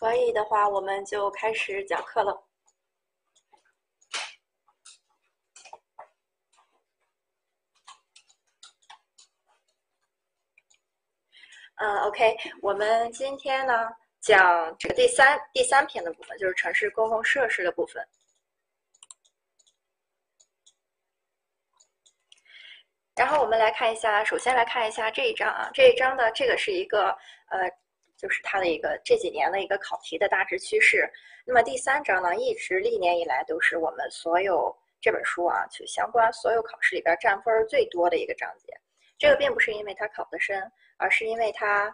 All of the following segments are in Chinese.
可以的话，我们就开始讲课了。嗯，OK，我们今天呢讲这个第三第三篇的部分，就是城市公共设施的部分。然后我们来看一下，首先来看一下这一章啊，这一章的这个是一个呃。就是它的一个这几年的一个考题的大致趋势。那么第三章呢，一直历年以来都是我们所有这本书啊，就相关所有考试里边占分最多的一个章节。这个并不是因为它考得深，而是因为它，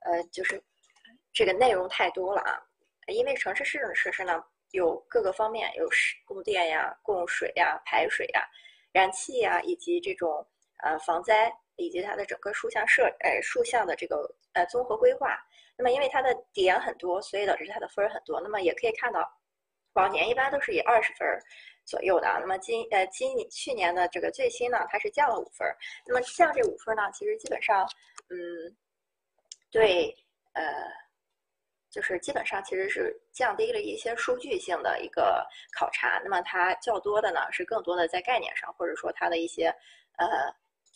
呃，就是这个内容太多了啊。因为城市市政设施呢，有各个方面，有供电呀、供水呀、排水呀、燃气呀，以及这种呃防灾，以及它的整个竖向设呃竖向的这个呃综合规划。那么，因为它的点很多，所以导致它的分儿很多。那么也可以看到，往年一般都是以二十分左右的。那么今呃今去年的这个最新呢，它是降了五分。那么降这五分呢，其实基本上，嗯，对，呃，就是基本上其实是降低了一些数据性的一个考察。那么它较多的呢，是更多的在概念上，或者说它的一些呃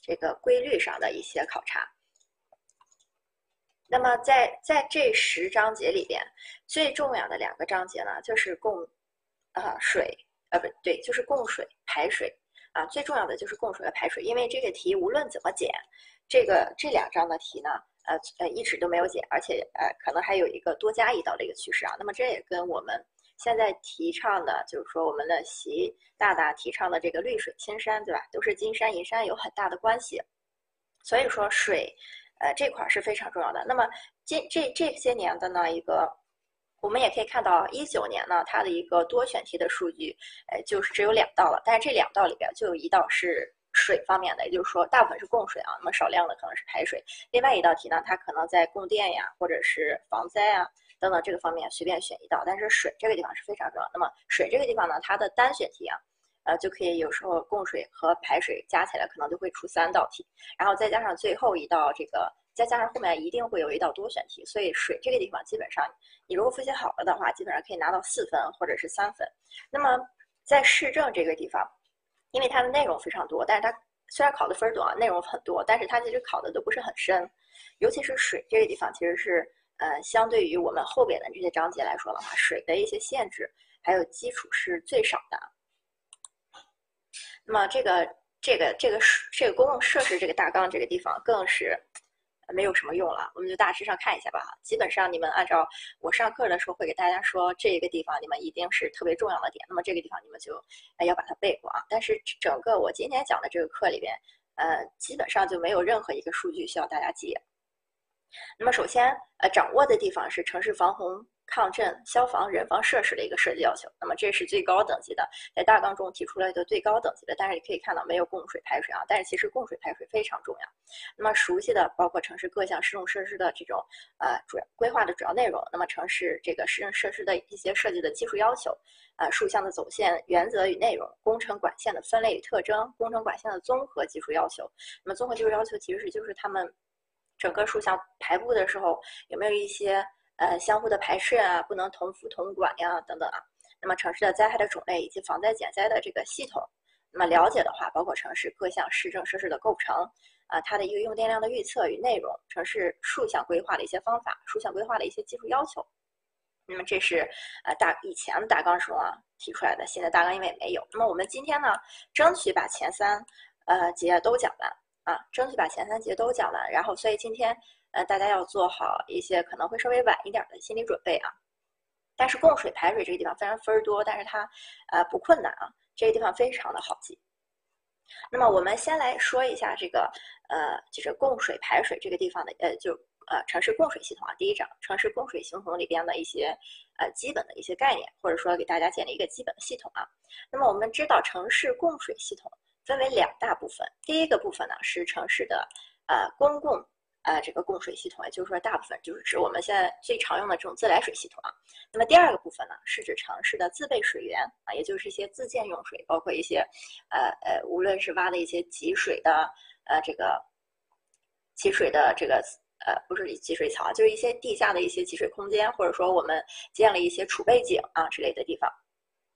这个规律上的一些考察。那么在在这十章节里边，最重要的两个章节呢，就是供，啊水，呃不对，就是供水排水啊，最重要的就是供水和排水，因为这个题无论怎么解，这个这两章的题呢，呃呃一直都没有解，而且呃可能还有一个多加一道的一个趋势啊。那么这也跟我们现在提倡的，就是说我们的习大大提倡的这个绿水青山，对吧？都是金山银山有很大的关系。所以说水。呃，这块是非常重要的。那么，这这这些年的呢，一个我们也可以看到，一九年呢，它的一个多选题的数据，呃，就是只有两道了。但是这两道里边就有一道是水方面的，也就是说大部分是供水啊，那么少量的可能是排水。另外一道题呢，它可能在供电呀，或者是防灾啊等等这个方面随便选一道。但是水这个地方是非常重要。那么水这个地方呢，它的单选题啊。呃，就可以有时候供水和排水加起来可能就会出三道题，然后再加上最后一道这个，再加上后面一定会有一道多选题，所以水这个地方基本上，你如果复习好了的话，基本上可以拿到四分或者是三分。那么在市政这个地方，因为它的内容非常多，但是它虽然考的分儿多啊，内容很多，但是它其实考的都不是很深，尤其是水这个地方，其实是呃，相对于我们后边的这些章节来说的话，水的一些限制还有基础是最少的。那么这个这个这个这个公共设施这个大纲这个地方更是没有什么用了，我们就大致上看一下吧。基本上你们按照我上课的时候会给大家说，这个地方你们一定是特别重要的点，那么这个地方你们就要把它背过啊。但是整个我今天讲的这个课里边，呃，基本上就没有任何一个数据需要大家记。那么首先呃掌握的地方是城市防洪。抗震、消防、人防设施的一个设计要求，那么这是最高等级的，在大纲中提出来的最高等级的。但是你可以看到没有供水排水啊，但是其实供水排水非常重要。那么熟悉的包括城市各项市政设施的这种呃主要规划的主要内容，那么城市这个市政设施的一些设计的技术要求，呃竖向的走线原则与内容，工程管线的分类与特征，工程管线的综合技术要求。那么综合技术要求其实就是他们整个竖向排布的时候有没有一些。呃，相互的排斥啊，不能同服同管呀，等等啊。那么城市的灾害的种类以及防灾减灾的这个系统，那么了解的话，包括城市各项市政设施的构成啊，它的一个用电量的预测与内容，城市竖向规划的一些方法，竖向规划的一些技术要求。那么这是呃大以前的大纲中啊提出来的，现在大纲因为没有。那么我们今天呢，争取把前三呃节都讲完啊，争取把前三节都讲完，然后所以今天。呃，大家要做好一些可能会稍微晚一点的心理准备啊。但是供水排水这个地方虽然分儿多，但是它呃不困难啊，这个地方非常的好记。那么我们先来说一下这个呃，就是供水排水这个地方的呃，就呃城市供水系统啊，第一章城市供水系统里边的一些呃基本的一些概念，或者说给大家建立一个基本的系统啊。那么我们知道城市供水系统分为两大部分，第一个部分呢是城市的呃公共。呃，这个供水系统，也就是说，大部分就是指我们现在最常用的这种自来水系统啊。那么第二个部分呢，是指城市的自备水源啊，也就是一些自建用水，包括一些呃呃，无论是挖的一些集水的呃这个集水的这个呃不是集水槽，就是一些地下的一些集水空间，或者说我们建了一些储备井啊之类的地方。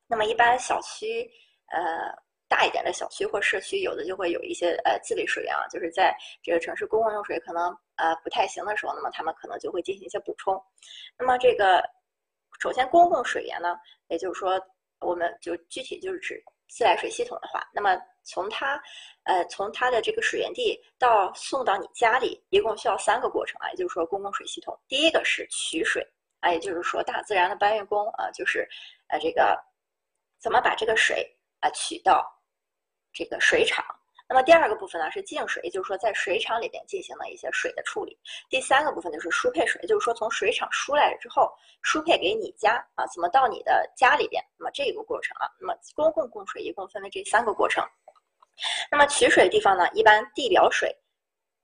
那么一般小区呃。大一点的小区或社区，有的就会有一些呃自备水源啊，就是在这个城市公共用水可能呃不太行的时候，那么他们可能就会进行一些补充。那么这个首先公共水源呢，也就是说，我们就具体就是指自来水系统的话，那么从它呃从它的这个水源地到送到你家里，一共需要三个过程啊，也就是说公共水系统，第一个是取水啊，也就是说大自然的搬运工啊，就是呃这个怎么把这个水啊取到。这个水厂，那么第二个部分呢是净水，也就是说在水厂里边进行了一些水的处理。第三个部分就是输配水，就是说从水厂输来了之后，输配给你家啊，怎么到你的家里边？那么这个过程啊，那么公共供水一共分为这三个过程。那么取水地方呢，一般地表水，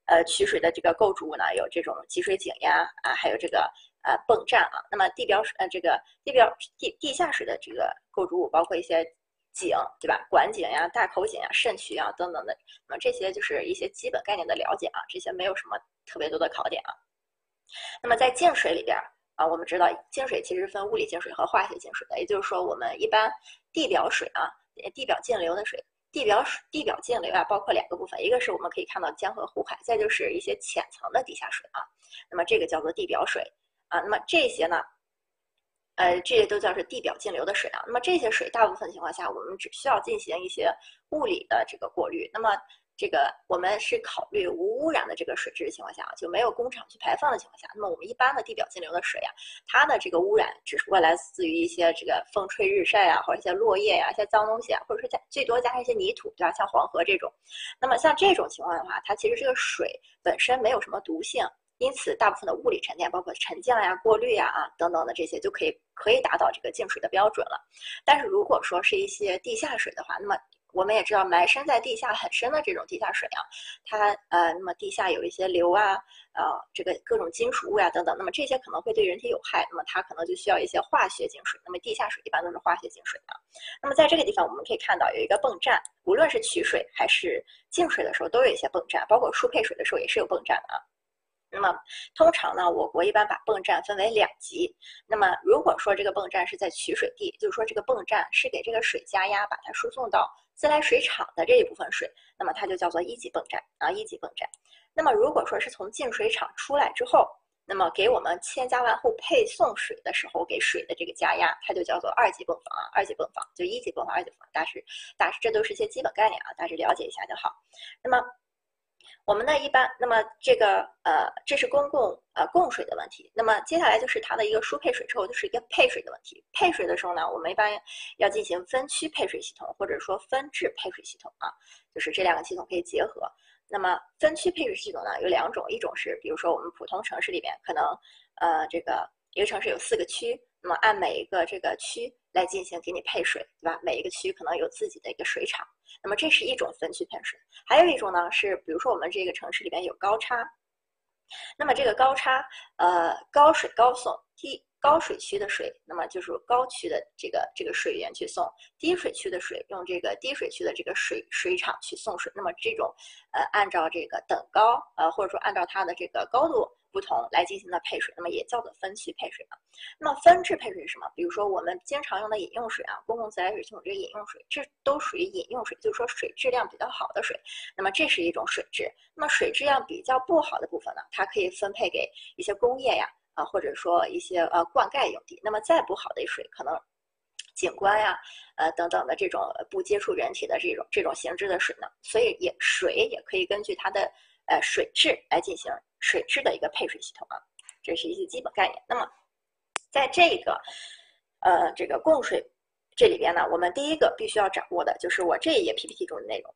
呃，取水的这个构筑物呢有这种集水井呀，啊，还有这个呃泵站啊。那么地表水，呃，这个地表地地下水的这个构筑物包括一些。井对吧？管井呀、大口井呀、渗渠啊等等的，那么这些就是一些基本概念的了解啊，这些没有什么特别多的考点啊。那么在净水里边啊，我们知道净水其实分物理净水和化学净水的，也就是说我们一般地表水啊，地表径流的水，地表水地表径流啊，包括两个部分，一个是我们可以看到江河湖海，再就是一些浅层的地下水啊，那么这个叫做地表水啊，那么这些呢？呃，这些都叫是地表径流的水啊。那么这些水大部分情况下，我们只需要进行一些物理的这个过滤。那么这个我们是考虑无污染的这个水质的情况下，就没有工厂去排放的情况下。那么我们一般的地表径流的水啊，它的这个污染只不过来自于一些这个风吹日晒啊，或者一些落叶呀、一些脏东西啊，或者说加最多加上一些泥土，对吧？像黄河这种。那么像这种情况的话，它其实这个水本身没有什么毒性。因此，大部分的物理沉淀，包括沉降呀、过滤呀、啊等等的这些，就可以可以达到这个净水的标准了。但是，如果说是一些地下水的话，那么我们也知道，埋深在地下很深的这种地下水啊，它呃，那么地下有一些硫啊，呃，这个各种金属物呀等等，那么这些可能会对人体有害，那么它可能就需要一些化学净水。那么地下水一般都是化学净水啊。那么在这个地方，我们可以看到有一个泵站，无论是取水还是净水的时候，都有一些泵站，包括输配水的时候也是有泵站的啊。那么通常呢，我国一般把泵站分为两级。那么如果说这个泵站是在取水地，就是说这个泵站是给这个水加压，把它输送到自来水厂的这一部分水，那么它就叫做一级泵站啊，一级泵站。那么如果说是从净水厂出来之后，那么给我们千家万户配送水的时候，给水的这个加压，它就叫做二级泵房啊，二级泵房就一级泵房、二级泵房，大致大致这都是一些基本概念啊，大致了解一下就好。那么。我们呢，一般那么这个呃，这是公共呃供水的问题。那么接下来就是它的一个输配水之后，就是一个配水的问题。配水的时候呢，我们一般要进行分区配水系统，或者说分制配水系统啊，就是这两个系统可以结合。那么分区配水系统呢有两种，一种是比如说我们普通城市里边可能呃这个一个城市有四个区，那么按每一个这个区来进行给你配水，对吧？每一个区可能有自己的一个水厂。那么这是一种分区配水，还有一种呢是，比如说我们这个城市里边有高差，那么这个高差，呃，高水高送，低高水区的水，那么就是高区的这个这个水源去送，低水区的水用这个低水区的这个水水厂去送水，那么这种，呃，按照这个等高，呃，或者说按照它的这个高度。不同来进行的配水，那么也叫做分区配水嘛。那么分制配水是什么？比如说我们经常用的饮用水啊，公共自来水系统这个饮用水，这都属于饮用水，就是说水质量比较好的水。那么这是一种水质。那么水质量比较不好的部分呢，它可以分配给一些工业呀，啊或者说一些呃灌溉用地。那么再不好的水，可能景观呀，呃等等的这种不接触人体的这种这种形制的水呢，所以也水也可以根据它的。呃，水质来进行水质的一个配水系统啊，这是一些基本概念。那么，在这个呃这个供水这里边呢，我们第一个必须要掌握的就是我这一页 PPT 中的内容。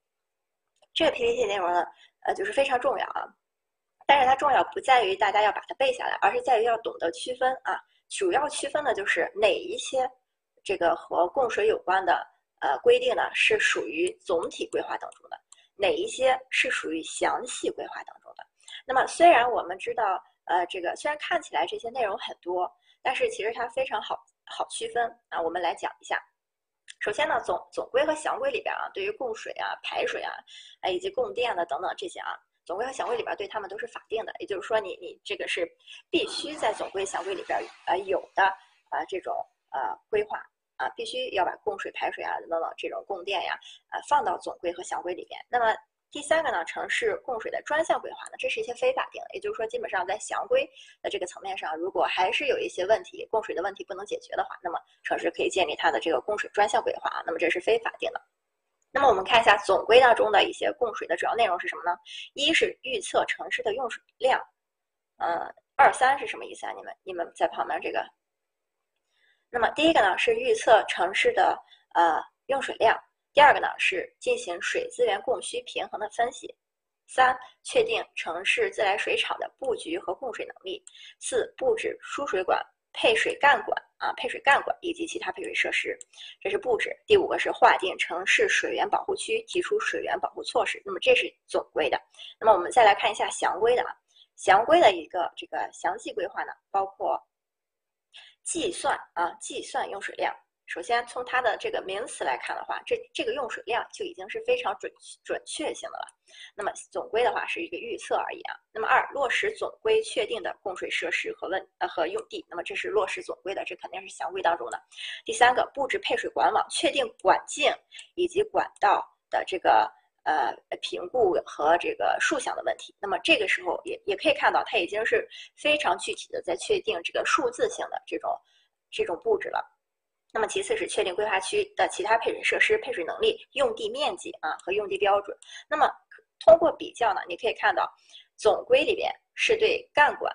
这个 PPT 内容呢，呃，就是非常重要啊。但是它重要不在于大家要把它背下来，而是在于要懂得区分啊。主要区分的就是哪一些这个和供水有关的呃规定呢，是属于总体规划当中的。哪一些是属于详细规划当中的？那么虽然我们知道，呃，这个虽然看起来这些内容很多，但是其实它非常好好区分啊。我们来讲一下。首先呢，总总规和详规里边啊，对于供水啊、排水啊，啊以及供电的等等这些啊，总规和详规里边对他们都是法定的，也就是说你你这个是必须在总规详规里边呃有的啊这种呃规划啊，必须要把供水排水啊等等这种供电呀呃放到总规和详规里边。那么第三个呢，城市供水的专项规划呢，这是一些非法定的，也就是说基本上在详规的这个层面上，如果还是有一些问题供水的问题不能解决的话，那么城市可以建立它的这个供水专项规划，那么这是非法定的。那么我们看一下总规当中的一些供水的主要内容是什么呢？一是预测城市的用水量，呃，二三是什么意思啊？你们你们在旁边这个。那么第一个呢是预测城市的呃用水量，第二个呢是进行水资源供需平衡的分析，三确定城市自来水厂的布局和供水能力，四布置输水管。配水干管啊，配水干管以及其他配水设施，这是布置。第五个是划定城市水源保护区，提出水源保护措施。那么这是总规的。那么我们再来看一下详规的啊，详规的一个这个详细规划呢，包括计算啊，计算用水量。首先，从它的这个名词来看的话，这这个用水量就已经是非常准准确性的了。那么总规的话是一个预测而已啊。那么二，落实总规确定的供水设施和问呃和用地，那么这是落实总规的，这肯定是详规当中的。第三个，布置配水管网，确定管径以及管道的这个呃评估和这个数项的问题。那么这个时候也也可以看到，它已经是非常具体的在确定这个数字性的这种这种布置了。那么其次是确定规划区的其他配水设施配水能力、用地面积啊和用地标准。那么通过比较呢，你可以看到总规里边是对干管，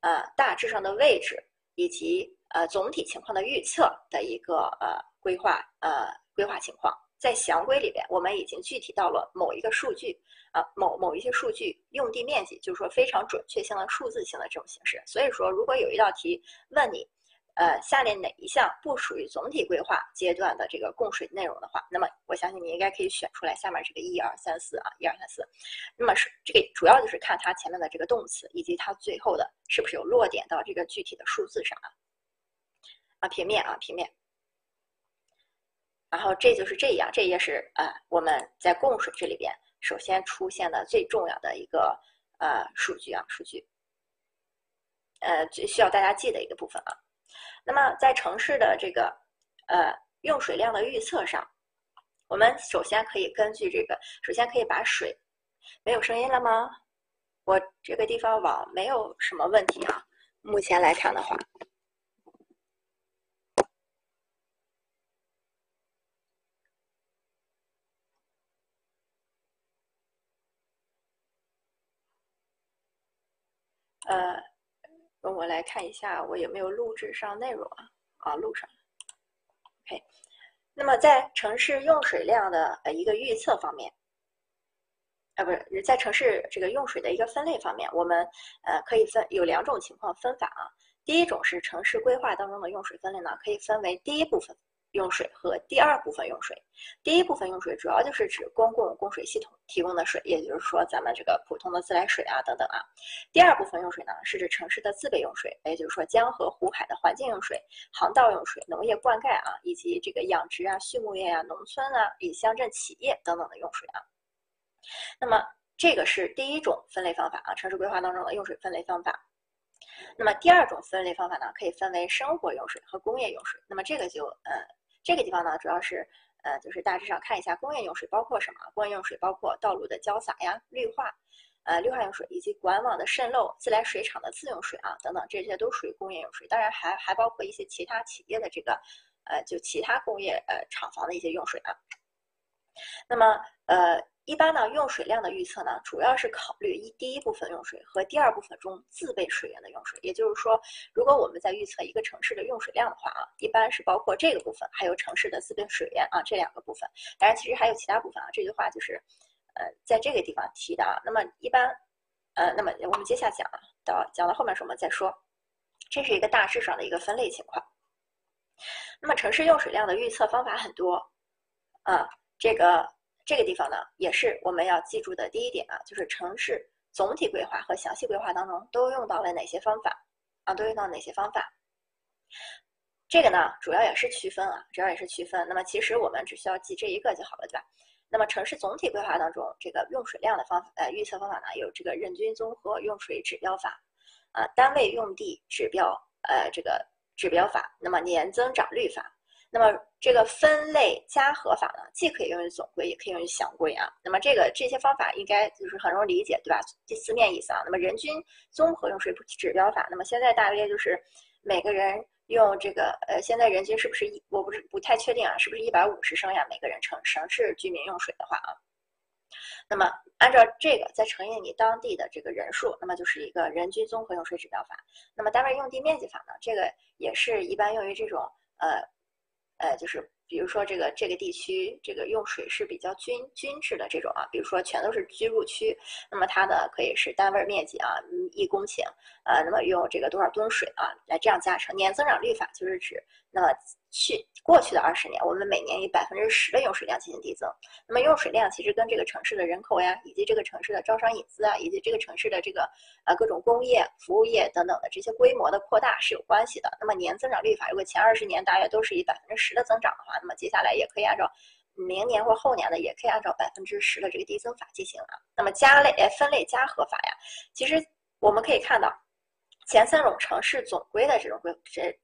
呃大致上的位置以及呃总体情况的预测的一个呃规划呃规划情况。在详规里边，我们已经具体到了某一个数据啊某某一些数据用地面积，就是说非常准确性的数字性的这种形式。所以说，如果有一道题问你。呃，下列哪一项不属于总体规划阶段的这个供水内容的话，那么我相信你应该可以选出来下面这个一二三四啊，一二三四。那么是这个主要就是看它前面的这个动词，以及它最后的是不是有落点到这个具体的数字上啊？啊，平面啊，平面。然后这就是这样，这也是啊我们在供水这里边首先出现的最重要的一个呃数据啊，数据。呃，最需要大家记的一个部分啊。那么在城市的这个呃用水量的预测上，我们首先可以根据这个，首先可以把水没有声音了吗？我这个地方网没有什么问题啊，目前来看的话，呃。我来看一下，我有没有录制上内容啊？啊，录上了。OK，那么在城市用水量的呃一个预测方面，啊，不是在城市这个用水的一个分类方面，我们呃可以分有两种情况分法啊。第一种是城市规划当中的用水分类呢，可以分为第一部分。用水和第二部分用水，第一部分用水主要就是指公共供水系统提供的水，也就是说咱们这个普通的自来水啊等等啊。第二部分用水呢，是指城市的自备用水，也就是说江河湖海的环境用水、航道用水、农业灌溉啊，以及这个养殖啊、畜牧业啊、农村啊、以乡镇企业等等的用水啊。那么这个是第一种分类方法啊，城市规划当中的用水分类方法。那么第二种分类方法呢，可以分为生活用水和工业用水。那么这个就呃。这个地方呢，主要是，呃，就是大致上看一下工业用水包括什么？工业用水包括道路的浇洒呀、绿化，呃，绿化用水以及管网的渗漏、自来水厂的自用水啊等等，这些都属于工业用水。当然还还包括一些其他企业的这个，呃，就其他工业呃厂房的一些用水啊。那么，呃。一般呢，用水量的预测呢，主要是考虑一第一部分用水和第二部分中自备水源的用水。也就是说，如果我们在预测一个城市的用水量的话啊，一般是包括这个部分，还有城市的自备水源啊这两个部分。当然，其实还有其他部分啊。这句话就是，呃，在这个地方提的啊。那么一般，呃，那么我们接下讲啊，到讲到后面时候我们再说。这是一个大致上的一个分类情况。那么城市用水量的预测方法很多，啊，这个。这个地方呢，也是我们要记住的第一点啊，就是城市总体规划和详细规划当中都用到了哪些方法啊？都用到哪些方法？这个呢，主要也是区分啊，主要也是区分。那么其实我们只需要记这一个就好了，对吧？那么城市总体规划当中，这个用水量的方呃预测方法呢，有这个人均综合用水指标法，啊单位用地指标呃这个指标法，那么年增长率法。那么这个分类加合法呢，既可以用于总规，也可以用于详规啊。那么这个这些方法应该就是很容易理解，对吧？第四面意思啊。那么人均综合用水指标法，那么现在大约就是每个人用这个呃，现在人均是不是一？我不是不太确定啊，是不是一百五十升呀？每个人城城市居民用水的话啊，那么按照这个再乘以你当地的这个人数，那么就是一个人均综合用水指标法。那么单位用地面积法呢，这个也是一般用于这种呃。呃，就是比如说这个这个地区这个用水是比较均均质的这种啊，比如说全都是居住区，那么它呢可以是单位面积啊一公顷，呃，那么用这个多少吨水啊来这样加成。年增长率法就是指那么。去过去的二十年，我们每年以百分之十的用水量进行递增。那么用水量其实跟这个城市的人口呀，以及这个城市的招商引资啊，以及这个城市的这个呃各种工业、服务业等等的这些规模的扩大是有关系的。那么年增长率法，如果前二十年大约都是以百分之十的增长的话，那么接下来也可以按照明年或后年的，也可以按照百分之十的这个递增法进行啊。那么加类呃分类加和法呀，其实我们可以看到前三种城市总规的这种规这。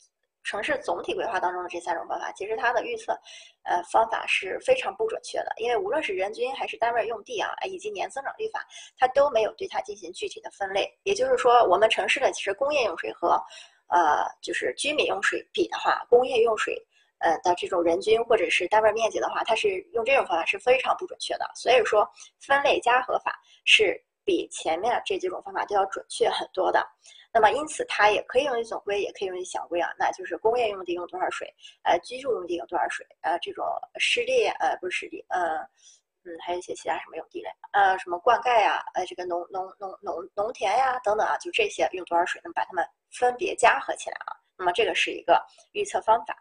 城市总体规划当中的这三种方法，其实它的预测，呃，方法是非常不准确的。因为无论是人均还是单位用地啊，以及年增长率法，它都没有对它进行具体的分类。也就是说，我们城市的其实工业用水和，呃，就是居民用水比的话，工业用水，呃的这种人均或者是单位面积的话，它是用这种方法是非常不准确的。所以说，分类加合法是比前面这几种方法都要准确很多的。那么，因此它也可以用于总规，也可以用于详规啊。那就是工业用地用多少水，呃，居住用地用多少水，呃，这种湿地，呃，不是湿地，呃，嗯，还有一些其他什么用地嘞，呃，什么灌溉呀，呃，这个农农农农农田呀，等等啊，就这些用多少水，那么把它们分别加合起来啊。那么这个是一个预测方法。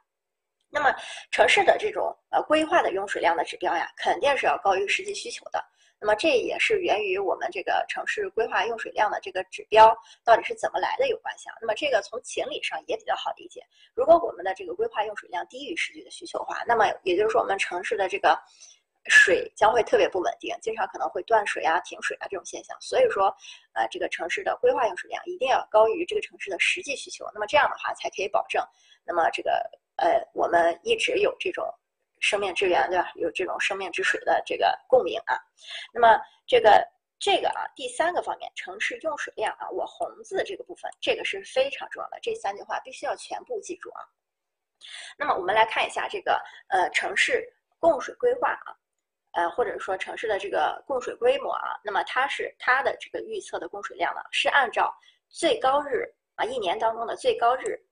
那么城市的这种呃规划的用水量的指标呀，肯定是要高于实际需求的。那么这也是源于我们这个城市规划用水量的这个指标到底是怎么来的有关系啊。那么这个从情理上也比较好理解。如果我们的这个规划用水量低于实际的需求的话，那么也就是说我们城市的这个水将会特别不稳定，经常可能会断水啊、停水啊这种现象。所以说，呃，这个城市的规划用水量一定要高于这个城市的实际需求。那么这样的话才可以保证，那么这个呃我们一直有这种。生命之源，对吧？有这种生命之水的这个共鸣啊。那么这个这个啊，第三个方面，城市用水量啊，我红字这个部分，这个是非常重要的。这三句话必须要全部记住啊。那么我们来看一下这个呃城市供水规划啊，呃或者说城市的这个供水规模啊，那么它是它的这个预测的供水量呢，是按照最高日啊一年当中的最高日。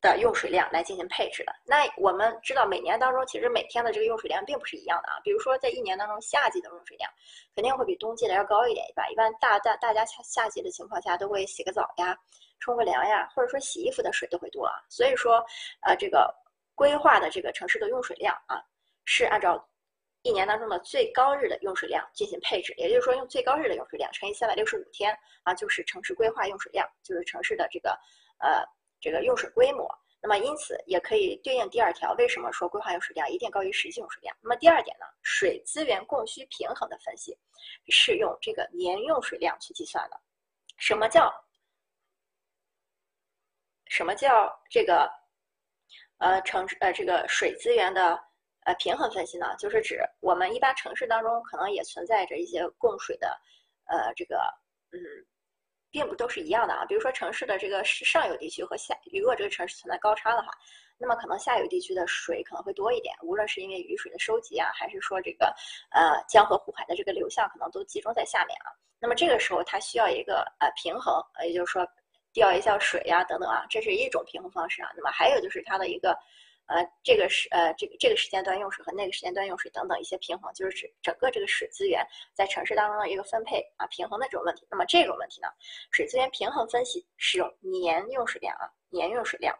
的用水量来进行配置的。那我们知道，每年当中其实每天的这个用水量并不是一样的啊。比如说，在一年当中，夏季的用水量肯定会比冬季的要高一点，一般一般大大大家夏夏季的情况下都会洗个澡呀、冲个凉呀，或者说洗衣服的水都会多啊。所以说，呃，这个规划的这个城市的用水量啊，是按照一年当中的最高日的用水量进行配置。也就是说，用最高日的用水量乘以三百六十五天啊，就是城市规划用水量，就是城市的这个呃。这个用水规模，那么因此也可以对应第二条，为什么说规划用水量一定高于实际用水量？那么第二点呢，水资源供需平衡的分析是用这个年用水量去计算的。什么叫什么叫这个呃城市呃这个水资源的呃平衡分析呢？就是指我们一般城市当中可能也存在着一些供水的呃这个嗯。并不都是一样的啊，比如说城市的这个是上游地区和下，如果这个城市存在高差的话，那么可能下游地区的水可能会多一点，无论是因为雨水的收集啊，还是说这个呃江河湖海的这个流向可能都集中在下面啊。那么这个时候它需要一个呃平衡，也就是说调一下水呀等等啊，这是一种平衡方式啊。那么还有就是它的一个。呃，这个是呃，这个这个时间段用水和那个时间段用水等等一些平衡，就是指整个这个水资源在城市当中的一个分配啊平衡的这种问题。那么这种问题呢，水资源平衡分析是用年用水量啊，年用水量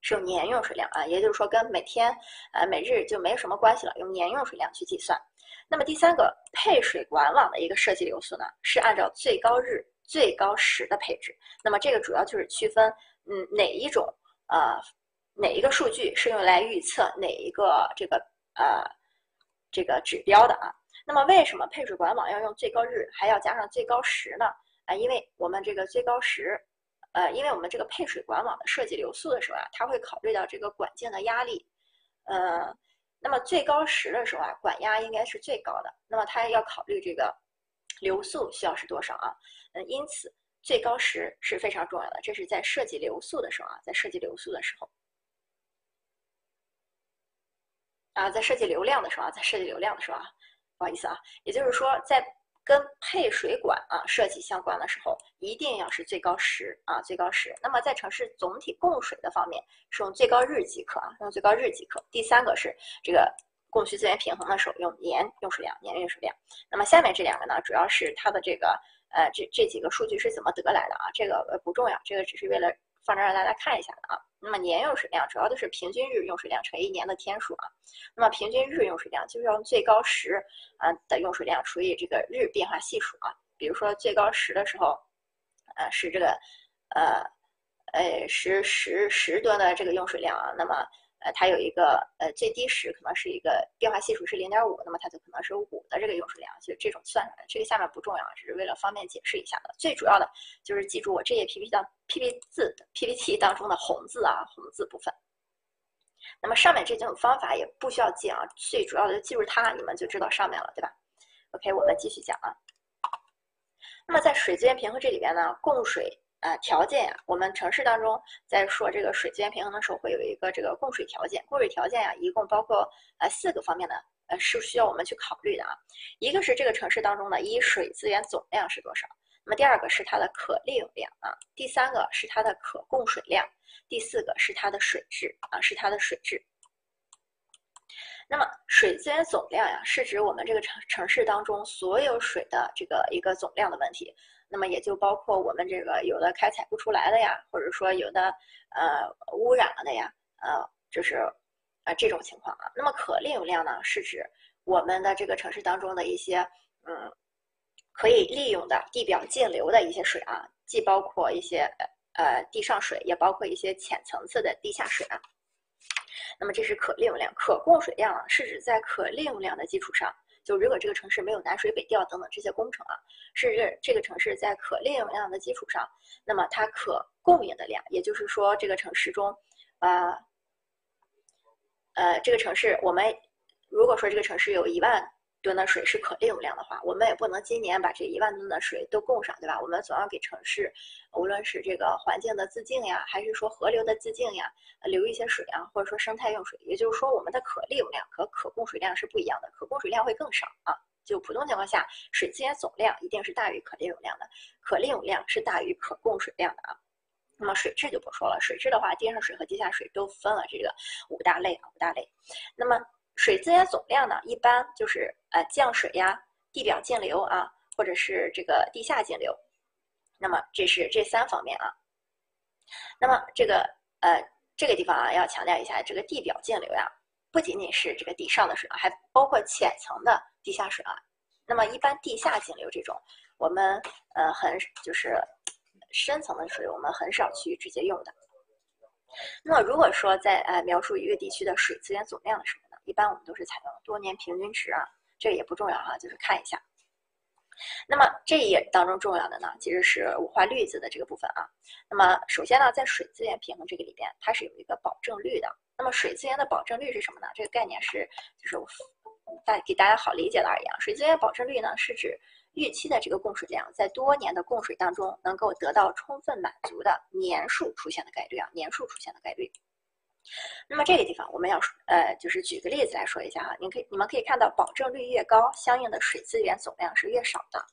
是用年用水量啊，也就是说跟每天呃每日就没有什么关系了，用年用水量去计算。那么第三个配水管网的一个设计流速呢，是按照最高日最高时的配置。那么这个主要就是区分嗯哪一种呃。哪一个数据是用来预测哪一个这个呃这个指标的啊。那么为什么配水管网要用最高日还要加上最高时呢？啊，因为我们这个最高时，呃，因为我们这个配水管网的设计流速的时候啊，它会考虑到这个管径的压力，呃，那么最高时的时候啊，管压应该是最高的，那么它要考虑这个流速需要是多少啊？嗯，因此最高时是非常重要的，这是在设计流速的时候啊，在设计流速的时候。啊，在设计流量的时候啊，在设计流量的时候啊，不好意思啊，也就是说，在跟配水管啊设计相关的时候，一定要是最高时啊，最高时。那么在城市总体供水的方面，是用最高日即可啊，用最高日即可。第三个是这个供需资源平衡的时候，用年用水量，年用水量。那么下面这两个呢，主要是它的这个呃这这几个数据是怎么得来的啊？这个呃不重要，这个只是为了。放这让大家看一下的啊。那么年用水量主要都是平均日用水量乘以一年的天数啊。那么平均日用水量就是用最高时啊的用水量除以这个日变化系数啊。比如说最高时的时候，呃是这个呃呃十十十吨的这个用水量啊。那么呃，它有一个呃最低时可能是一个变化系数是零点五，那么它就可能是五的这个用水量，就这种算出来。这个下面不重要，只是为了方便解释一下的。最主要的就是记住我这页 PPT 当 PPT 字 PPT 当中的红字啊，红字部分。那么上面这几种方法也不需要记啊，最主要的就记住它，你们就知道上面了，对吧？OK，我们继续讲啊。那么在水资源平衡这里边呢，供水。啊，条件呀，我们城市当中在说这个水资源平衡的时候，会有一个这个供水条件。供水条件呀，一共包括呃四个方面的，呃是需要我们去考虑的啊。一个是这个城市当中的一水资源总量是多少，那么第二个是它的可利用量啊，第三个是它的可供水量，第四个是它的水质啊，是它的水质。那么水资源总量呀，是指我们这个城城市当中所有水的这个一个总量的问题。那么也就包括我们这个有的开采不出来的呀，或者说有的呃污染了的呀，呃就是啊这种情况啊。那么可利用量呢，是指我们的这个城市当中的一些嗯可以利用的地表径流的一些水啊，既包括一些呃地上水，也包括一些浅层次的地下水啊。那么这是可利用量，可供水量啊，是指在可利用量的基础上。就如果这个城市没有南水北调等等这些工程啊，是这个城市在可利用量的基础上，那么它可供应的量，也就是说这个城市中，啊，呃，这个城市我们如果说这个城市有一万。吨的水是可利用量的话，我们也不能今年把这一万吨的水都供上，对吧？我们总要给城市，无论是这个环境的自净呀，还是说河流的自净呀，留一些水啊，或者说生态用水。也就是说，我们的可利用量和可供水量是不一样的，可供水量会更少啊。就普通情况下，水资源总量一定是大于可利用量的，可利用量是大于可供水量的啊。那么水质就不说了，水质的话，地上水和地下水都分了这个五大类啊，五大类。那么水资源总量呢，一般就是呃降水呀、地表径流啊，或者是这个地下径流。那么这是这三方面啊。那么这个呃这个地方啊，要强调一下，这个地表径流呀，不仅仅是这个地上的水啊，还包括浅层的地下水啊。那么一般地下径流这种，我们呃很就是深层的水，我们很少去直接用的。那么如果说在呃描述一个地区的水资源总量的时候，一般我们都是采用多年平均值啊，这也不重要哈，就是看一下。那么这一页当中重要的呢，其实是我画绿字的这个部分啊。那么首先呢，在水资源平衡这个里边，它是有一个保证率的。那么水资源的保证率是什么呢？这个概念是就是大给大家好理解的而言，水资源保证率呢是指预期的这个供水量在多年的供水当中能够得到充分满足的年数出现的概率啊，年数出现的概率。那么这个地方我们要呃，就是举个例子来说一下哈，你可以你们可以看到，保证率越高，相应的水资源总量是越少的。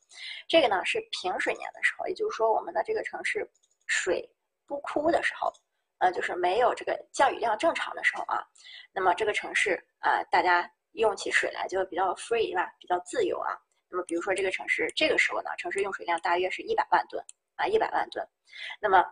这个呢是平水年的时候，也就是说我们的这个城市水不枯的时候，呃，就是没有这个降雨量正常的时候啊，那么这个城市啊，大家用起水来就比较 free 对吧？比较自由啊。那么比如说这个城市这个时候呢，城市用水量大约是一百万吨啊，一百万吨。那么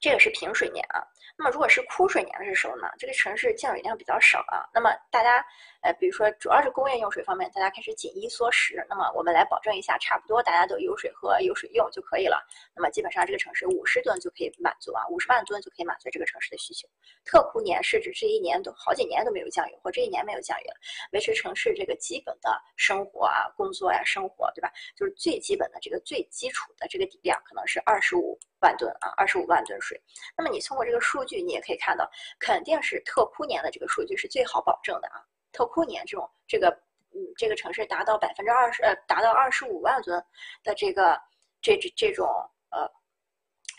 这个是平水年啊。那么如果是枯水年的时候呢，这个城市降水量比较少啊。那么大家，呃，比如说主要是工业用水方面，大家开始紧衣缩食。那么我们来保证一下，差不多大家都有水喝、有水用就可以了。那么基本上这个城市五十吨就可以满足啊，五十万吨就可以满足这个城市的需求。特枯年是指这一年都好几年都没有降雨，或这一年没有降雨了，维持城市这个基本的生活啊、工作呀、生活，对吧？就是最基本的这个最基础的这个底量，可能是二十五万吨啊，二十五万吨水。那么你通过这个数据，你也可以看到。肯定是特枯年的这个数据是最好保证的啊！特枯年这种这个嗯，这个城市达到百分之二十呃，达到二十五万吨的这个这这这种呃，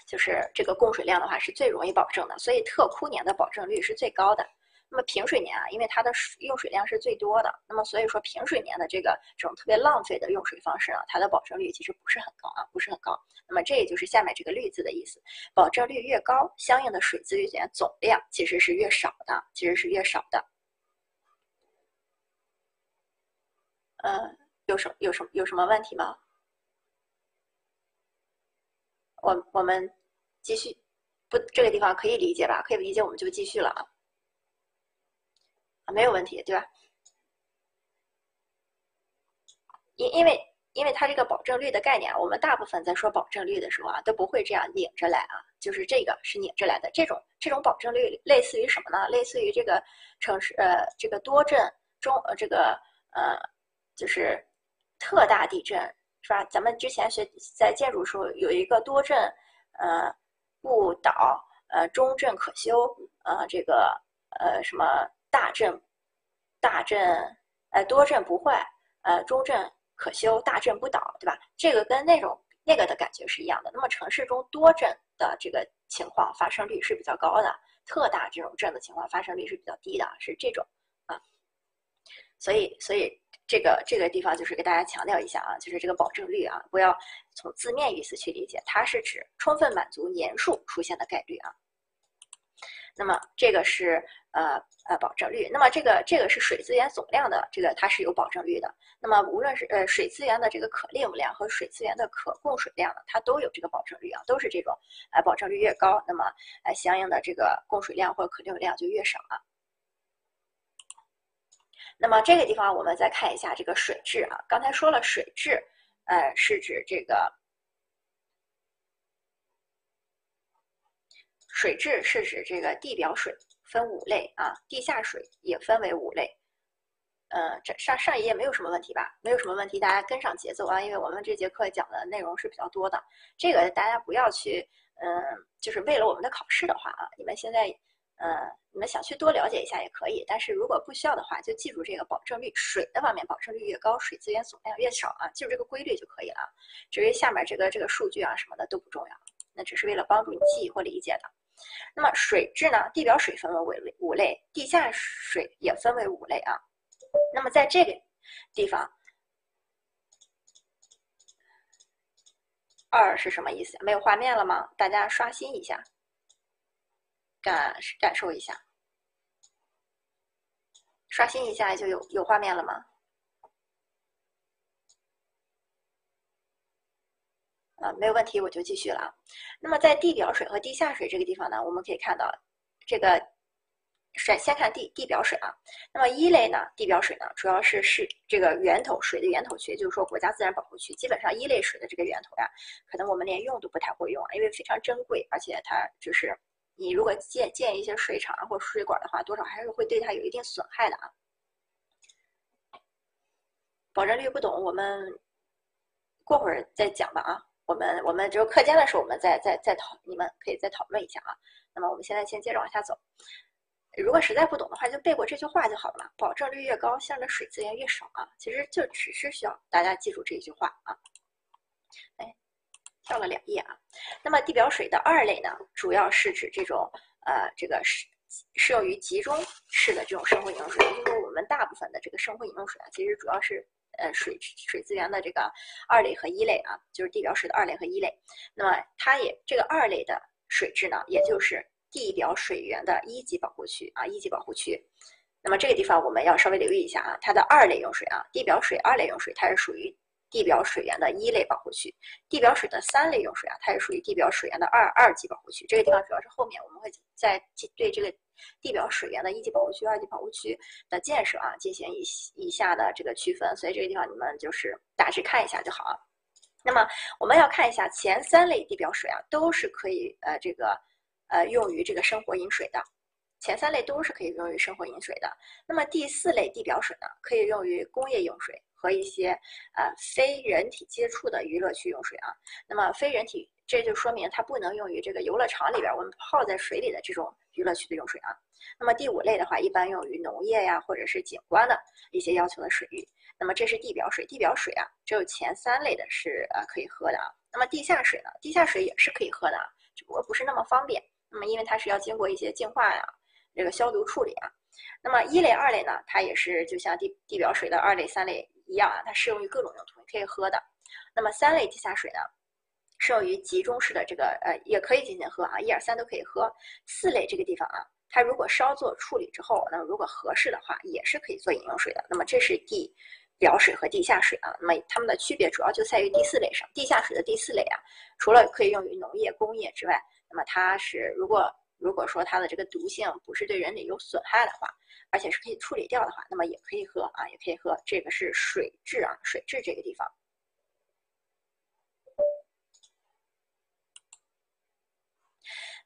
就是这个供水量的话是最容易保证的，所以特枯年的保证率是最高的。那么平水年啊，因为它的用水量是最多的，那么所以说平水年的这个这种特别浪费的用水方式啊，它的保证率其实不是很高啊，不是很高。那么这也就是下面这个绿字的意思，保证率越高，相应的水资源总量其实是越少的，其实是越少的。嗯，有什有什有什么问题吗？我我们继续，不这个地方可以理解吧？可以理解，我们就继续了啊。没有问题，对吧？因因为因为它这个保证率的概念，我们大部分在说保证率的时候啊，都不会这样拧着来啊，就是这个是拧着来的。这种这种保证率类似于什么呢？类似于这个城市呃，这个多镇中呃这个呃，就是特大地震是吧？咱们之前学在建筑时候有一个多震呃不倒呃中震可修呃这个呃什么。大震，大震，呃，多震不坏，呃，中震可修，大震不倒，对吧？这个跟那种那个的感觉是一样的。那么城市中多震的这个情况发生率是比较高的，特大这种震的情况发生率是比较低的，是这种啊。所以，所以这个这个地方就是给大家强调一下啊，就是这个保证率啊，不要从字面意思去理解，它是指充分满足年数出现的概率啊。那么这个是呃呃保证率，那么这个这个是水资源总量的这个它是有保证率的。那么无论是呃水资源的这个可利用量和水资源的可供水量呢，它都有这个保证率啊，都是这种，呃保证率越高，那么呃相应的这个供水量或可利用量就越少啊。那么这个地方我们再看一下这个水质啊，刚才说了水质，呃是指这个。水质是指这个地表水分五类啊，地下水也分为五类。呃，这上上一页没有什么问题吧？没有什么问题，大家跟上节奏啊，因为我们这节课讲的内容是比较多的。这个大家不要去，嗯，就是为了我们的考试的话啊，你们现在，呃，你们想去多了解一下也可以，但是如果不需要的话，就记住这个保证率，水的方面保证率越高，水资源总量越少啊，记住这个规律就可以了。至于下面这个这个数据啊什么的都不重要，那只是为了帮助你记忆或理解的。那么水质呢？地表水分为五五类，地下水也分为五类啊。那么在这个地方，二是什么意思？没有画面了吗？大家刷新一下，感感受一下，刷新一下就有有画面了吗？啊，没有问题，我就继续了啊。那么在地表水和地下水这个地方呢，我们可以看到，这个先先看地地表水啊。那么一类呢，地表水呢，主要是是这个源头水的源头区，就是说国家自然保护区。基本上一类水的这个源头呀，可能我们连用都不太会用，因为非常珍贵，而且它就是你如果建建一些水厂或者水管的话，多少还是会对它有一定损害的啊。保证率不懂，我们过会儿再讲吧啊。我们我们只有课间的时候，我们再再再讨，你们可以再讨论一下啊。那么我们现在先接着往下走。如果实在不懂的话，就背过这句话就好了嘛。保证率越高，相应的水资源越少啊。其实就只是需要大家记住这一句话啊。哎，跳了两页啊。那么地表水的二类呢，主要是指这种呃这个适适用于集中式的这种生活饮用水，就是说我们大部分的这个生活饮用水啊，其实主要是。呃，水水资源的这个二类和一类啊，就是地表水的二类和一类。那么它也这个二类的水质呢，也就是地表水源的一级保护区啊，一级保护区。那么这个地方我们要稍微留意一下啊，它的二类用水啊，地表水二类用水，它是属于地表水源的一类保护区，地表水的三类用水啊，它是属于地表水源的二二级保护区。这个地方主要是后面我们会在对这个地表水源的一级保护区、二级保护区的建设啊进行以以下的这个区分，所以这个地方你们就是大致看一下就好啊。那么我们要看一下前三类地表水啊，都是可以呃这个呃用于这个生活饮水的。前三类都是可以用于生活饮水的，那么第四类地表水呢，可以用于工业用水和一些呃非人体接触的娱乐区用水啊。那么非人体，这就说明它不能用于这个游乐场里边我们泡在水里的这种娱乐区的用水啊。那么第五类的话，一般用于农业呀或者是景观的一些要求的水域。那么这是地表水，地表水啊，只有前三类的是呃可以喝的啊。那么地下水呢，地下水也是可以喝的啊，只不过不是那么方便。那么因为它是要经过一些净化呀。这个消毒处理啊，那么一类、二类呢，它也是就像地地表水的二类、三类一样啊，它适用于各种用途，你可以喝的。那么三类地下水呢，适用于集中式的这个呃，也可以进行喝啊，一二三都可以喝。四类这个地方啊，它如果稍作处理之后，那如果合适的话，也是可以做饮用水的。那么这是地表水和地下水啊，那么它们的区别主要就在于第四类上，地下水的第四类啊，除了可以用于农业、工业之外，那么它是如果如果说它的这个毒性不是对人体有损害的话，而且是可以处理掉的话，那么也可以喝啊，也可以喝。这个是水质啊，水质这个地方。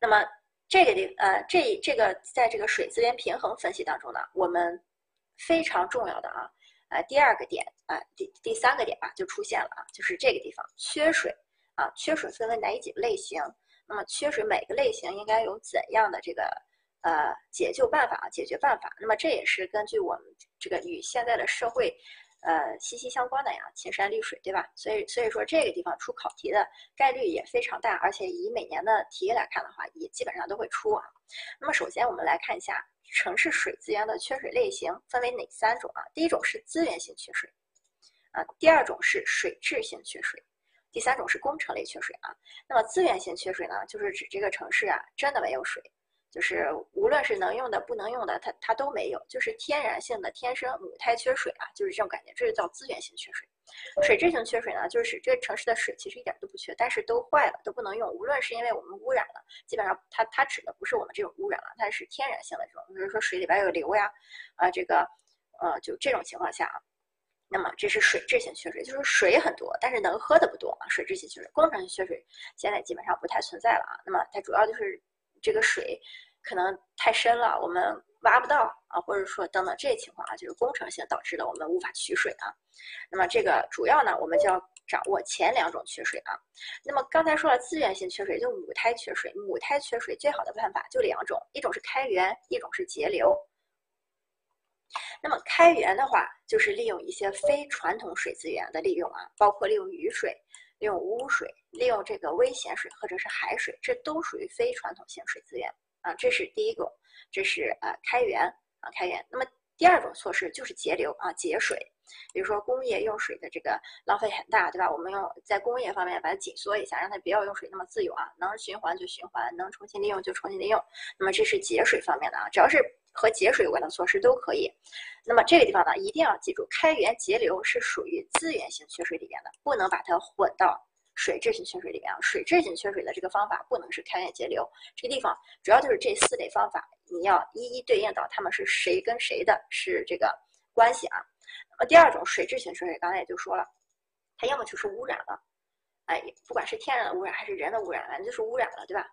那么这个地呃，这这个在这个水资源平衡分析当中呢，我们非常重要的啊，呃，第二个点啊，第第三个点吧，就出现了啊，就是这个地方缺水啊，缺水分为哪几类型？那么缺水每个类型应该有怎样的这个呃解救办法、解决办法？那么这也是根据我们这个与现在的社会呃息息相关的呀，青山绿水，对吧？所以所以说这个地方出考题的概率也非常大，而且以每年的题来看的话，也基本上都会出啊。那么首先我们来看一下城市水资源的缺水类型分为哪三种啊？第一种是资源性缺水啊，第二种是水质性缺水。第三种是工程类缺水啊，那么资源性缺水呢，就是指这个城市啊真的没有水，就是无论是能用的不能用的，它它都没有，就是天然性的天生母胎缺水啊，就是这种感觉，这就叫资源性缺水。水质性缺水呢，就是这个城市的水其实一点都不缺，但是都坏了，都不能用，无论是因为我们污染了，基本上它它指的不是我们这种污染了，它是天然性的这种，比如说水里边有硫呀，啊这个呃就这种情况下啊。那么这是水质性缺水，就是水很多，但是能喝的不多啊。水质性缺水，工程性缺水现在基本上不太存在了啊。那么它主要就是这个水可能太深了，我们挖不到啊，或者说等等这些情况啊，就是工程性导致的，我们无法取水啊。那么这个主要呢，我们就要掌握前两种缺水啊。那么刚才说了资源性缺水，就母胎缺水，母胎缺水最好的办法就两种，一种是开源，一种是节流。那么开源的话，就是利用一些非传统水资源的利用啊，包括利用雨水、利用污水、利用这个危险水或者是海水，这都属于非传统性水资源啊。这是第一种，这是呃开源啊开源。那么第二种措施就是节流啊节水，比如说工业用水的这个浪费很大，对吧？我们用在工业方面把它紧缩一下，让它不要用水那么自由啊，能循环就循环，能重新利用就重新利用。那么这是节水方面的啊，只要是。和节水有关的措施都可以。那么这个地方呢，一定要记住，开源节流是属于资源型缺水里边的，不能把它混到水质型缺水里边啊。水质型缺水的这个方法不能是开源节流。这个地方主要就是这四类方法，你要一一对应到他们是谁跟谁的是这个关系啊。那么第二种水质型缺水，刚才也就说了，它要么就是污染了，哎，不管是天然的污染还是人的污染，反正就是污染了，对吧？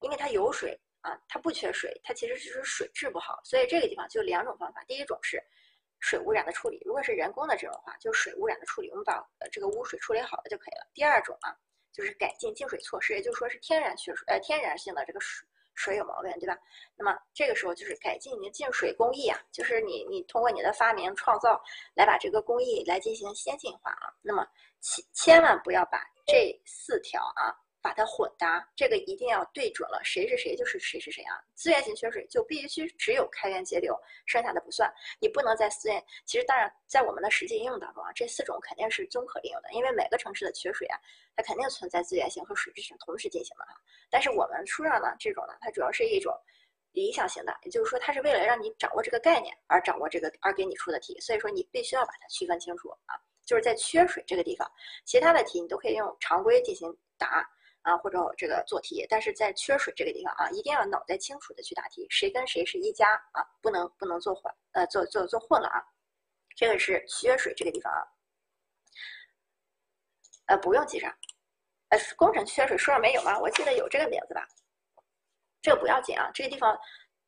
因为它有水。啊，它不缺水，它其实只是水质不好，所以这个地方就两种方法。第一种是水污染的处理，如果是人工的这种话，就是水污染的处理，我们把呃这个污水处理好了就可以了。第二种啊，就是改进净水措施，也就是说是天然缺水，呃天然性的这个水水有毛病，对吧？那么这个时候就是改进你的净水工艺啊，就是你你通过你的发明创造来把这个工艺来进行先进化啊。那么千千万不要把这四条啊。把它混搭，这个一定要对准了，谁是谁就是谁是谁啊！资源型缺水就必须只有开源节流，剩下的不算。你不能在资源，其实当然在我们的实际应用当中啊，这四种肯定是综合利用的，因为每个城市的缺水啊，它肯定存在资源型和水质型同时进行的哈。但是我们书上呢，这种呢，它主要是一种理想型的，也就是说，它是为了让你掌握这个概念而掌握这个而给你出的题，所以说你必须要把它区分清楚啊。就是在缺水这个地方，其他的题你都可以用常规进行答啊，或者这个做题，但是在缺水这个地方啊，一定要脑袋清楚的去答题，谁跟谁是一家啊，不能不能做混呃做做做混了啊，这个是缺水这个地方啊，呃不用记上，呃工程缺水书上没有吗？我记得有这个名字吧，这个不要紧啊，这个地方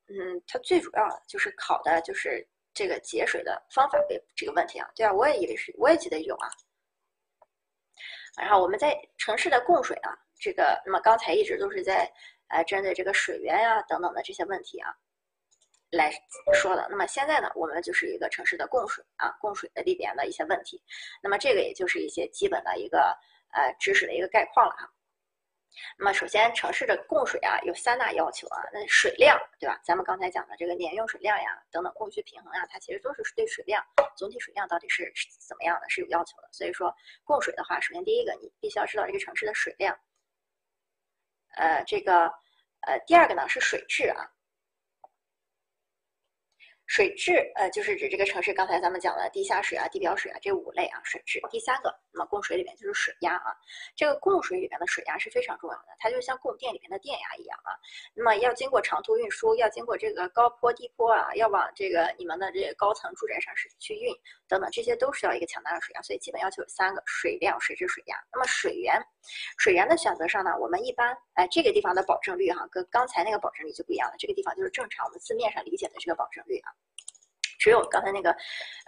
嗯，它最主要就是考的就是。这个节水的方法这这个问题啊，对啊，我也以为是，我也记得有啊。然后我们在城市的供水啊，这个那么刚才一直都是在呃针对这个水源呀等等的这些问题啊来说的。那么现在呢，我们就是一个城市的供水啊，供水的里边的一些问题。那么这个也就是一些基本的一个呃知识的一个概况了哈。那么首先，城市的供水啊有三大要求啊，那水量对吧？咱们刚才讲的这个年用水量呀，等等供需平衡啊，它其实都是对水量总体水量到底是怎么样的，是有要求的。所以说，供水的话，首先第一个，你必须要知道这个城市的水量。呃，这个呃，第二个呢是水质啊。水质，呃，就是指这个城市刚才咱们讲了地下水啊、地表水啊这五类啊水质。第三个，那么供水里面就是水压啊，这个供水里面的水压是非常重要的，它就像供电里面的电压一样啊。那么要经过长途运输，要经过这个高坡低坡啊，要往这个你们的这个高层住宅上是去运等等，这些都需要一个强大的水压，所以基本要求有三个：水量、水质、水压。那么水源，水源的选择上呢，我们一般哎这个地方的保证率哈，跟刚才那个保证率就不一样了，这个地方就是正常我们字面上理解的这个保证率啊。只有刚才那个，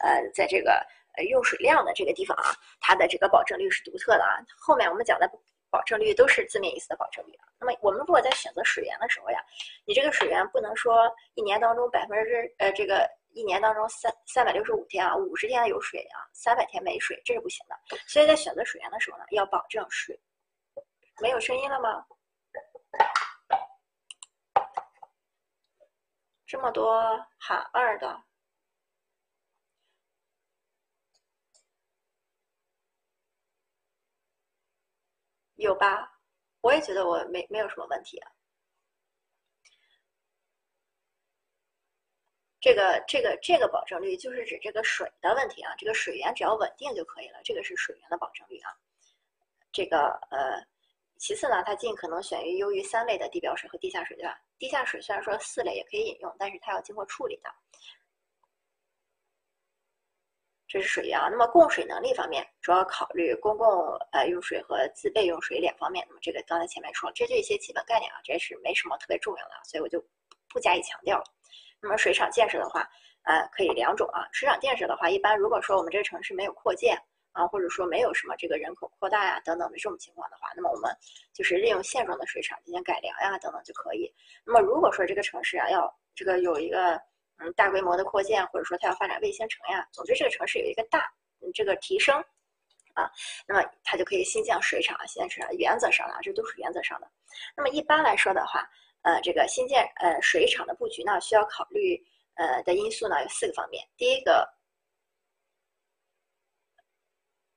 呃，在这个呃用水量的这个地方啊，它的这个保证率是独特的啊。后面我们讲的保证率都是字面意思的保证率啊。那么我们如果在选择水源的时候呀，你这个水源不能说一年当中百分之呃这个一年当中三三百六十五天啊，五十天有水啊，三百天没水，这是不行的。所以在选择水源的时候呢，要保证水。没有声音了吗？这么多喊二的。有吧？我也觉得我没没有什么问题啊。这个这个这个保证率就是指这个水的问题啊，这个水源只要稳定就可以了，这个是水源的保证率啊。这个呃，其次呢，它尽可能选于优于三类的地表水和地下水，对吧？地下水虽然说四类也可以饮用，但是它要经过处理的。这是水源啊，那么供水能力方面，主要考虑公共呃用水和自备用水两方面。那么这个刚才前面说了，这就一些基本概念啊，这是没什么特别重要的，所以我就不加以强调了。那么水厂建设的话，呃，可以两种啊。水厂建设的话，一般如果说我们这个城市没有扩建啊，或者说没有什么这个人口扩大呀等等的这种情况的话，那么我们就是利用现状的水厂进行改良呀等等就可以。那么如果说这个城市啊要这个有一个嗯，大规模的扩建，或者说它要发展卫星城呀，总之这个城市有一个大嗯这个提升啊，那么它就可以新建水厂、新建水厂。原则上啊，这都是原则上的。那么一般来说的话，呃，这个新建呃水厂的布局呢，需要考虑呃的因素呢有四个方面。第一个，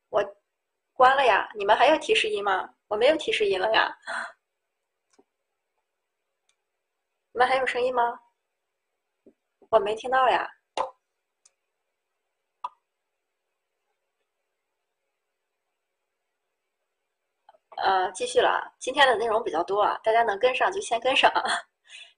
我关了呀，你们还要提示音吗？我没有提示音了呀，你们还有声音吗？我没听到呀，呃，继续了啊。今天的内容比较多啊，大家能跟上就先跟上啊。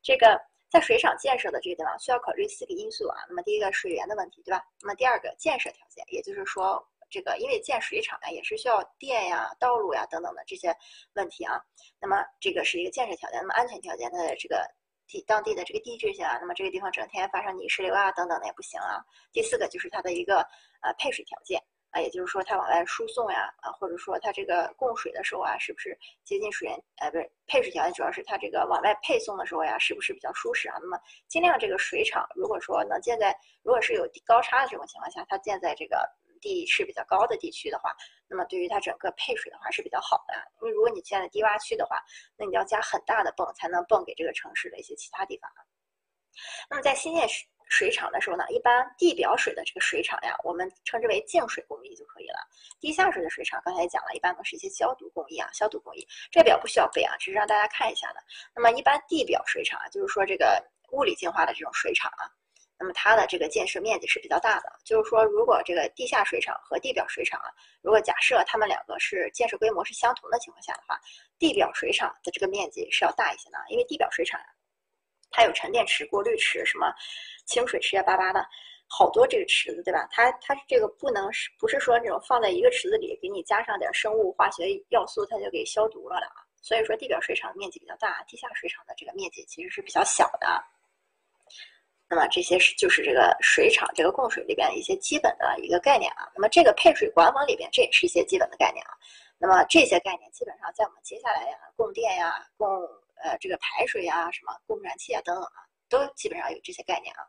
这个在水厂建设的这个地方需要考虑四个因素啊。那么第一个水源的问题，对吧？那么第二个建设条件，也就是说，这个因为建水厂呀，也是需要电呀、道路呀等等的这些问题啊。那么这个是一个建设条件，那么安全条件的这个。地当地的这个地质性啊，那么这个地方整天发生泥石流啊等等的也不行啊。第四个就是它的一个呃配水条件啊，也就是说它往外输送呀啊，或者说它这个供水的时候啊，是不是接近水源？呃，不是配水条件，主要是它这个往外配送的时候呀，是不是比较舒适啊？那么尽量这个水厂如果说能建在，如果是有高差的这种情况下，它建在这个。地势比较高的地区的话，那么对于它整个配水的话是比较好的。因为如果你建在低洼区的话，那你要加很大的泵才能泵给这个城市的一些其他地方啊。那么在新建水水厂的时候呢，一般地表水的这个水厂呀，我们称之为净水工艺就可以了。地下水的水厂刚才也讲了，一般都是一些消毒工艺啊，消毒工艺。这表不需要背啊，只是让大家看一下的。那么一般地表水厂啊，就是说这个物理净化的这种水厂啊。那么它的这个建设面积是比较大的。就是说，如果这个地下水厂和地表水厂啊，如果假设它们两个是建设规模是相同的情况下的话，地表水厂的这个面积是要大一些的，因为地表水厂它有沉淀池、过滤池、什么清水池呀、巴巴的。好多这个池子，对吧？它它这个不能是不是说那种放在一个池子里，给你加上点生物化学要素，它就给消毒了的啊。所以说地表水厂面积比较大，地下水厂的这个面积其实是比较小的。那么这些是就是这个水厂这个供水里边一些基本的一个概念啊。那么这个配水管网里边，这也是一些基本的概念啊。那么这些概念基本上在我们接下来呀，供电呀、供呃这个排水呀、什么供燃气啊等等啊。都基本上有这些概念啊。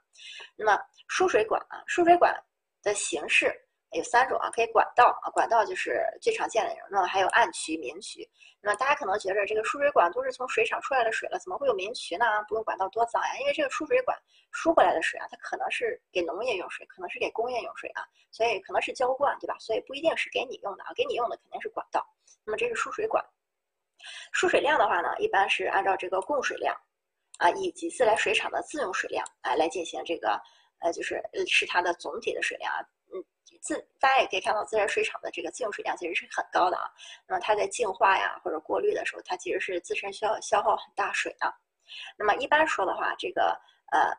那么输水管啊，输水管的形式有三种啊，可以管道啊，管道就是最常见的那种。那么还有暗渠、明渠。那么大家可能觉得这个输水管都是从水厂出来的水了，怎么会有明渠呢？不用管道多脏呀？因为这个输水管输回来的水啊，它可能是给农业用水，可能是给工业用水啊，所以可能是浇灌，对吧？所以不一定是给你用的啊，给你用的肯定是管道。那么这是输水管，输水量的话呢，一般是按照这个供水量。啊，以及自来水厂的自用水量啊来进行这个，呃，就是呃是它的总体的水量啊，自大家也可以看到自来水厂的这个净水量其实是很高的啊。那么它在净化呀或者过滤的时候，它其实是自身需要消耗很大水的。那么一般说的话，这个呃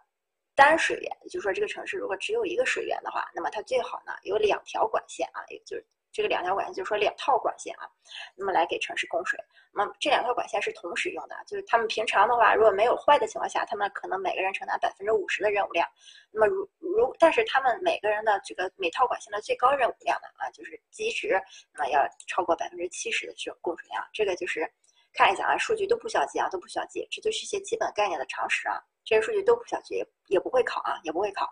单水源，就是说这个城市如果只有一个水源的话，那么它最好呢有两条管线啊，也就是。这个两条管线就是说两套管线啊，那么来给城市供水。那么这两条管线是同时用的，就是他们平常的话，如果没有坏的情况下，他们可能每个人承担百分之五十的任务量。那么如如，但是他们每个人的这个每套管线的最高任务量呢啊，就是极值，那么要超过百分之七十的这种供水量。这个就是看一下啊，数据都不需要记啊，都不需要记，这就是一些基本概念的常识啊。这些数据都不需要记，也也不会考啊，也不会考。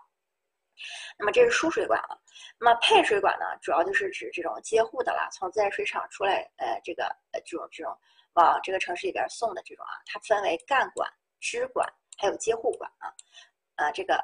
那么这是输水管了，那么配水管呢，主要就是指这种接户的了，从自来水厂出来，呃，这个呃这种这种往这个城市里边送的这种啊，它分为干管、支管还有接户管啊，呃，这个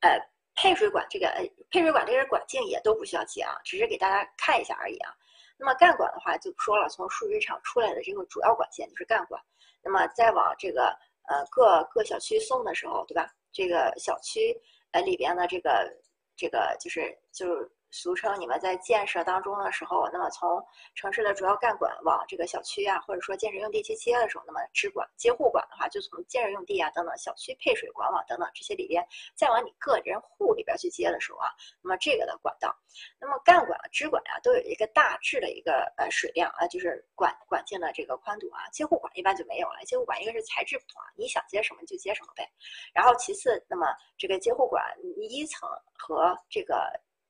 呃配水管这个呃配水管这个管径也都不需要记啊，只是给大家看一下而已啊。那么干管的话就不说了，从输水厂出来的这个主要管线就是干管，那么再往这个呃各各小区送的时候，对吧？这个小区。呃，里边的这个，这个就是就俗称你们在建设当中的时候，那么从城市的主要干管往这个小区啊，或者说建设用地去接的时候，那么支管接户管的话，就从建设用地啊等等小区配水管网等等这些里边，再往你个人户里边去接的时候啊，那么这个的管道，那么干管、支管啊，都有一个大致的一个呃水量啊，就是管管径的这个宽度啊。接户管一般就没有了，接户管一个是材质不同啊，你想接什么就接什么呗。然后其次，那么这个接户管一层和这个。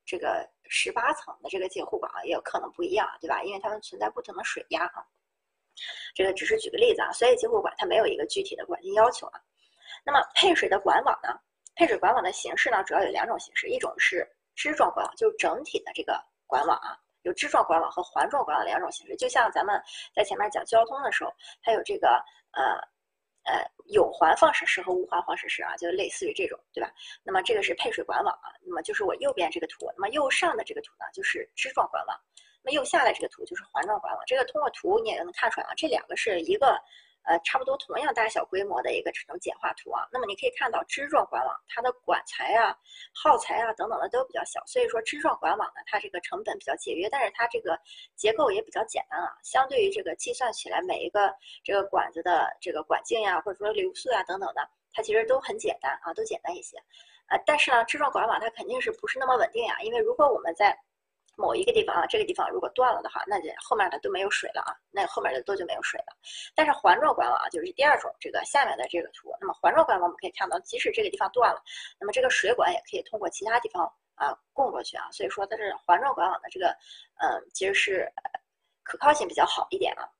这个十八层的这个接户管啊，也有可能不一样，对吧？因为它们存在不同的水压啊。这个只是举个例子啊，所以接户管它没有一个具体的管径要求啊。那么配水的管网呢？配水管网的形式呢，主要有两种形式，一种是枝状管网，就是整体的这个管网啊，有枝状管网和环状管网两种形式。就像咱们在前面讲交通的时候，它有这个呃。呃，有环放射式和无环放射式啊，就类似于这种，对吧？那么这个是配水管网啊，那么就是我右边这个图，那么右上的这个图呢，就是枝状管网，那么右下的这个图就是环状管网。这个通过图你也能看出来啊，这两个是一个。呃，差不多同样大小规模的一个这种简化图啊，那么你可以看到枝状管网它的管材啊、耗材啊等等的都比较小，所以说枝状管网呢，它这个成本比较节约，但是它这个结构也比较简单啊，相对于这个计算起来每一个这个管子的这个管径呀，或者说流速呀等等的，它其实都很简单啊，都简单一些。呃，但是呢，枝状管网它肯定是不是那么稳定呀？因为如果我们在某一个地方啊，这个地方如果断了的话，那就后面的都没有水了啊，那后面的都就没有水了。但是环状管网啊，就是第二种这个下面的这个图。那么环状管网我们可以看到，即使这个地方断了，那么这个水管也可以通过其他地方啊供过去啊。所以说它是环状管网的这个，嗯，其实是可靠性比较好一点啊。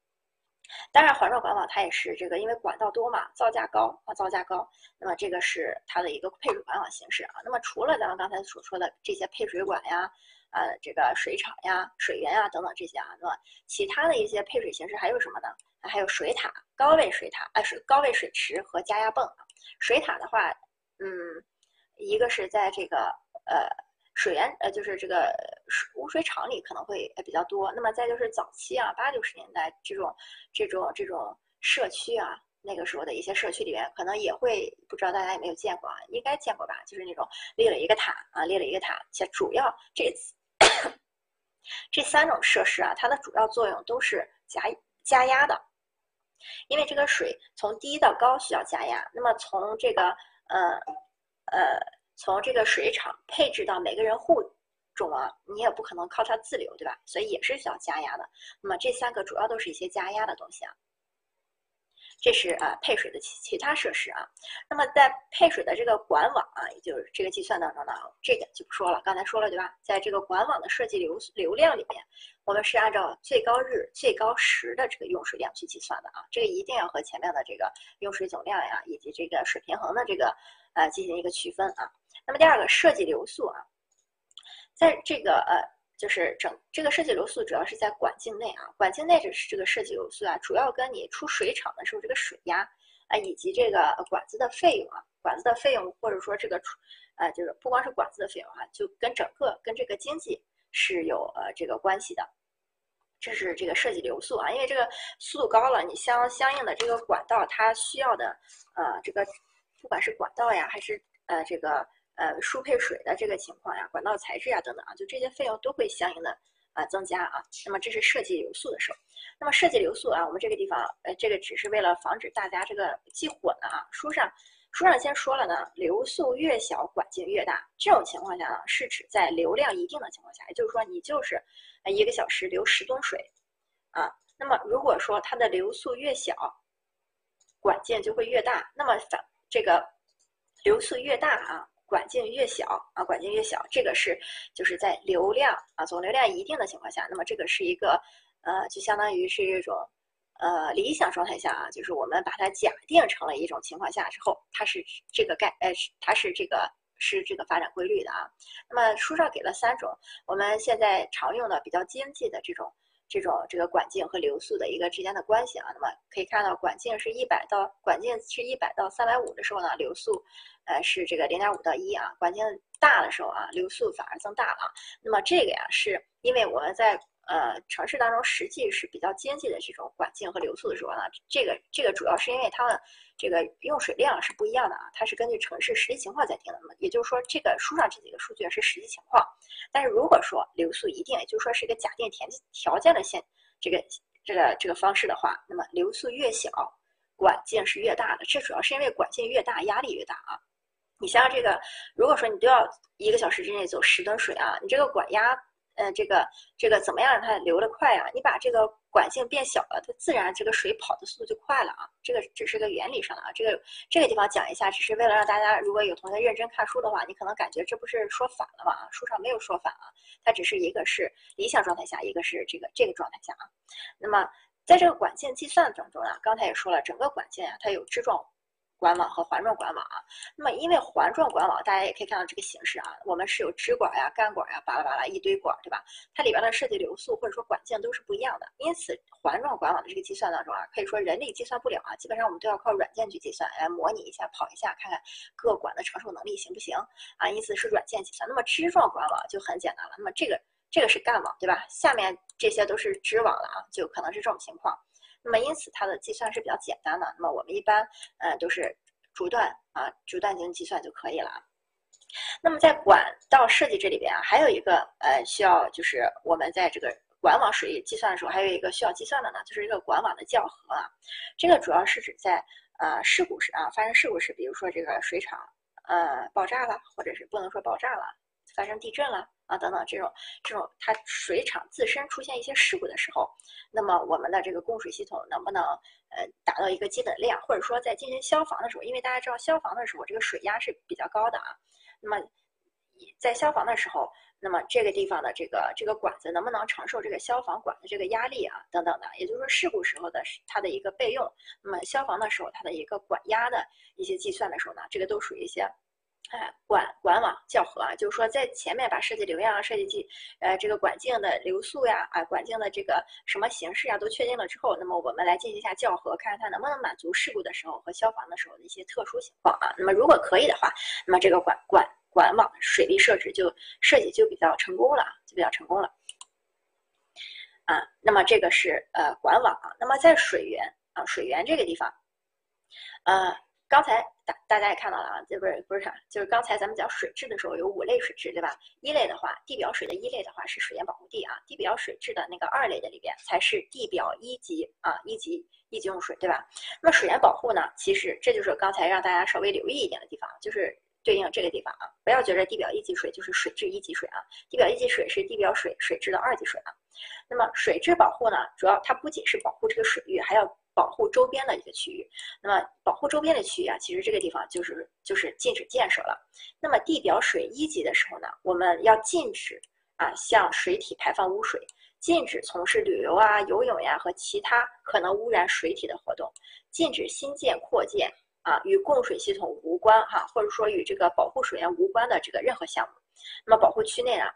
当然，环状管网它也是这个，因为管道多嘛，造价高啊，造价高。那么这个是它的一个配水管网形式啊。那么除了咱们刚才所说的这些配水管呀。呃，这个水厂呀、水源呀等等这些啊，那么其他的一些配水形式还有什么呢？还有水塔、高位水塔，呃，水高位水池和加压泵。水塔的话，嗯，一个是在这个呃水源，呃，就是这个水污水厂里可能会比较多。那么再就是早期啊，八九十年代这种这种这种社区啊。那个时候的一些社区里面，可能也会不知道大家有没有见过啊？应该见过吧？就是那种立了一个塔啊，立了一个塔，且主要这这三种设施啊，它的主要作用都是加加压的，因为这个水从低到高需要加压，那么从这个呃呃从这个水厂配置到每个人户中啊，你也不可能靠它自流，对吧？所以也是需要加压的。那么这三个主要都是一些加压的东西啊。这是啊配水的其其他设施啊，那么在配水的这个管网啊，也就是这个计算当中呢，这个就不说了，刚才说了对吧？在这个管网的设计流流量里面，我们是按照最高日、最高时的这个用水量去计算的啊，这个一定要和前面的这个用水总量呀，以及这个水平衡的这个呃进行一个区分啊。那么第二个设计流速啊，在这个呃。就是整这个设计流速主要是在管径内啊，管径内这是这个设计流速啊，主要跟你出水厂的时候这个水压啊，以及这个管子的费用啊，管子的费用或者说这个出，呃，就是不光是管子的费用啊，就跟整个跟这个经济是有呃这个关系的。这是这个设计流速啊，因为这个速度高了，你相相应的这个管道它需要的呃这个不管是管道呀还是呃这个。呃，输配水的这个情况呀，管道材质啊等等啊，就这些费用都会相应的啊增加啊。那么这是设计流速的时候。那么设计流速啊，我们这个地方呃，这个只是为了防止大家这个记混了啊。书上书上先说了呢，流速越小，管径越大。这种情况下呢，是指在流量一定的情况下，也就是说你就是一个小时流十吨水啊。那么如果说它的流速越小，管径就会越大。那么反这个流速越大啊。管径越小啊，管径越小，这个是就是在流量啊总流量一定的情况下，那么这个是一个呃，就相当于是这种呃理想状态下啊，就是我们把它假定成了一种情况下之后，它是这个概呃，它是这个是这个发展规律的啊。那么书上给了三种我们现在常用的比较经济的这种。这种这个管径和流速的一个之间的关系啊，那么可以看到管径是一百到管径是一百到三百五的时候呢，流速，呃是这个零点五到一啊，管径大的时候啊，流速反而增大了。那么这个呀，是因为我们在。呃，城市当中实际是比较经济的这种管径和流速的时候呢，这个这个主要是因为它们这个用水量是不一样的啊，它是根据城市实际情况在定的嘛。也就是说，这个书上这几个数据是实际情况，但是如果说流速一定，也就是说是一个假定条件条件的线，这个这个这个方式的话，那么流速越小，管径是越大的。这主要是因为管径越大，压力越大啊。你像这个，如果说你都要一个小时之内走十吨水啊，你这个管压。呃，这个这个怎么样让它流得快啊？你把这个管径变小了，它自然这个水跑的速度就快了啊。这个只是个原理上的啊。这个这个地方讲一下，只是为了让大家，如果有同学认真看书的话，你可能感觉这不是说反了吗？啊，书上没有说反啊，它只是一个是理想状态下，一个是这个这个状态下啊。那么在这个管径计算当中啊，刚才也说了，整个管径啊，它有支状。管网和环状管网啊，那么因为环状管网，大家也可以看到这个形式啊，我们是有支管呀、干管呀，巴拉巴拉一堆管，对吧？它里边的设计流速或者说管径都是不一样的，因此环状管网的这个计算当中啊，可以说人力计算不了啊，基本上我们都要靠软件去计算，来模拟一下、跑一下，看看各管的承受能力行不行啊？因此是软件计算。那么支状管网就很简单了，那么这个这个是干网，对吧？下面这些都是支网了啊，就可能是这种情况。那么因此它的计算是比较简单的，那么我们一般呃都是逐段啊逐段进行计算就可以了。那么在管道设计这里边啊，还有一个呃需要就是我们在这个管网水计算的时候，还有一个需要计算的呢，就是一个管网的校核啊。这个主要是指在呃事故时啊发生事故时，比如说这个水厂呃爆炸了，或者是不能说爆炸了。发生地震了啊，等等这种这种它水厂自身出现一些事故的时候，那么我们的这个供水系统能不能呃达到一个基本量，或者说在进行消防的时候，因为大家知道消防的时候这个水压是比较高的啊，那么在消防的时候，那么这个地方的这个这个管子能不能承受这个消防管的这个压力啊，等等的，也就是说事故时候的它的一个备用，那么消防的时候它的一个管压的一些计算的时候呢，这个都属于一些。哎，管管网校核啊，就是说在前面把设计流量、设计计呃这个管径的流速呀，啊管径的这个什么形式啊都确定了之后，那么我们来进行一下校核，看看它能不能满足事故的时候和消防的时候的一些特殊情况啊。那么如果可以的话，那么这个管管管网水利设置就设计就比较成功了，就比较成功了。啊，那么这个是呃管网啊，那么在水源啊水源这个地方。呃，刚才大大家也看到了啊，这不是不是啥，就是刚才咱们讲水质的时候有五类水质，对吧？一类的话，地表水的一类的话是水源保护地啊，地表水质的那个二类的里边才是地表一级啊，一级一级用水，对吧？那么水源保护呢，其实这就是刚才让大家稍微留意一点的地方，就是对应这个地方啊，不要觉得地表一级水就是水质一级水啊，地表一级水是地表水水质的二级水啊。那么水质保护呢，主要它不仅是保护这个水域，还要。保护周边的一个区域，那么保护周边的区域啊，其实这个地方就是就是禁止建设了。那么地表水一级的时候呢，我们要禁止啊向水体排放污水，禁止从事旅游啊、游泳呀和其他可能污染水体的活动，禁止新建、扩建啊与供水系统无关哈，或者说与这个保护水源无关的这个任何项目。那么保护区内啊，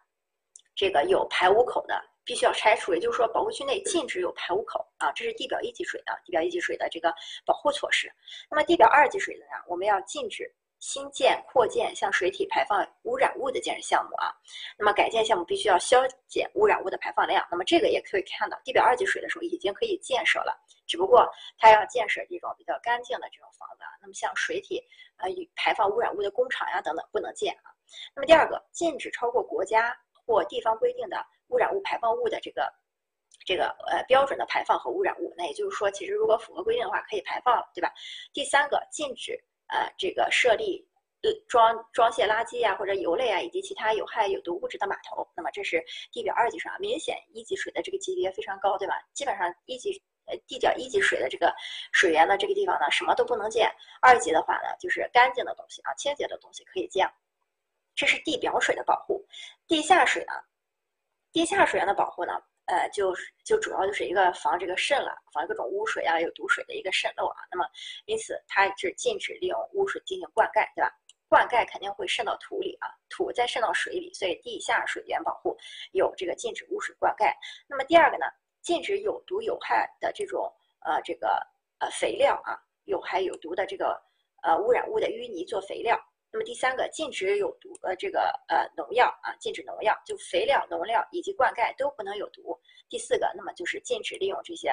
这个有排污口的。必须要拆除，也就是说，保护区内禁止有排污口啊，这是地表一级水的地表一级水的这个保护措施。那么地表二级水的呢，我们要禁止新建、扩建向水体排放污染物的建设项目啊。那么改建项目必须要削减污染物的排放量。那么这个也可以看到，地表二级水的时候已经可以建设了，只不过它要建设这种比较干净的这种房子啊。那么像水体呃排放污染物的工厂呀等等不能建啊。那么第二个，禁止超过国家或地方规定的。污染物排放物的这个这个呃标准的排放和污染物，那也就是说，其实如果符合规定的话，可以排放了，对吧？第三个，禁止呃这个设立呃装装卸垃圾啊或者油类啊以及其他有害有毒物质的码头。那么这是地表二级水啊，明显一级水的这个级别非常高，对吧？基本上一级呃地表一级水的这个水源的这个地方呢，什么都不能建；二级的话呢，就是干净的东西啊，清洁的东西可以建。这是地表水的保护，地下水呢？地下水源的保护呢，呃，就就主要就是一个防这个渗了，防各种污水啊、有毒水的一个渗漏啊。那么，因此它是禁止利用污水进行灌溉，对吧？灌溉肯定会渗到土里啊，土再渗到水里，所以地下水源保护有这个禁止污水灌溉。那么第二个呢，禁止有毒有害的这种呃这个呃肥料啊，有害有毒的这个呃污染物的淤泥做肥料。那么第三个，禁止有毒呃这个呃农药啊，禁止农药，就肥料、农药以及灌溉都不能有毒。第四个，那么就是禁止利用这些，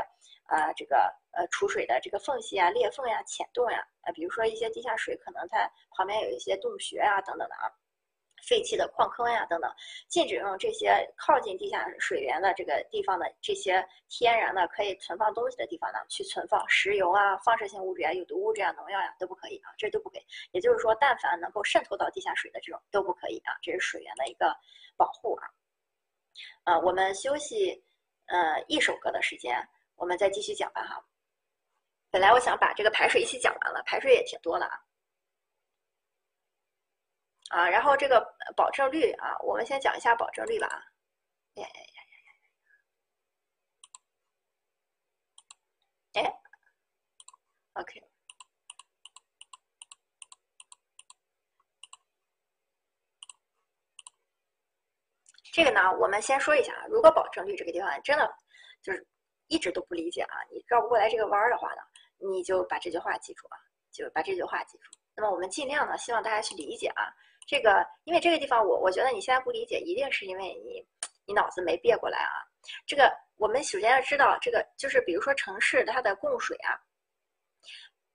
呃这个呃储水的这个缝隙啊、裂缝呀、浅洞呀，呃比如说一些地下水可能它旁边有一些洞穴啊等等的啊。废弃的矿坑呀，等等，禁止用这些靠近地下水源的这个地方的这些天然的可以存放东西的地方呢，去存放石油啊、放射性物质啊、有毒物质啊、农药呀，都不可以啊，这都不可以。也就是说，但凡能够渗透到地下水的这种都不可以啊，这是水源的一个保护啊。啊，我们休息呃一首歌的时间，我们再继续讲吧哈。本来我想把这个排水一起讲完了，排水也挺多的啊。啊，然后这个保证率啊，我们先讲一下保证率吧。哎呀呀呀呀！哎，OK，这个呢，我们先说一下啊。如果保证率这个地方真的就是一直都不理解啊，你绕不过来这个弯儿的话呢，你就把这句话记住啊，就把这句话记住。那么我们尽量呢，希望大家去理解啊。这个，因为这个地方，我我觉得你现在不理解，一定是因为你，你脑子没别过来啊。这个，我们首先要知道，这个就是，比如说城市它的供水啊，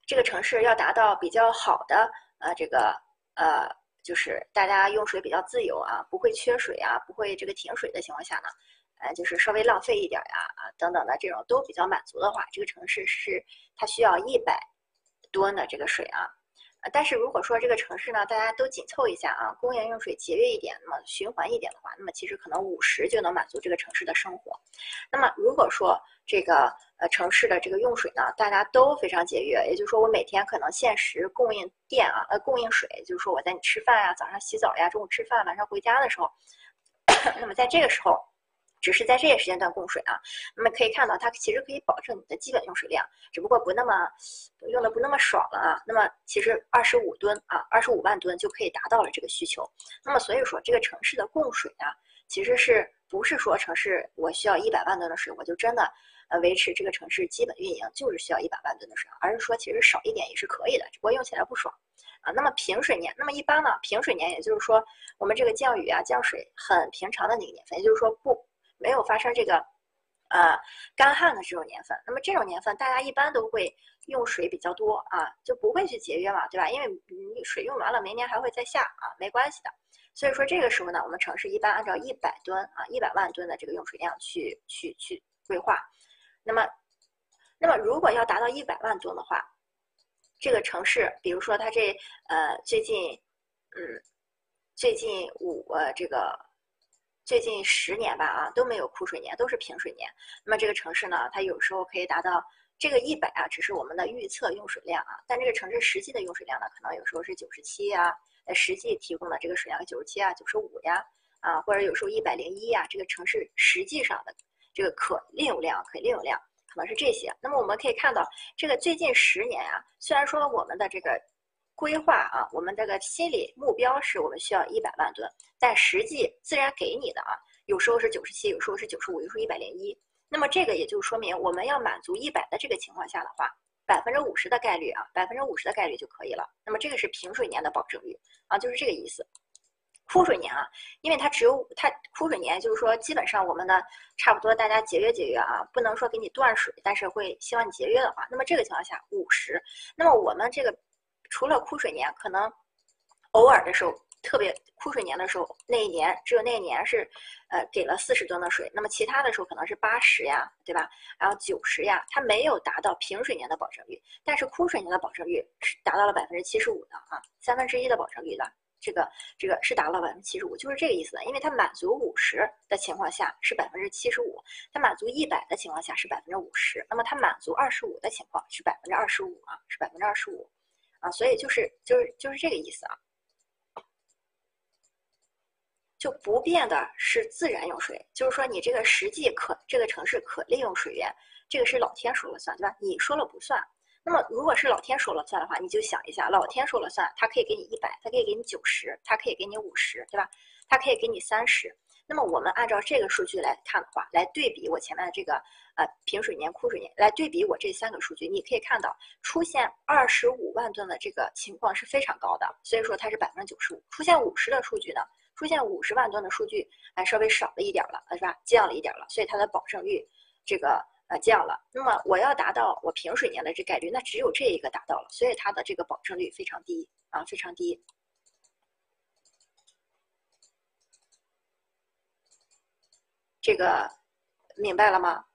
这个城市要达到比较好的，呃，这个，呃，就是大家用水比较自由啊，不会缺水啊，不会这个停水的情况下呢，呃，就是稍微浪费一点呀，啊，等等的这种都比较满足的话，这个城市是它需要一百吨的这个水啊。但是如果说这个城市呢，大家都紧凑一下啊，公园用水节约一点，那么循环一点的话，那么其实可能五十就能满足这个城市的生活。那么如果说这个呃城市的这个用水呢，大家都非常节约，也就是说我每天可能限时供应电啊，呃供应水，就是说我在你吃饭呀、早上洗澡呀、中午吃饭、晚上回家的时候，那么在这个时候。只是在这些时间段供水啊，那么可以看到它其实可以保证你的基本用水量，只不过不那么用的不那么爽了啊。那么其实二十五吨啊，二十五万吨就可以达到了这个需求。那么所以说这个城市的供水呢，其实是不是说城市我需要一百万吨的水，我就真的呃维持这个城市基本运营就是需要一百万吨的水，而是说其实少一点也是可以的，只不过用起来不爽啊。那么平水年，那么一般呢平水年也就是说我们这个降雨啊降水很平常的那个年份，也就是说不。没有发生这个，呃干旱的这种年份。那么这种年份，大家一般都会用水比较多啊，就不会去节约嘛，对吧？因为你水用完了，明年还会再下啊，没关系的。所以说这个时候呢，我们城市一般按照一百吨啊，一百万吨的这个用水量去去去规划。那么，那么如果要达到一百万吨的话，这个城市，比如说它这呃最近，嗯，最近五呃这个最近十年吧啊都没有枯水年，都是平水年。那么这个城市呢，它有时候可以达到这个一百啊，只是我们的预测用水量啊，但这个城市实际的用水量呢，可能有时候是九十七啊，呃实际提供的这个水量九十七啊、九十五呀啊，或者有时候一百零一呀，这个城市实际上的这个可利用量、可利用量。可能是这些。那么我们可以看到，这个最近十年啊，虽然说我们的这个规划啊，我们这个心理目标是我们需要一百万吨，但实际自然给你的啊，有时候是九十七，有时候是九十五，有时候一百零一。那么这个也就说明，我们要满足一百的这个情况下的话，百分之五十的概率啊，百分之五十的概率就可以了。那么这个是平水年的保证率啊，就是这个意思。枯水年啊，因为它只有它枯水年，就是说基本上我们的差不多大家节约节约啊，不能说给你断水，但是会希望你节约的话，那么这个情况下五十，那么我们这个除了枯水年，可能偶尔的时候，特别枯水年的时候，那一年只有那一年是呃给了四十吨的水，那么其他的时候可能是八十呀，对吧？然后九十呀，它没有达到平水年的保证率，但是枯水年的保证率是达到了百分之七十五的啊，三分之一的保证率的。这个这个是达到了百分之七十五，就是这个意思的。因为它满足五十的情况下是百分之七十五，它满足一百的情况下是百分之五十，那么它满足二十五的情况是百分之二十五啊，是百分之二十五啊，所以就是就是就是这个意思啊。就不变的是自然用水，就是说你这个实际可这个城市可利用水源，这个是老天说了算，对吧？你说了不算。那么，如果是老天说了算的话，你就想一下，老天说了算，他可以给你一百，他可以给你九十，他可以给你五十，对吧？他可以给你三十。那么，我们按照这个数据来看的话，来对比我前面的这个呃平水年、枯水年，来对比我这三个数据，你可以看到出现二十五万吨的这个情况是非常高的，所以说它是百分之九十五。出现五十的数据呢，出现五十万吨的数据，哎，稍微少了一点了，是吧？降了一点了，所以它的保证率这个。呃，降了。那么我要达到我平水年的这概率，那只有这一个达到了，所以它的这个保证率非常低啊，非常低。这个明白了吗？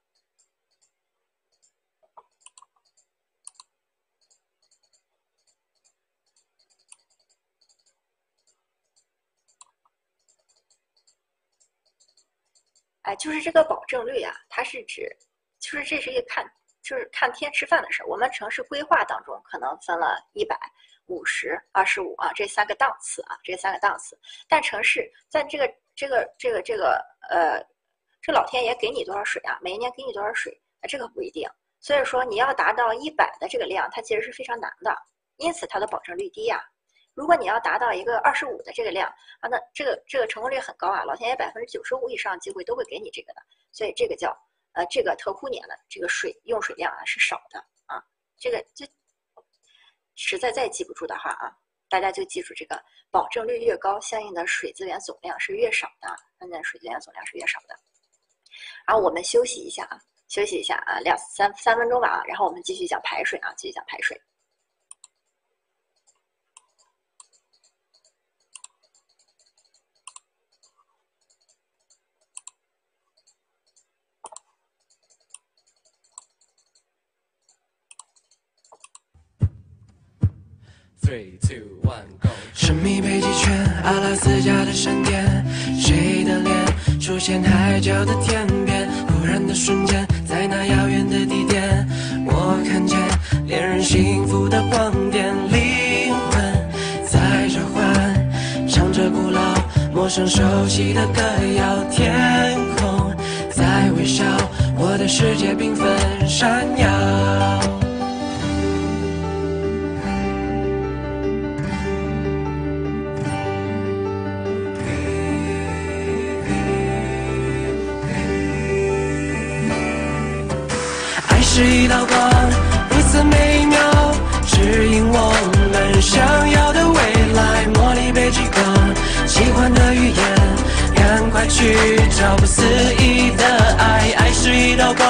哎，就是这个保证率啊，它是指。就是这是一个看，就是看天吃饭的事儿。我们城市规划当中可能分了一百、五十、二十五啊，这三个档次啊，这三个档次。但城市在这个这个这个这个呃，这老天爷给你多少水啊？每一年给你多少水啊？这个不一定。所以说你要达到一百的这个量，它其实是非常难的，因此它的保证率低呀。如果你要达到一个二十五的这个量啊，那这个这个成功率很高啊，老天爷百分之九十五以上机会都会给你这个的，所以这个叫。呃，这个特枯年的这个水用水量啊是少的啊，这个这实在再记不住的话啊，大家就记住这个保证率越高，相应的水资源总量是越少的，相应的水资源总量是越少的。然后我们休息一下啊，休息一下啊，两三三分钟吧啊，然后我们继续讲排水啊，继续讲排水。Three two one go 神秘北极圈，阿拉斯加的闪电，谁的脸出现海角的天边？忽然的瞬间，在那遥远的地点，我看见恋人幸福的光点，灵魂在召唤，唱着古老、陌生、熟悉的歌谣，天空在微笑，我的世界缤纷闪耀。是一道光，如此美妙，指引我们想要的未来。魔力北极光，奇幻的预言，赶快去找不思议的爱。爱是一道光，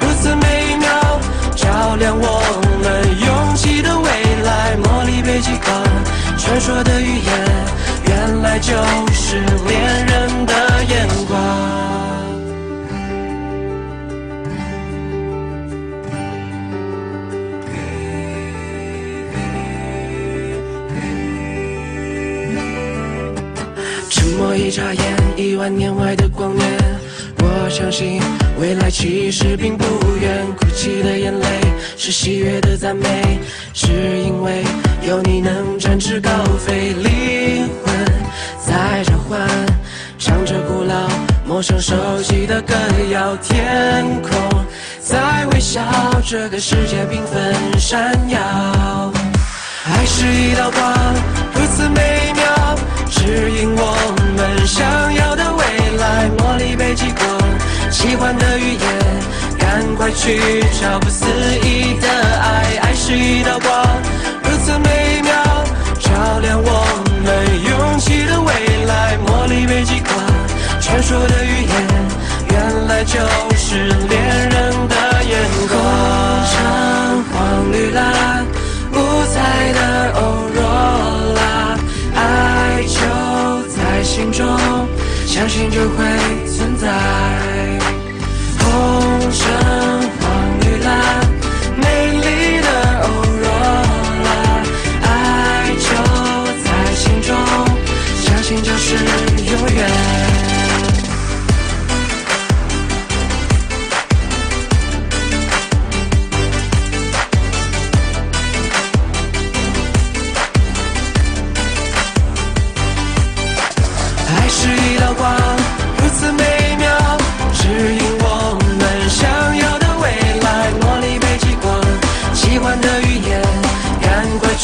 如此美妙，照亮我们勇气的未来。魔力北极光，传说的预言，原来就是恋人的眼光。一眨眼，一万年外的光年。我相信未来其实并不远，哭泣的眼泪是喜悦的赞美，是因为有你能展翅高飞，灵魂在召唤，唱着古老陌生熟悉的歌谣，天空在微笑，这个世界缤纷闪耀。爱是一道光，如此美妙，指引我们想要的未来。茉莉北极光，奇幻的语言，赶快去找不思议的爱。爱是一道光，如此美妙，照亮我们勇气的未来。茉莉北极光，传说的语言，原来就是恋人的眼光。红橙黄绿蓝。五彩的欧若拉，爱就在心中，相信就会存在。红橙黄绿蓝，美丽的欧若拉，爱就在心中，相信就是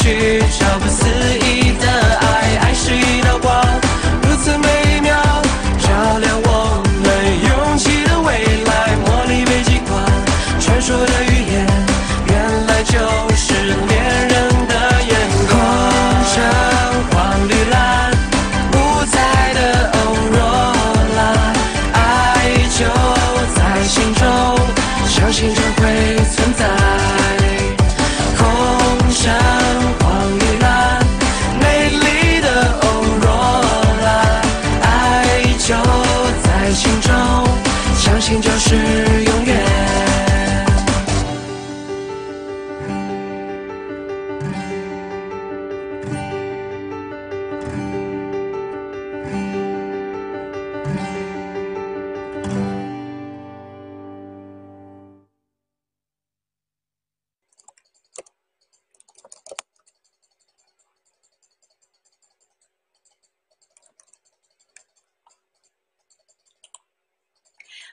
去找不思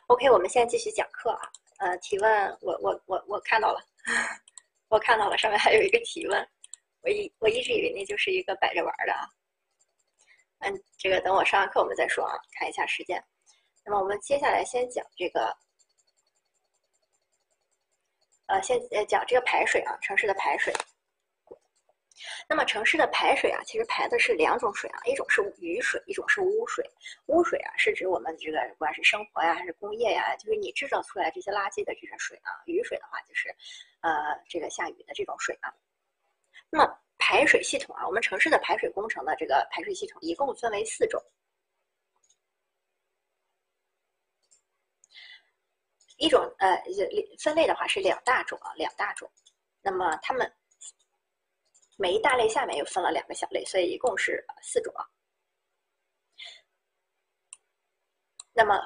OK，我们现在继续讲课啊。呃，提问，我我我我看到了，我看到了，上面还有一个提问，我一我一直以为那就是一个摆着玩的啊。嗯，这个等我上完课我们再说啊，看一下时间。那么我们接下来先讲这个，呃，先呃讲这个排水啊，城市的排水。那么城市的排水啊，其实排的是两种水啊，一种是雨水，一种是污水。污水啊，是指我们这个不管是生活呀，还是工业呀，就是你制造出来这些垃圾的这些水啊。雨水的话，就是呃这个下雨的这种水啊。那么排水系统啊，我们城市的排水工程的这个排水系统一共分为四种。一种呃分类的话是两大种啊，两大种。那么它们。每一大类下面又分了两个小类，所以一共是四种啊。那么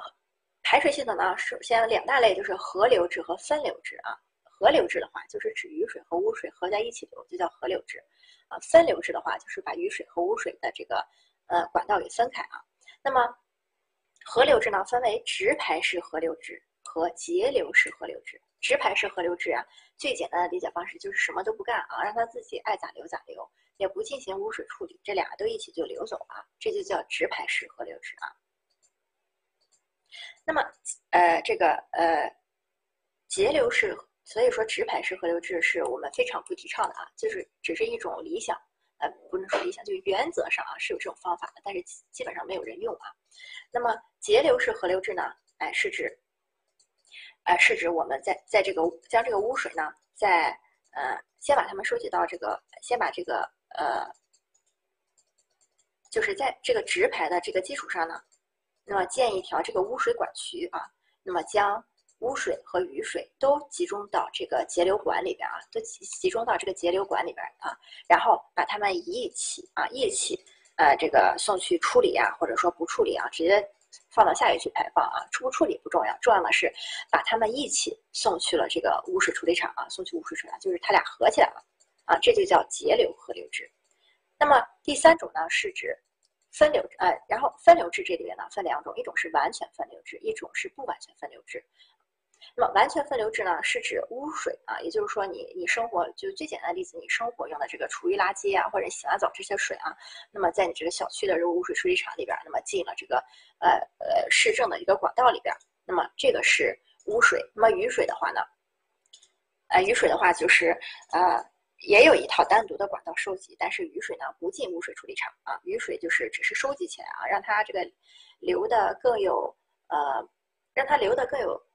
排水系统呢，首先两大类就是河流制和分流制啊。河流制的话，就是指雨水和污水合在一起流，就叫河流制啊。分流制的话，就是把雨水和污水的这个呃管道给分开啊。那么河流制呢，分为直排式河流制和截流式河流制。直排式河流制啊，最简单的理解方式就是什么都不干啊，让它自己爱咋流咋流，也不进行污水处理，这俩都一起就流走了，这就叫直排式河流制啊。那么，呃，这个呃，节流式，所以说直排式河流制是我们非常不提倡的啊，就是只是一种理想，呃，不能说理想，就原则上啊是有这种方法的，但是基本上没有人用啊。那么节流式河流制呢，哎，是指。呃，是指我们在在这个将这个污水呢，在呃先把它们收集到这个，先把这个呃，就是在这个直排的这个基础上呢，那么建一条这个污水管渠啊，那么将污水和雨水都集中到这个节流管里边啊，都集集中到这个节流管里边啊，然后把它们一起啊一起呃这个送去处理啊，或者说不处理啊，直接。放到下一去排放啊，处不处理不重要，重要的是把它们一起送去了这个污水处理厂啊，送去污水处理厂，就是它俩合起来了啊，这就叫截流和流制。那么第三种呢，是指分流，呃，然后分流制这里面呢分两种，一种是完全分流制，一种是不完全分流制。那么完全分流制呢，是指污水啊，也就是说你你生活就最简单的例子，你生活用的这个厨余垃圾啊，或者洗完澡这些水啊，那么在你这个小区的这个污水处理厂里边，那么进了这个呃呃市政的一个管道里边，那么这个是污水。那么雨水的话呢，呃雨水的话就是呃也有一套单独的管道收集，但是雨水呢不进污水处理厂啊，雨水就是只是收集起来啊，让它这个流的更有呃让它流的更有。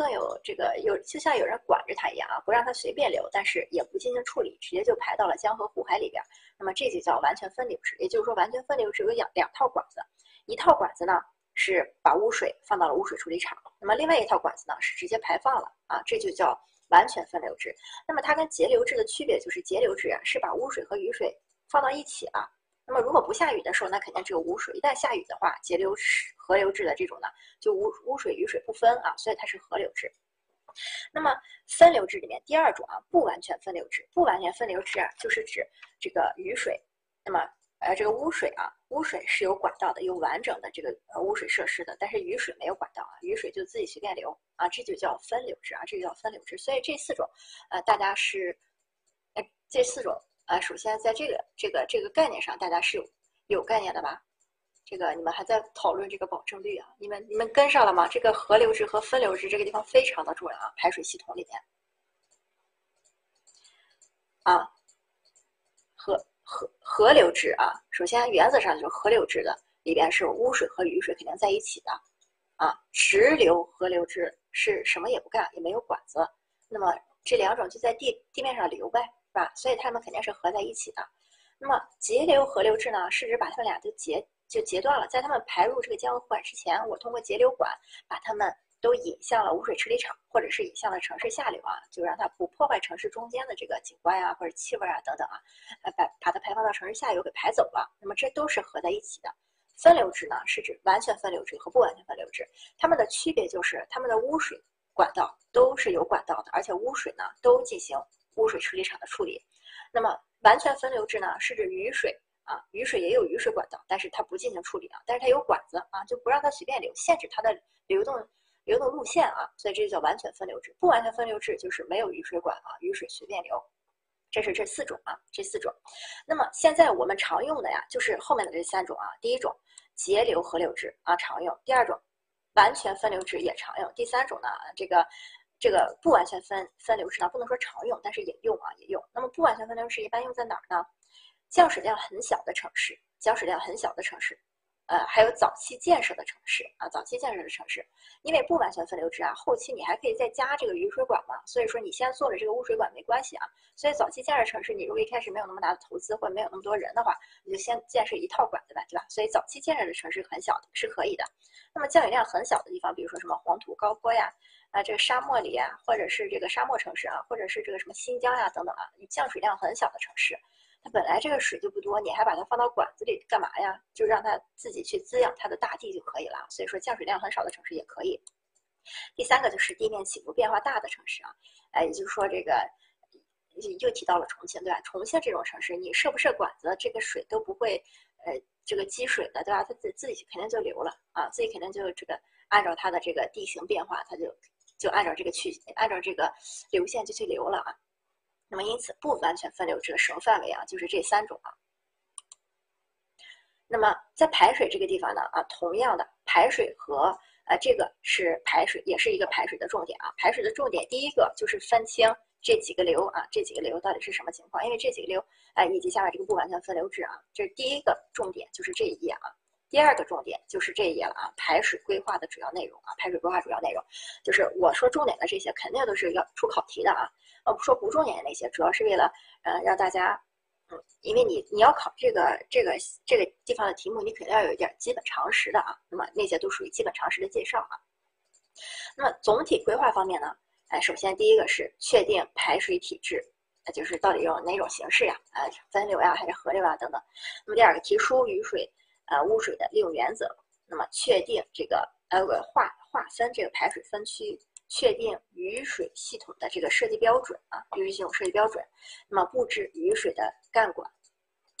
更有这个有，就像有人管着它一样啊，不让它随便流，但是也不进行处理，直接就排到了江河湖海里边。那么这就叫完全分流制，也就是说完全分流制有两两套管子，一套管子呢是把污水放到了污水处理厂，那么另外一套管子呢是直接排放了啊，这就叫完全分流制。那么它跟节流制的区别就是节流制啊是把污水和雨水放到一起了。那么如果不下雨的时候，那肯定只有污水；一旦下雨的话，节流式河流制的这种呢，就污污水雨水不分啊，所以它是河流制。那么分流制里面第二种啊，不完全分流制。不完全分流制啊，就是指这个雨水，那么呃这个污水啊，污水是有管道的，有完整的这个呃污水设施的，但是雨水没有管道啊，雨水就自己随便流啊，这就叫分流制啊，这就叫分流制。所以这四种，呃，大家是，呃，这四种。啊，首先在这个这个这个概念上，大家是有有概念的吧？这个你们还在讨论这个保证率啊？你们你们跟上了吗？这个河流制和分流制这个地方非常的重要啊，排水系统里面啊，河河河流制啊，首先原则上就是河流制的里边是污水和雨水肯定在一起的啊，直流河流制是什么也不干，也没有管子，那么这两种就在地地面上流呗。是吧？所以它们肯定是合在一起的。那么截流河流制呢，是指把它们俩都截就截断了，在它们排入这个江河湖海之前，我通过截流管把它们都引向了污水处理厂，或者是引向了城市下流啊，就让它不破坏城市中间的这个景观啊或者气味啊等等啊，呃把把它排放到城市下游给排走了。那么这都是合在一起的。分流制呢，是指完全分流制和不完全分流制，它们的区别就是它们的污水管道都是有管道的，而且污水呢都进行。污水处理厂的处理，那么完全分流制呢，是指雨水啊，雨水也有雨水管道，但是它不进行处理啊，但是它有管子啊，就不让它随便流，限制它的流动流动路线啊，所以这就叫完全分流制。不完全分流制就是没有雨水管啊，雨水随便流。这是这四种啊，这四种。那么现在我们常用的呀，就是后面的这三种啊，第一种节流合流制啊常用，第二种完全分流制也常用，第三种呢这个。这个不完全分分流式呢，不能说常用，但是也用啊，也用。那么不完全分流式一般用在哪儿呢？降水量很小的城市，降水量很小的城市，呃，还有早期建设的城市啊，早期建设的城市，因为不完全分流制啊，后期你还可以再加这个雨水管嘛，所以说你先做了这个污水管没关系啊。所以早期建设城市，你如果一开始没有那么大的投资或者没有那么多人的话，你就先建设一套管子呗，对吧？所以早期建设的城市很小的是可以的。那么降雨量很小的地方，比如说什么黄土高坡呀。啊，这个沙漠里啊，或者是这个沙漠城市啊，或者是这个什么新疆呀等等啊，降水量很小的城市，它本来这个水就不多，你还把它放到管子里干嘛呀？就让它自己去滋养它的大地就可以了。所以说降水量很少的城市也可以。第三个就是地面起伏变化大的城市啊，哎，也就是说这个又提到了重庆对吧？重庆这种城市，你设不设管子，这个水都不会呃这个积水的对吧？它自自己肯定就流了啊，自己肯定就这个按照它的这个地形变化，它就。就按照这个去，按照这个流线就去流了啊。那么因此不完全分流这个省范围啊，就是这三种啊。那么在排水这个地方呢啊，同样的排水和呃这个是排水，也是一个排水的重点啊。排水的重点第一个就是分清这几个流啊，这几个流到底是什么情况？因为这几个流哎，以及下面这个不完全分流制啊，这是第一个重点，就是这一页啊。第二个重点就是这一页了啊，排水规划的主要内容啊，排水规划主要内容就是我说重点的这些肯定都是要出考题的啊，呃，说不重点的那些，主要是为了呃让大家，嗯，因为你你要考这个这个这个地方的题目，你肯定要有一点基本常识的啊，那么那些都属于基本常识的介绍啊。那么总体规划方面呢，哎，首先第一个是确定排水体制，那就是到底用哪种形式呀？呃，分流呀还是合流啊等等。那么第二个提出雨水。呃，污水的利用原则，那么确定这个呃划划分这个排水分区，确定雨水系统的这个设计标准啊，雨水系统设计标准，那么布置雨水的干管，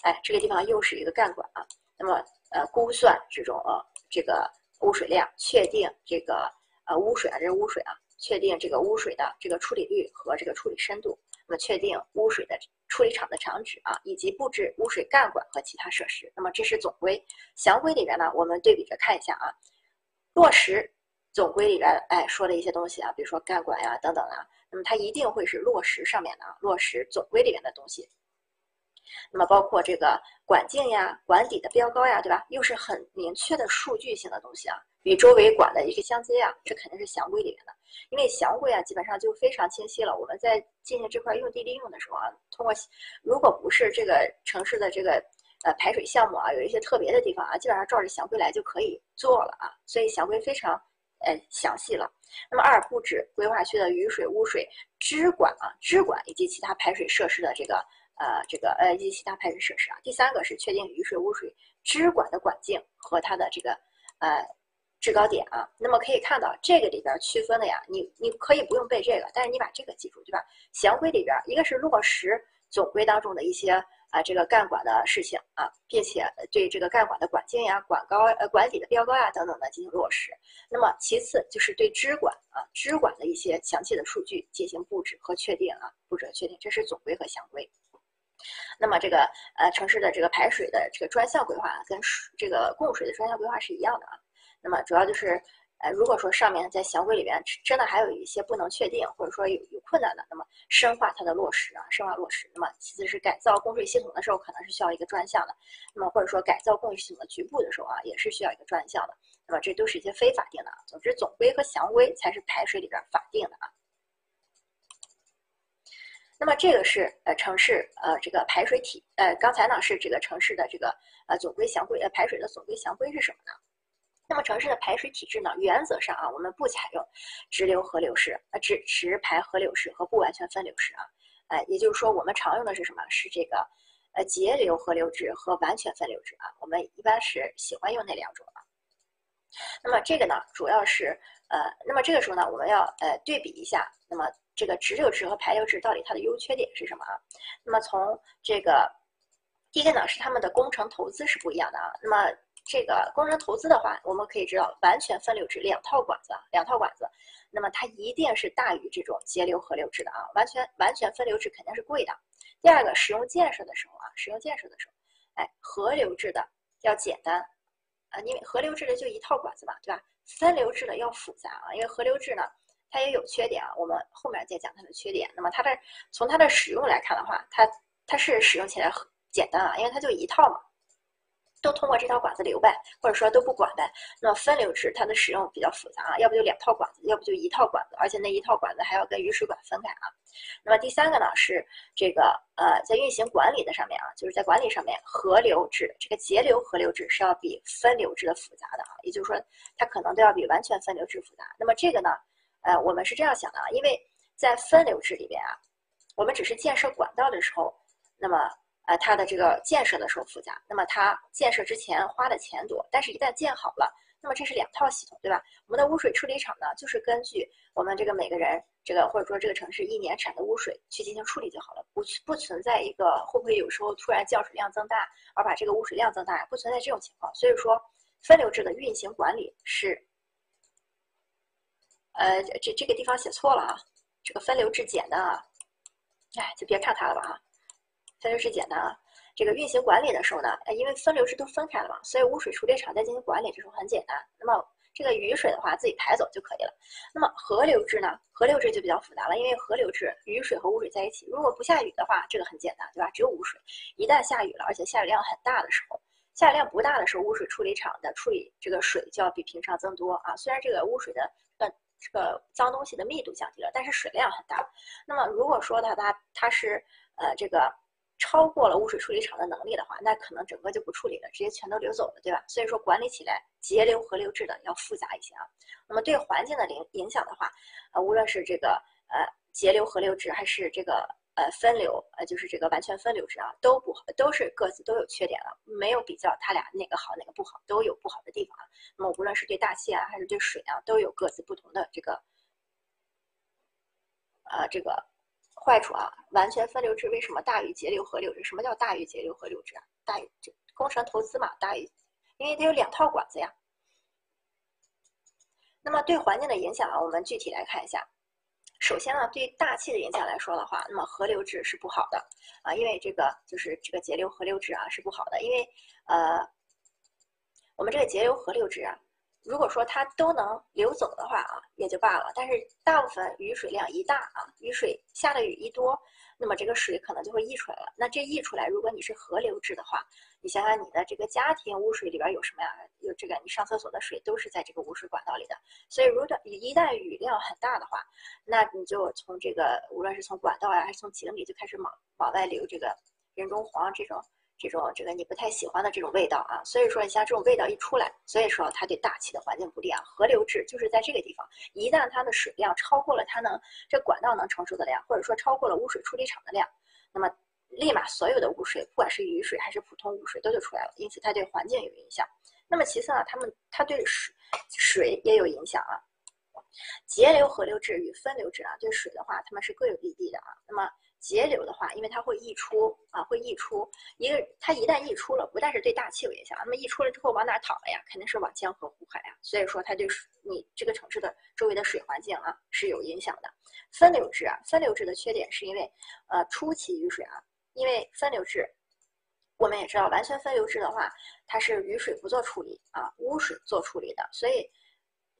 哎，这个地方又是一个干管啊，那么呃估算这种呃这个污水量，确定这个呃污水啊，这是污水啊，确定这个污水的这个处理率和这个处理深度。那么确定污水的处理厂的厂址啊，以及布置污水干管和其他设施。那么这是总规，详规里边呢，我们对比着看一下啊。落实总规里边哎说的一些东西啊，比如说干管呀等等啊，那么它一定会是落实上面的啊，落实总规里面的东西。那么包括这个管径呀、管底的标高呀，对吧？又是很明确的数据性的东西啊。与周围管的一个相接啊，这肯定是详规里面的，因为详规啊基本上就非常清晰了。我们在进行这块用地利用的时候啊，通过如果不是这个城市的这个呃排水项目啊，有一些特别的地方啊，基本上照着详规来就可以做了啊。所以详规非常呃详细了。那么二布置规划区的雨水、污水支管啊、支管以及其他排水设施的这个呃这个呃以及其他排水设施啊。第三个是确定雨水、污水支管的管径和它的这个呃。制高点啊，那么可以看到这个里边区分的呀，你你可以不用背这个，但是你把这个记住，对吧？详规里边一个是落实总规当中的一些啊这个干管的事情啊，并且对这个干管的管径呀、管高呃管理的标高呀等等的进行落实。那么其次就是对支管啊支管的一些详细的数据进行布置和确定啊，布置和确定，这是总规和详规。那么这个呃城市的这个排水的这个专项规划跟这个供水的专项规划是一样的啊。那么主要就是，呃，如果说上面在详规里边真的还有一些不能确定，或者说有有困难的，那么深化它的落实啊，深化落实。那么其次是改造供水系统的时候，可能是需要一个专项的。那么或者说改造供水系统的局部的时候啊，也是需要一个专项的。那么这都是一些非法定的。总之，总规和详规才是排水里边法定的啊。那么这个是呃城市呃这个排水体呃刚才呢是这个城市的这个呃总规详规呃排水的总规详规是什么呢？那么城市的排水体制呢？原则上啊，我们不采用直流合流式，呃，直直排合流式和不完全分流式啊，哎，也就是说，我们常用的是什么？是这个呃节流合流制和完全分流制啊。我们一般是喜欢用那两种啊。那么这个呢，主要是呃，那么这个时候呢，我们要呃对比一下，那么这个直流制和排流制到底它的优缺点是什么啊？那么从这个第一个呢，是他们的工程投资是不一样的啊。那么这个工程投资的话，我们可以知道，完全分流制两套管子，两套管子，那么它一定是大于这种节流合流制的啊。完全完全分流制肯定是贵的。第二个，使用建设的时候啊，使用建设的时候，哎，合流制的要简单啊，因为合流制的就一套管子嘛，对吧？分流制的要复杂啊，因为合流制呢，它也有缺点啊，我们后面再讲它的缺点。那么它的从它的使用来看的话，它它是使用起来很简单啊，因为它就一套嘛。都通过这套管子流呗，或者说都不管呗。那分流制它的使用比较复杂啊，要不就两套管子，要不就一套管子，而且那一套管子还要跟雨水管分开啊。那么第三个呢是这个呃，在运行管理的上面啊，就是在管理上面，合流制这个节流合流制是要比分流制的复杂的啊，也就是说它可能都要比完全分流制复杂。那么这个呢，呃，我们是这样想的啊，因为在分流制里边啊，我们只是建设管道的时候，那么。呃，它的这个建设的时候复杂，那么它建设之前花的钱多，但是一旦建好了，那么这是两套系统，对吧？我们的污水处理厂呢，就是根据我们这个每个人这个或者说这个城市一年产的污水去进行处理就好了，不不存在一个会不会有时候突然降水量增大而把这个污水量增大，不存在这种情况。所以说，分流制的运行管理是，呃，这这个地方写错了啊，这个分流制简单啊，哎，就别看它了吧啊。分流制简单啊，这个运行管理的时候呢，哎，因为分流制都分开了嘛，所以污水处理厂在进行管理的时候很简单。那么这个雨水的话，自己排走就可以了。那么河流制呢，河流制就比较复杂了，因为河流制雨水和污水在一起，如果不下雨的话，这个很简单，对吧？只有污水。一旦下雨了，而且下雨量很大的时候，下雨量不大的时候，污水处理厂的处理这个水就要比平常增多啊。虽然这个污水的呃这个脏东西的密度降低了，但是水量很大。那么如果说它它它是呃这个超过了污水处理厂的能力的话，那可能整个就不处理了，直接全都流走了，对吧？所以说管理起来节流和流质的要复杂一些啊。那么对环境的影影响的话，呃，无论是这个呃节流合流质还是这个。呃，分流呃，就是这个完全分流制啊，都不，都是各自都有缺点的，没有比较它俩哪个好哪个不好，都有不好的地方啊。那么无论是对大气啊，还是对水啊，都有各自不同的这个呃这个坏处啊。完全分流制为什么大于节流合流制？什么叫大于节流合流制啊？大于这工程投资嘛，大于，因为它有两套管子呀。那么对环境的影响啊，我们具体来看一下。首先呢，对大气的影响来说的话，那么合流制是不好的啊，因为这个就是这个节流合流制啊是不好的，因为呃，我们这个节流合流制啊，如果说它都能流走的话啊，也就罢了，但是大部分雨水量一大啊，雨水下的雨一多。那么这个水可能就会溢出来了。那这溢出来，如果你是河流制的话，你想想你的这个家庭污水里边有什么呀？有这个你上厕所的水都是在这个污水管道里的。所以如果一旦雨量很大的话，那你就从这个无论是从管道呀，还是从井里就开始往往外流这个人中黄这种。这种这个你不太喜欢的这种味道啊，所以说你像这种味道一出来，所以说它对大气的环境不利啊。河流质就是在这个地方，一旦它的水量超过了它能这管道能承受的量，或者说超过了污水处理厂的量，那么立马所有的污水，不管是雨水还是普通污水都就出来了，因此它对环境有影响。那么其次呢，它们它对水水也有影响啊。节流河流质与分流质啊，对水的话，它们是各有利弊的啊。那么节流的话，因为它会溢出啊，会溢出一个，它一旦溢出了，不但是对大气有影响，那么溢出了之后往哪淌了呀？肯定是往江河湖海啊，所以说它对你这个城市的周围的水环境啊是有影响的。分流制啊，分流制的缺点是因为呃初期雨水啊，因为分流制，我们也知道完全分流制的话，它是雨水不做处理啊，污水做处理的，所以。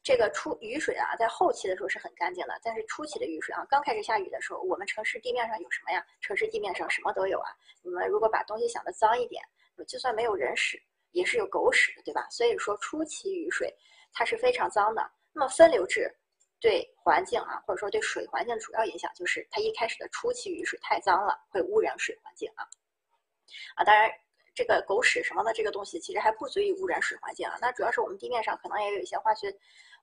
这个初雨水啊，在后期的时候是很干净的，但是初期的雨水啊，刚开始下雨的时候，我们城市地面上有什么呀？城市地面上什么都有啊。你们如果把东西想的脏一点，就算没有人屎，也是有狗屎的，对吧？所以说初期雨水它是非常脏的。那么分流制对环境啊，或者说对水环境主要影响就是它一开始的初期雨水太脏了，会污染水环境啊。啊，当然。这个狗屎什么的这个东西，其实还不足以污染水环境啊。那主要是我们地面上可能也有一些化学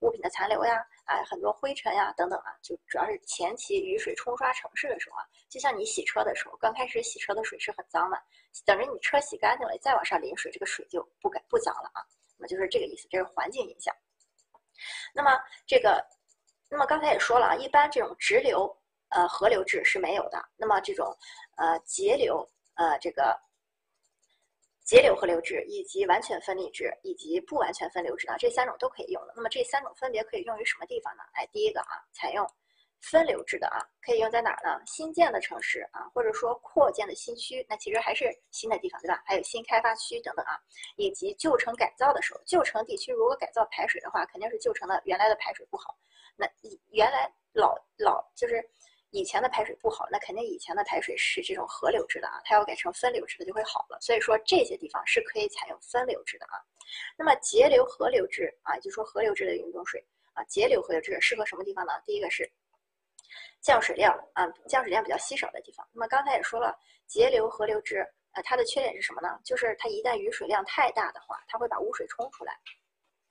物品的残留呀，啊，很多灰尘呀等等啊。就主要是前期雨水冲刷城市的时候啊，就像你洗车的时候，刚开始洗车的水是很脏的，等着你车洗干净了，再往上淋水，这个水就不敢不脏了啊。那么就是这个意思，这是环境影响。那么这个，那么刚才也说了啊，一般这种直流呃河流制是没有的。那么这种呃节流呃这个。截流合流制以及完全分离制以及不完全分流制啊，这三种都可以用的。那么这三种分别可以用于什么地方呢？哎，第一个啊，采用分流制的啊，可以用在哪儿呢？新建的城市啊，或者说扩建的新区，那其实还是新的地方对吧？还有新开发区等等啊，以及旧城改造的时候，旧城地区如果改造排水的话，肯定是旧城的原来的排水不好，那以原来老老就是。以前的排水不好，那肯定以前的排水是这种河流制的啊，它要改成分流制的就会好了。所以说这些地方是可以采用分流制的啊。那么节流河流制啊，也就是说河流制的饮用水啊，节流河流制适合什么地方呢？第一个是降水量啊，降水量比较稀少的地方。那么刚才也说了，节流河流制啊，它的缺点是什么呢？就是它一旦雨水量太大的话，它会把污水冲出来。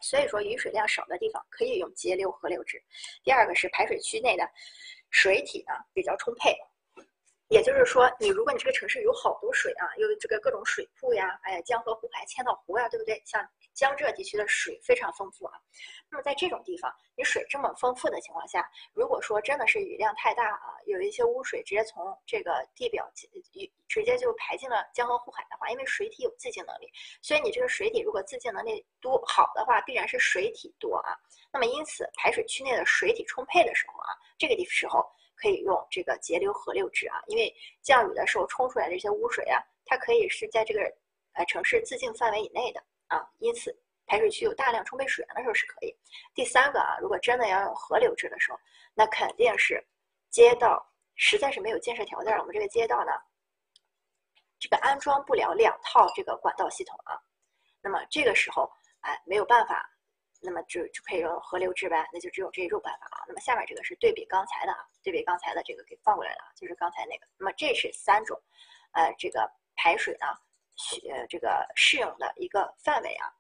所以说雨水量少的地方可以用节流河流制。第二个是排水区内的。水体呢比较充沛，也就是说，你如果你这个城市有好多水啊，有这个各种水库呀，哎，江河湖海、千岛湖呀，对不对？像江浙地区的水非常丰富啊。那么在这种地方，你水这么丰富的情况下，如果说真的是雨量太大啊，有一些污水直接从这个地表雨直接就排进了江河湖海的话，因为水体有自净能力，所以你这个水体如果自净能力多好的话，必然是水体多啊。那么因此，排水区内的水体充沛的时候啊，这个地时候可以用这个节流河流制啊，因为降雨的时候冲出来的这些污水啊，它可以是在这个呃城市自净范围以内的。啊，因此排水区有大量充沛水源的时候是可以。第三个啊，如果真的要用河流制的时候，那肯定是街道实在是没有建设条件，我们这个街道呢，这个安装不了两套这个管道系统啊。那么这个时候，哎，没有办法，那么就就可以用河流制呗，那就只有这一种办法啊。那么下面这个是对比刚才的啊，对比刚才的这个给放过来了，就是刚才那个。那么这是三种，呃，这个排水呢，呃，这个适用的一个范围啊。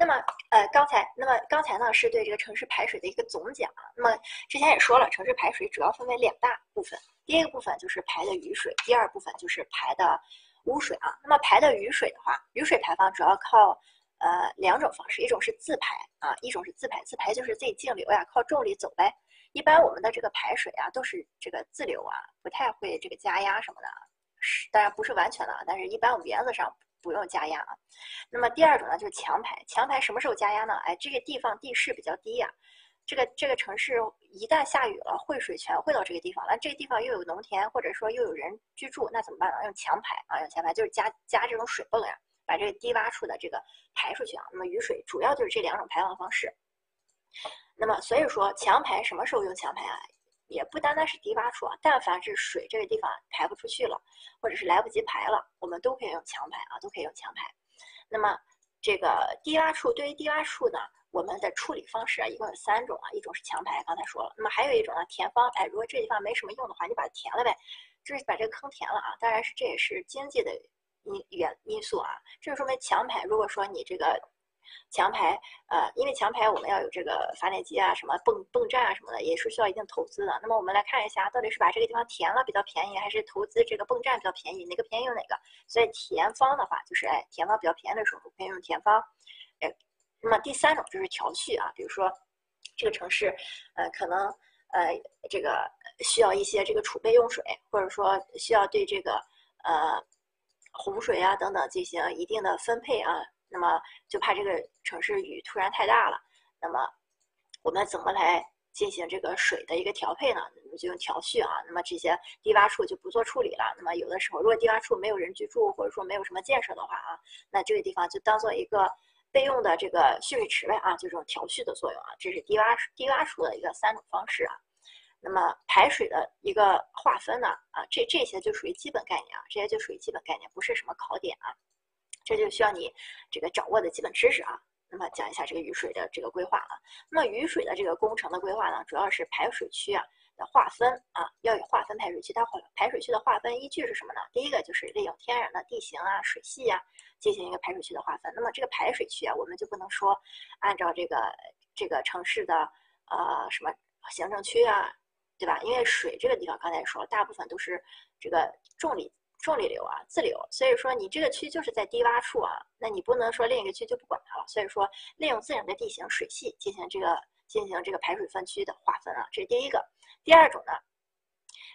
那么，呃，刚才，那么刚才呢，是对这个城市排水的一个总讲啊。那么之前也说了，城市排水主要分为两大部分，第一个部分就是排的雨水，第二部分就是排的污水啊。那么排的雨水的话，雨水排放主要靠呃两种方式，一种是自排啊，一种是自排。自排就是自己径流呀，靠重力走呗。一般我们的这个排水啊，都是这个自流啊，不太会这个加压什么的，是当然不是完全的，但是一般我们原则上。不用加压啊，那么第二种呢，就是强排。强排什么时候加压呢？哎，这个地方地势比较低呀，这个这个城市一旦下雨了，汇水全汇到这个地方，那这个地方又有农田，或者说又有人居住，那怎么办呢？用强排啊，用强排就是加加这种水泵呀，把这个低洼处的这个排出去啊。那么雨水主要就是这两种排放方式。那么所以说强排什么时候用强排啊？也不单单是低洼处啊，但凡是水这个地方排不出去了，或者是来不及排了，我们都可以用强排啊，都可以用强排。那么这个低洼处，对于低洼处呢，我们的处理方式啊，一共有三种啊，一种是强排，刚才说了。那么还有一种呢，填方。哎，如果这地方没什么用的话，你把它填了呗，就是把这个坑填了啊。当然是这也是经济的因原因素啊。这就说明强排，如果说你这个。强排，呃，因为强排我们要有这个发电机啊，什么泵泵站啊什么的，也是需要一定投资的。那么我们来看一下，到底是把这个地方填了比较便宜，还是投资这个泵站比较便宜？哪个便宜用哪个？所以填方的话，就是哎，填方比较便宜的时候，可以用填方。哎，那么第三种就是调蓄啊，比如说这个城市，呃，可能呃这个需要一些这个储备用水，或者说需要对这个呃洪水啊等等进行一定的分配啊。那么就怕这个城市雨突然太大了，那么我们怎么来进行这个水的一个调配呢？我们就用调蓄啊。那么这些低洼处就不做处理了。那么有的时候，如果低洼处没有人居住，或者说没有什么建设的话啊，那这个地方就当做一个备用的这个蓄水池呗啊，就这种调蓄的作用啊。这是低洼低洼处的一个三种方式啊。那么排水的一个划分呢啊，这这些就属于基本概念啊，这些就属于基本概念，不是什么考点啊。这就需要你这个掌握的基本知识啊。那么讲一下这个雨水的这个规划啊。那么雨水的这个工程的规划呢，主要是排水区啊的划分啊，要有划分排水区。它排水区的划分依据是什么呢？第一个就是利用天然的地形啊、水系啊，进行一个排水区的划分。那么这个排水区啊，我们就不能说按照这个这个城市的呃什么行政区啊，对吧？因为水这个地方刚才说，大部分都是这个重力。重力流啊，自流，所以说你这个区就是在低洼处啊，那你不能说另一个区就不管它了。所以说，利用自然的地形水系进行这个进行这个排水分区的划分啊，这是第一个。第二种呢，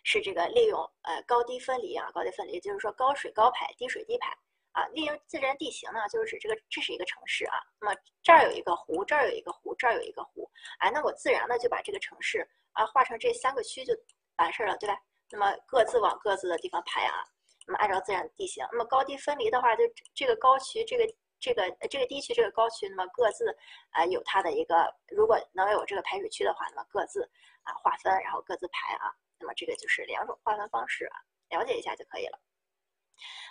是这个利用呃高低分离啊，高低分离就是说高水高排，低水低排啊。利用自然地形呢，就是指这个这是一个城市啊，那么这儿有一个湖，这儿有一个湖，这儿有一个湖，哎，那我自然的就把这个城市啊划成这三个区就完事儿了，对吧？那么各自往各自的地方排啊。那么按照自然地形，那么高低分离的话，就这个高区，这个这个这个低区，这个高区，那么各自啊有它的一个，如果能有这个排水区的话，那么各自啊划分，然后各自排啊，那么这个就是两种划分方式啊，了解一下就可以了。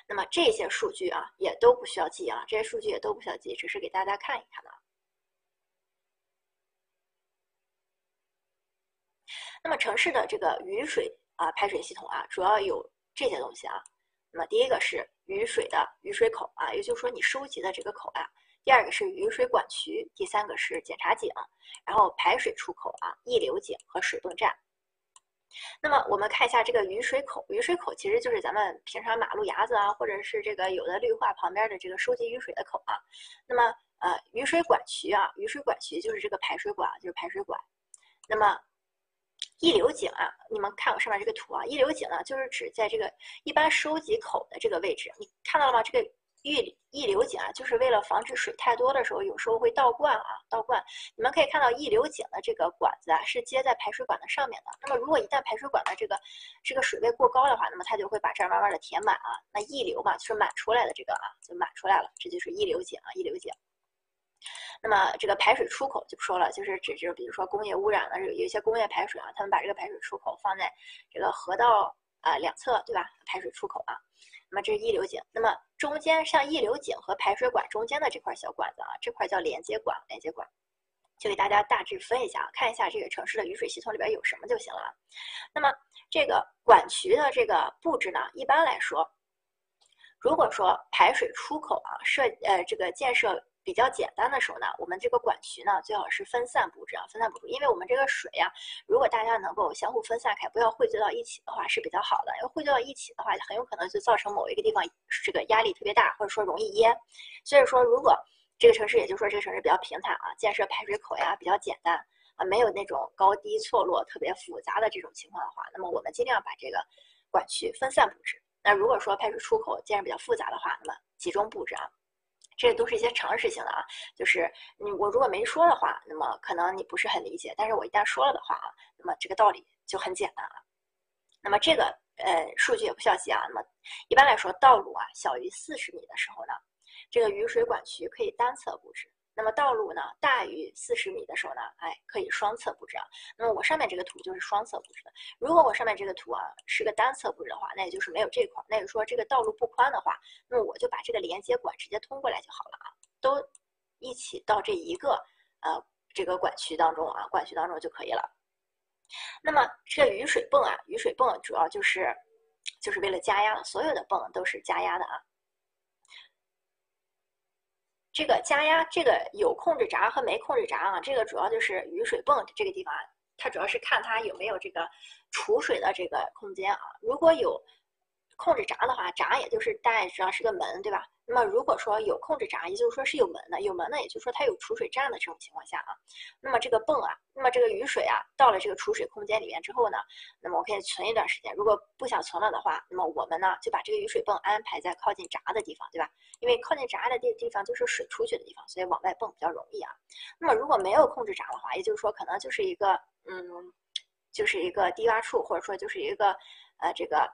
那么这些数据啊也都不需要记啊，这些数据也都不需要记，只是给大家看一看的。那么城市的这个雨水啊排水系统啊，主要有这些东西啊。那么第一个是雨水的雨水口啊，也就是说你收集的这个口啊。第二个是雨水管渠，第三个是检查井，然后排水出口啊，溢流井和水泵站。那么我们看一下这个雨水口，雨水口其实就是咱们平常马路牙子啊，或者是这个有的绿化旁边的这个收集雨水的口啊。那么呃雨水管渠啊，雨水管渠就是这个排水管，就是排水管。那么溢流井啊，你们看我上面这个图啊，溢流井呢，就是指在这个一般收集口的这个位置，你看到了吗？这个溢溢流井啊，就是为了防止水太多的时候，有时候会倒灌啊，倒灌。你们可以看到溢流井的这个管子啊，是接在排水管的上面的。那么如果一旦排水管的这个这个水位过高的话，那么它就会把这儿慢慢的填满啊。那溢流嘛，就是满出来的这个啊，就满出来了，这就是溢流井啊，溢流井。那么这个排水出口就不说了，就是指就比如说工业污染了，有有一些工业排水啊，他们把这个排水出口放在这个河道啊两侧对吧？排水出口啊，那么这是溢流井，那么中间像溢流井和排水管中间的这块小管子啊，这块叫连接管，连接管。就给大家大致分一下啊，看一下这个城市的雨水系统里边有什么就行了。那么这个管渠的这个布置呢，一般来说，如果说排水出口啊设呃这个建设比较简单的时候呢，我们这个管渠呢最好是分散布置啊，分散布置，因为我们这个水呀，如果大家能够相互分散开，不要汇聚到一起的话是比较好的。因为汇聚到一起的话，很有可能就造成某一个地方这个压力特别大，或者说容易淹。所以说如果这个城市，也就说，这个城市比较平坦啊，建设排水口呀比较简单啊，没有那种高低错落特别复杂的这种情况的话，那么我们尽量把这个管渠分散布置。那如果说排水出口建设比较复杂的话，那么集中布置啊，这都是一些常识性的啊，就是你我如果没说的话，那么可能你不是很理解，但是我一旦说了的话啊，那么这个道理就很简单了。那么这个呃数据也不需要记啊，那么一般来说，道路啊小于四十米的时候呢。这个雨水管渠可以单侧布置，那么道路呢大于四十米的时候呢，哎，可以双侧布置啊。那么我上面这个图就是双侧布置的。如果我上面这个图啊是个单侧布置的话，那也就是没有这块，那就说这个道路不宽的话，那么我就把这个连接管直接通过来就好了啊，都一起到这一个呃这个管渠当中啊，管渠当中就可以了。那么这个雨水泵啊，雨水泵主要就是就是为了加压，所有的泵都是加压的啊。这个加压，这个有控制闸和没控制闸啊，这个主要就是雨水泵这个地方，它主要是看它有没有这个储水的这个空间啊。如果有控制闸的话，闸也就是大家知道是个门，对吧？那么如果说有控制闸，也就是说是有门的，有门呢，也就是说它有储水站的这种情况下啊，那么这个泵啊，那么这个雨水啊，到了这个储水空间里面之后呢，那么我可以存一段时间。如果不想存了的话，那么我们呢就把这个雨水泵安排在靠近闸的地方，对吧？因为靠近闸的地地方就是水出去的地方，所以往外泵比较容易啊。那么如果没有控制闸的话，也就是说可能就是一个嗯，就是一个低洼处，或者说就是一个呃这个。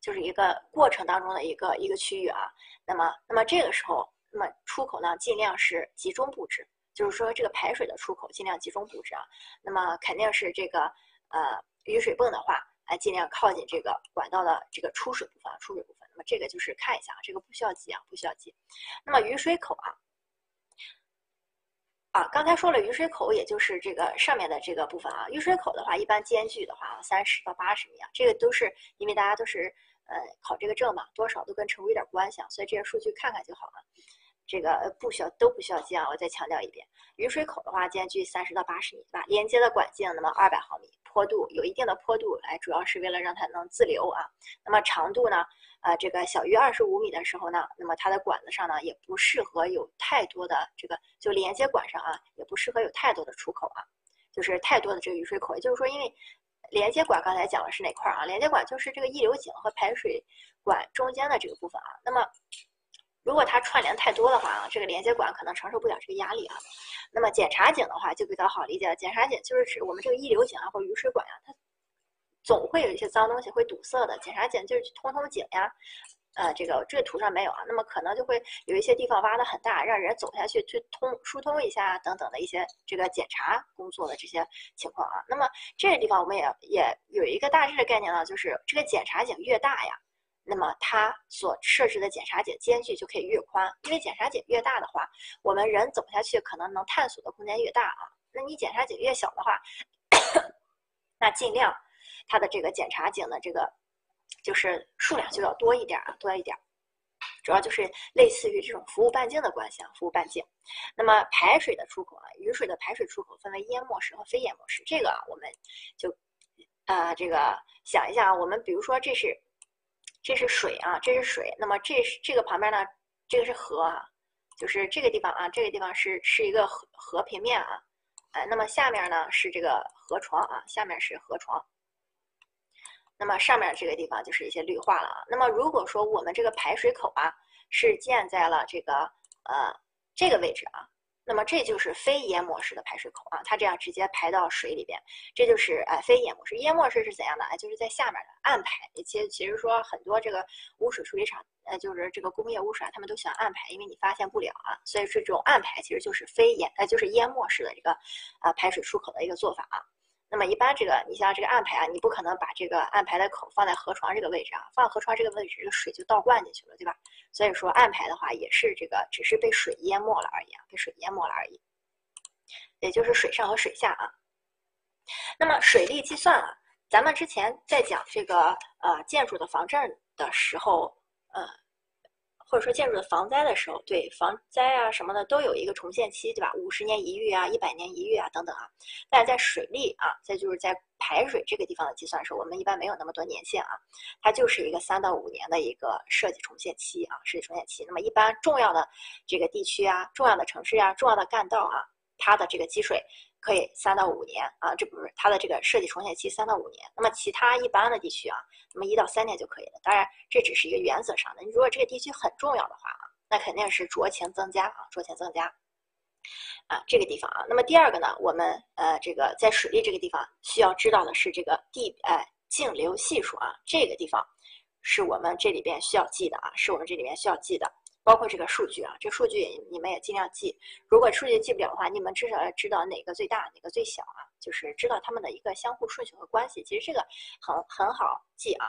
就是一个过程当中的一个一个区域啊，那么那么这个时候，那么出口呢尽量是集中布置，就是说这个排水的出口尽量集中布置啊，那么肯定是这个呃雨水泵的话，哎尽量靠近这个管道的这个出水部分啊，出水部分，那么这个就是看一下啊，这个不需要记啊，不需要记。那么雨水口啊。啊，刚才说了雨水口，也就是这个上面的这个部分啊。雨水口的话，一般间距的话，三十到八十米啊。这个都是因为大家都是呃考这个证嘛，多少都跟成都有点关系啊，所以这些数据看看就好了。这个不需要都不需要记啊，我再强调一遍，雨水口的话，间距三十到八十米，对吧？连接的管径那么二百毫米，坡度有一定的坡度，来主要是为了让它能自流啊。那么长度呢？呃，这个小于二十五米的时候呢，那么它的管子上呢也不适合有太多的这个，就连接管上啊，也不适合有太多的出口啊，就是太多的这个雨水口。也就是说，因为连接管刚才讲的是哪块儿啊？连接管就是这个溢流井和排水管中间的这个部分啊。那么如果它串联太多的话啊，这个连接管可能承受不了这个压力啊。那么检查井的话就比较好理解了，检查井就是指我们这个溢流井啊或者雨水管呀，它。总会有一些脏东西会堵塞的，检查井就是去通通井呀，呃，这个这个图上没有啊，那么可能就会有一些地方挖的很大，让人走下去去通疏通一下等等的一些这个检查工作的这些情况啊。那么这个地方我们也也有一个大致的概念呢，就是这个检查井越大呀，那么它所设置的检查井间距就可以越宽，因为检查井越大的话，我们人走下去可能能探索的空间越大啊。那你检查井越小的话，那尽量。它的这个检查井的这个就是数量就要多一点啊，多一点，主要就是类似于这种服务半径的关系啊，服务半径。那么排水的出口啊，雨水的排水出口分为淹没式和非淹没式，这个啊，我们就啊这个想一下啊，我们比如说这是这是水啊，这是水，那么这是这个旁边呢，这个是河啊，就是这个地方啊，这个地方是是一个河河平面啊，哎，那么下面呢是这个河床啊，下面是河床。那么上面这个地方就是一些绿化了啊。那么如果说我们这个排水口啊是建在了这个呃这个位置啊，那么这就是非淹没式的排水口啊，它这样直接排到水里边，这就是呃非淹没式。淹没式是怎样的？啊，就是在下面的暗排。其实其实说很多这个污水处理厂，呃，就是这个工业污水啊，他们都喜欢暗排，因为你发现不了啊。所以这种暗排其实就是非淹，呃，就是淹没式的这个呃排水出口的一个做法啊。那么一般这个你像这个暗排啊，你不可能把这个暗排的口放在河床这个位置啊，放河床这个位置，这个水就倒灌进去了，对吧？所以说暗排的话也是这个，只是被水淹没了而已啊，被水淹没了而已，也就是水上和水下啊。那么水利计算啊，咱们之前在讲这个呃建筑的防震的时候，呃。或者说建筑的防灾的时候，对防灾啊什么的都有一个重现期，对吧？五十年一遇啊，一百年一遇啊，等等啊。但是在水利啊，再就是在排水这个地方的计算时候，我们一般没有那么多年限啊，它就是一个三到五年的一个设计重现期啊，设计重现期。那么一般重要的这个地区啊，重要的城市啊，重要的干道啊，它的这个积水。可以三到五年啊，这不是它的这个设计重现期三到五年。那么其他一般的地区啊，那么一到三年就可以了。当然这只是一个原则上的。你如果这个地区很重要的话啊，那肯定是酌情增加啊，酌情增加。啊，这个地方啊，那么第二个呢，我们呃这个在水利这个地方需要知道的是这个地哎径流系数啊，这个地方是我们这里边需要记的啊，是我们这里边需要记的。包括这个数据啊，这数据你们也尽量记。如果数据记不了的话，你们至少要知道哪个最大，哪个最小啊，就是知道它们的一个相互顺序和关系。其实这个很很好记啊。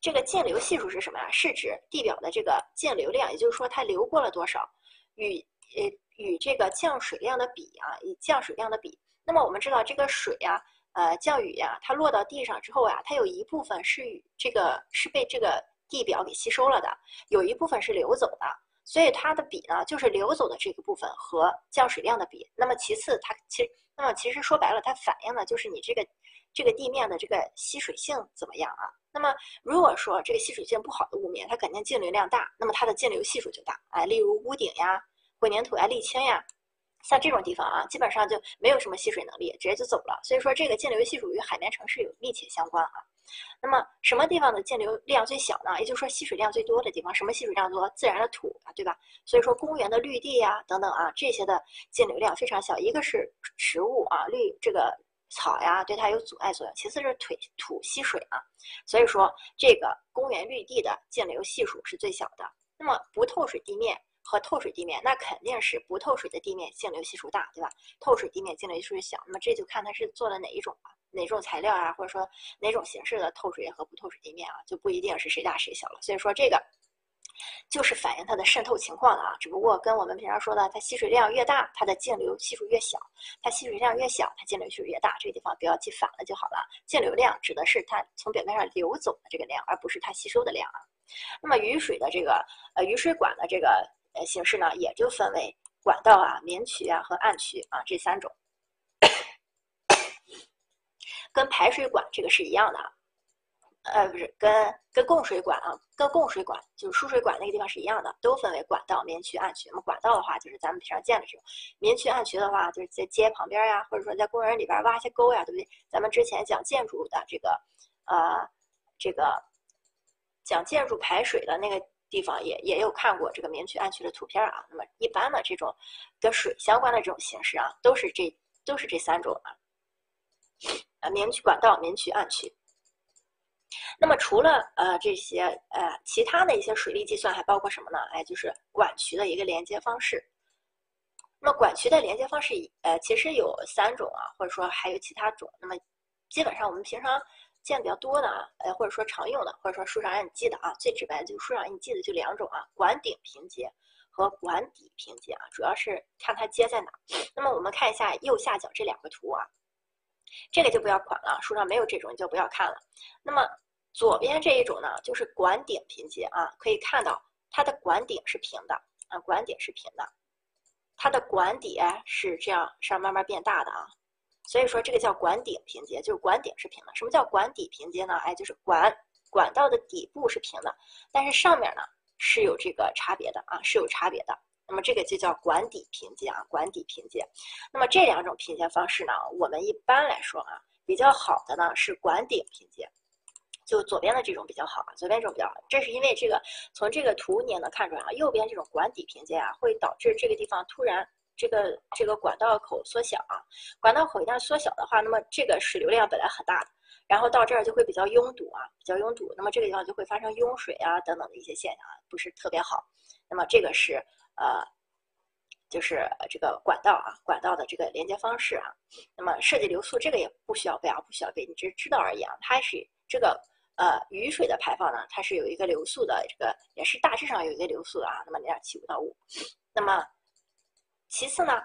这个径流系数是什么呀？是指地表的这个径流量，也就是说它流过了多少，与呃与这个降水量的比啊，以降水量的比。那么我们知道这个水呀，呃降雨呀，它落到地上之后呀，它有一部分是与这个是被这个。地表给吸收了的，有一部分是流走的，所以它的比呢，就是流走的这个部分和降水量的比。那么其次，它其实，那么其实说白了，它反映的就是你这个这个地面的这个吸水性怎么样啊？那么如果说这个吸水性不好的屋面，它肯定径流量大，那么它的径流系数就大。哎，例如屋顶呀、混凝土呀、沥青呀，像这种地方啊，基本上就没有什么吸水能力，直接就走了。所以说，这个径流系数与海绵城市有密切相关啊。那么什么地方的径流量最小呢？也就是说吸水量最多的地方，什么吸水量多？自然的土啊，对吧？所以说公园的绿地呀，等等啊，这些的径流量非常小。一个是植物啊，绿这个草呀，对它有阻碍作用；其次是土土吸水啊。所以说这个公园绿地的径流系数是最小的。那么不透水地面和透水地面，那肯定是不透水的地面径流系数大，对吧？透水地面径流系数小。那么这就看它是做了哪一种了。哪种材料啊，或者说哪种形式的透水和不透水地面啊，就不一定是谁大谁小了。所以说这个就是反映它的渗透情况的啊。只不过跟我们平常说的，它吸水量越大，它的径流系数越小；它吸水量越小，它径流系数越大。这个地方不要记反了就好了。径流量指的是它从表面上流走的这个量，而不是它吸收的量啊。那么雨水的这个呃雨水管的这个呃形式呢，也就分为管道啊、明渠啊和暗渠啊这三种。跟排水管这个是一样的，呃，不是跟跟供水管啊，跟供水管就是输水管那个地方是一样的，都分为管道、明渠、暗渠。那么管道的话，就是咱们平常见的这种；明渠、暗渠的话，就是在街旁边呀，或者说在公园里边挖些沟呀，对不对？咱们之前讲建筑的这个，呃，这个讲建筑排水的那个地方，也也有看过这个明渠、暗渠的图片啊。那么一般的这种跟水相关的这种形式啊，都是这都是这三种啊。呃，明渠管道、明渠、暗渠。那么除了呃这些呃其他的一些水利计算，还包括什么呢？哎，就是管渠的一个连接方式。那么管渠的连接方式，呃，其实有三种啊，或者说还有其他种。那么基本上我们平常见比较多的啊，呃，或者说常用的，或者说书上让你记的啊，最直白的就书上让你记的就两种啊，管顶平接和管底平接啊，主要是看它接在哪。那么我们看一下右下角这两个图啊。这个就不要管了，书上没有这种，你就不要看了。那么左边这一种呢，就是管顶平接啊，可以看到它的管顶是平的啊，管顶是平的，它的管底是这样上慢慢变大的啊，所以说这个叫管顶平接，就是管顶是平的。什么叫管底平接呢？哎，就是管管道的底部是平的，但是上面呢是有这个差别的啊，是有差别的。那么这个就叫管底拼接啊，管底拼接。那么这两种平接方式呢，我们一般来说啊，比较好的呢是管顶拼接，就左边的这种比较好啊，左边这种比较好。这是因为这个从这个图你也能看出来啊，右边这种管底拼接啊，会导致这个地方突然这个这个管道口缩小啊，管道口一旦缩小的话，那么这个水流量本来很大，然后到这儿就会比较拥堵啊，比较拥堵，那么这个地方就会发生拥水啊等等的一些现象啊，不是特别好。那么这个是。呃，就是这个管道啊，管道的这个连接方式啊。那么设计流速这个也不需要背啊，不需要背，你只是知道而已啊。它是这个呃雨水的排放呢，它是有一个流速的，这个也是大致上有一个流速的啊。那么零点七五到五。那么其次呢，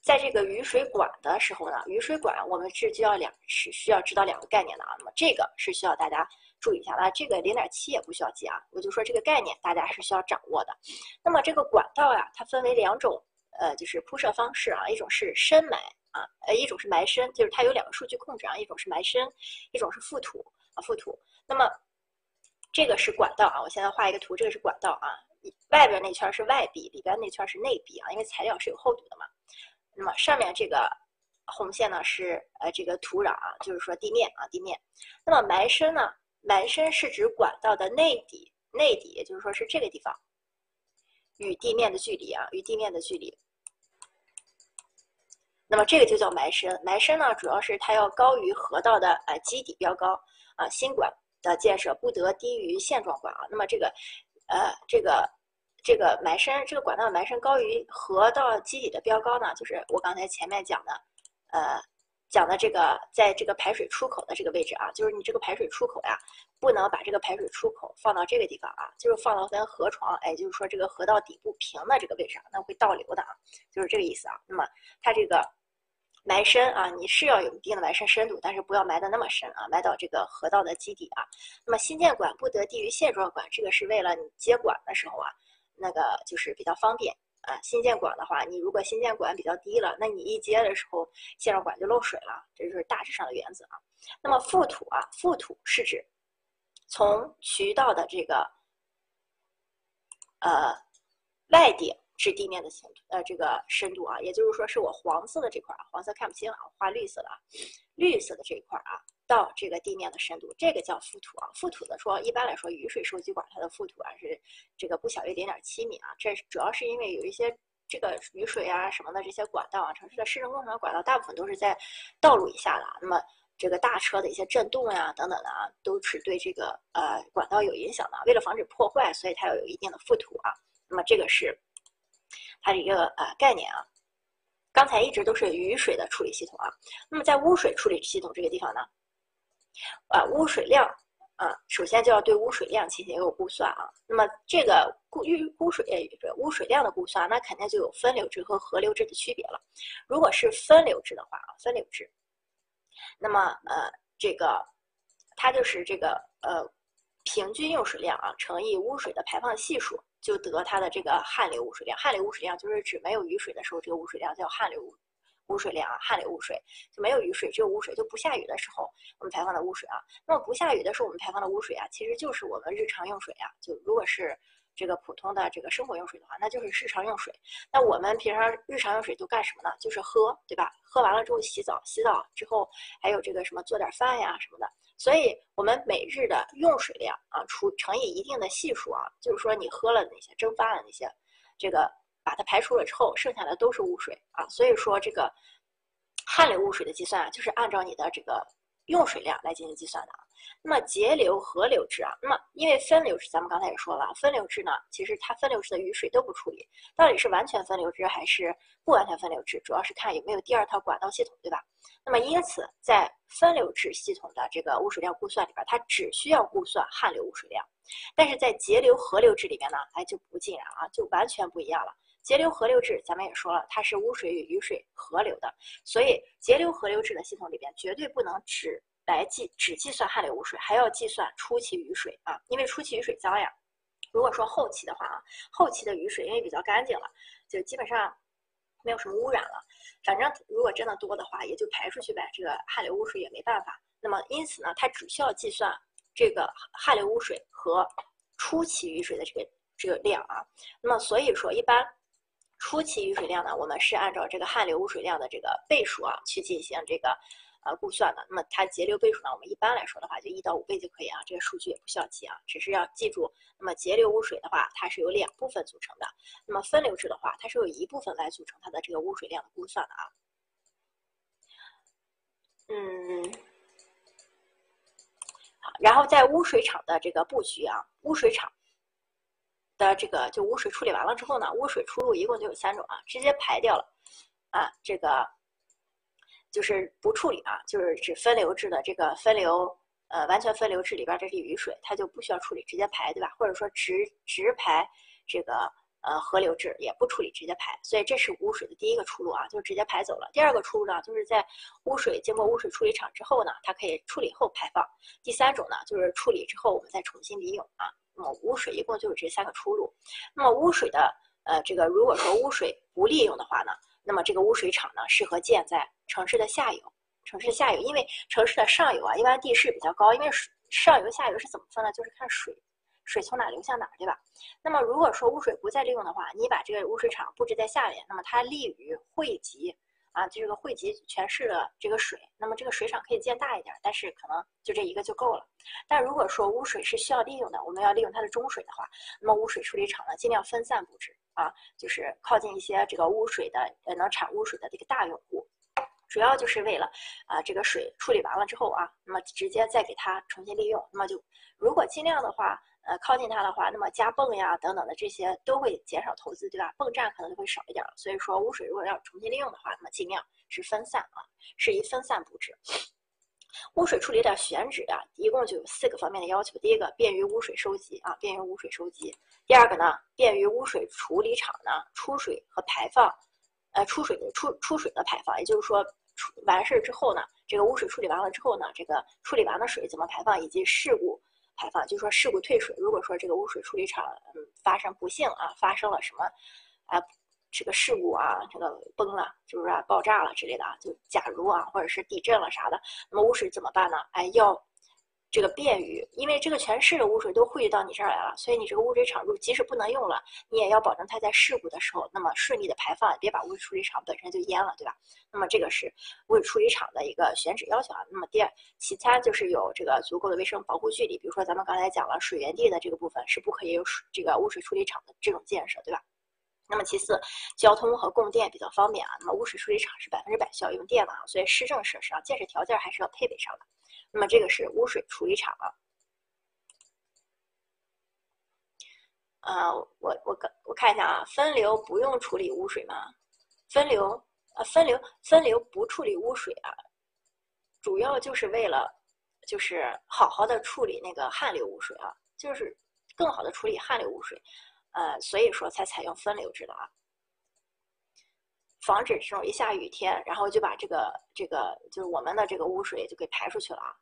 在这个雨水管的时候呢，雨水管我们是需要两是需要知道两个概念的啊。那么这个是需要大家。注意一下啊，这个零点七也不需要记啊，我就说这个概念大家是需要掌握的。那么这个管道呀，它分为两种，呃，就是铺设方式啊，一种是深埋啊，呃，一种是埋深，就是它有两个数据控制啊，一种是埋深，一种是覆土啊，覆土。那么这个是管道啊，我现在画一个图，这个是管道啊，外边那圈是外壁，里边那圈是内壁啊，因为材料是有厚度的嘛。那么上面这个红线呢是呃这个土壤啊，就是说地面啊地面。那么埋深呢？埋深是指管道的内底，内底也就是说是这个地方与地面的距离啊，与地面的距离。那么这个就叫埋深。埋深呢，主要是它要高于河道的呃基底标高啊。新管的建设不得低于现状管啊。那么这个呃这个这个埋深，这个管道埋深高于河道基底的标高呢，就是我刚才前面讲的呃。讲的这个，在这个排水出口的这个位置啊，就是你这个排水出口呀，不能把这个排水出口放到这个地方啊，就是放到咱河床，哎，就是说这个河道底部平的这个位置，那会倒流的啊，就是这个意思啊。那么它这个埋深啊，你是要有一定的埋深深度，但是不要埋的那么深啊，埋到这个河道的基底啊。那么新建管不得低于现状管，这个是为了你接管的时候啊，那个就是比较方便。啊，新建管的话，你如果新建管比较低了，那你一接的时候，现状管就漏水了，这就是大致上的原则啊。那么覆土啊，覆土是指从渠道的这个呃外顶至地面的深，呃这个深度啊，也就是说是我黄色的这块儿，黄色看不清啊，画绿色的啊，绿色的这一块啊。到这个地面的深度，这个叫覆土啊。覆土的说，一般来说，雨水收集管它的覆土啊是这个不小于零点七米啊。这主要是因为有一些这个雨水啊什么的这些管道啊，城市的市政工程管道大部分都是在道路以下的。那么这个大车的一些震动呀等等的啊，都是对这个呃管道有影响的。为了防止破坏，所以它要有一定的覆土啊。那么这个是它的一个呃概念啊。刚才一直都是雨水的处理系统啊。那么在污水处理系统这个地方呢？啊，污水量啊，首先就要对污水量进行一个估算啊。那么这个估预污水污水量的估算，那肯定就有分流制和合流制的区别了。如果是分流制的话啊，分流制，那么呃，这个它就是这个呃平均用水量啊乘以污水的排放系数，就得它的这个汗流污水量。汗流污水量就是指没有雨水的时候，这个污水量叫汗流污。水量啊，汗流污水就没有雨水，只有污水。就不下雨的时候，我们排放的污水啊。那么不下雨的时候，我们排放的污水啊，其实就是我们日常用水啊。就如果是这个普通的这个生活用水的话，那就是日常用水。那我们平常日常用水都干什么呢？就是喝，对吧？喝完了之后洗澡，洗澡之后还有这个什么做点饭呀什么的。所以我们每日的用水量啊，除乘以一定的系数啊，就是说你喝了那些蒸发了那些这个。把它排除了之后，剩下的都是污水啊，所以说这个汗流污水的计算啊，就是按照你的这个用水量来进行计算的啊。那么节流合流制啊，那么因为分流制，咱们刚才也说了，分流制呢，其实它分流制的雨水都不处理，到底是完全分流制还是不完全分流制，主要是看有没有第二套管道系统，对吧？那么因此，在分流制系统的这个污水量估算里边，它只需要估算汗流污水量，但是在节流合流制里面呢，哎就不尽然啊，就完全不一样了。节流河流制，咱们也说了，它是污水与雨水合流的，所以节流河流制的系统里边绝对不能只来计只计算汗流污水，还要计算初期雨水啊，因为初期雨水脏呀。如果说后期的话啊，后期的雨水因为比较干净了，就基本上没有什么污染了。反正如果真的多的话，也就排出去呗，这个汗流污水也没办法。那么因此呢，它只需要计算这个汗流污水和初期雨水的这个这个量啊。那么所以说一般。初期雨水量呢，我们是按照这个汗流污水量的这个倍数啊去进行这个呃估算的。那么它节流倍数呢，我们一般来说的话就一到五倍就可以啊，这个数据也不需要记啊，只是要记住。那么节流污水的话，它是由两部分组成的；那么分流制的话，它是由一部分来组成它的这个污水量的估算的啊。嗯，好，然后在污水厂的这个布局啊，污水厂。的这个就污水处理完了之后呢，污水出路一共就有三种啊，直接排掉了，啊，这个就是不处理啊，就是指分流制的这个分流，呃，完全分流制里边这些雨水，它就不需要处理，直接排，对吧？或者说直直排这个呃河流制也不处理，直接排，所以这是污水的第一个出路啊，就直接排走了。第二个出路呢，就是在污水经过污水处理厂之后呢，它可以处理后排放。第三种呢，就是处理之后我们再重新利用啊。那么污水一共就是这三个出路。那么污水的呃这个如果说污水不利用的话呢，那么这个污水厂呢适合建在城市的下游。城市下游，因为城市的上游啊一般地势比较高，因为上游下游是怎么分呢？就是看水水从哪流向哪，对吧？那么如果说污水不再利用的话，你把这个污水厂布置在下面，那么它利于汇集。啊，这个汇集全市的这个水，那么这个水厂可以建大一点，但是可能就这一个就够了。但如果说污水是需要利用的，我们要利用它的中水的话，那么污水处理厂呢，尽量分散布置啊，就是靠近一些这个污水的呃能产污水的这个大用户，主要就是为了啊这个水处理完了之后啊，那么直接再给它重新利用，那么就如果尽量的话。呃，靠近它的话，那么加泵呀等等的这些都会减少投资，对吧？泵站可能就会少一点。所以说，污水如果要重新利用的话，那么尽量是分散啊，是以分散布置。污水处理的选址啊，一共就有四个方面的要求。第一个，便于污水收集啊，便于污水收集；第二个呢，便于污水处理厂呢出水和排放，呃，出水的出出水的排放，也就是说，出完事儿之后呢，这个污水处理完了之后呢，这个处理完的水怎么排放，以及事故。排放就是说事故退水，如果说这个污水处理厂嗯发生不幸啊，发生了什么啊这个事故啊，这个崩了，就是说爆炸了之类的啊，就假如啊，或者是地震了啥的，那么污水怎么办呢？哎要。这个便于，因为这个全市的污水都汇聚到你这儿来了，所以你这个污水厂如即使不能用了，你也要保证它在事故的时候那么顺利的排放，别把污水处理厂本身就淹了，对吧？那么这个是污水处理厂的一个选址要求啊。那么第二，其他就是有这个足够的卫生保护距离，比如说咱们刚才讲了水源地的这个部分是不可以有水这个污水处理厂的这种建设，对吧？那么其次，交通和供电比较方便啊。那么污水处理厂是百分之百需要用电的啊，所以市政设施啊建设条件还是要配备上的。那么这个是污水处理厂啊，呃，我我看我看一下啊，分流不用处理污水吗？分流啊，分流分流不处理污水啊，主要就是为了就是好好的处理那个汗流污水啊，就是更好的处理汗流污水，呃，所以说才采用分流制的啊。防止这种一下雨天，然后就把这个这个就是我们的这个污水就给排出去了啊。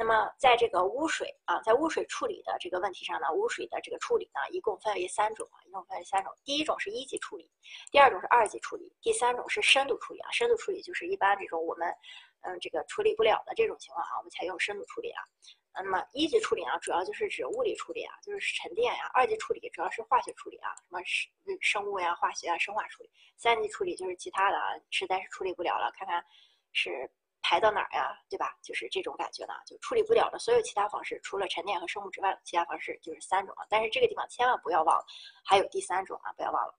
那么在这个污水啊，在污水处理的这个问题上呢，污水的这个处理呢，一共分为三种啊，一共分为三种。第一种是一级处理，第二种是二级处理，第三种是深度处理啊。深度处理就是一般这种我们嗯这个处理不了的这种情况啊，我们采用深度处理啊。那么一级处理啊，主要就是指物理处理啊，就是沉淀呀；二级处理主要是化学处理啊，什么生生物呀、化学啊、生化处理；三级处理就是其他的啊，实在是处理不了了，看看是排到哪儿呀，对吧？就是这种感觉呢，就处理不了的所有其他方式，除了沉淀和生物之外，其他方式就是三种啊。但是这个地方千万不要忘了，还有第三种啊，不要忘了。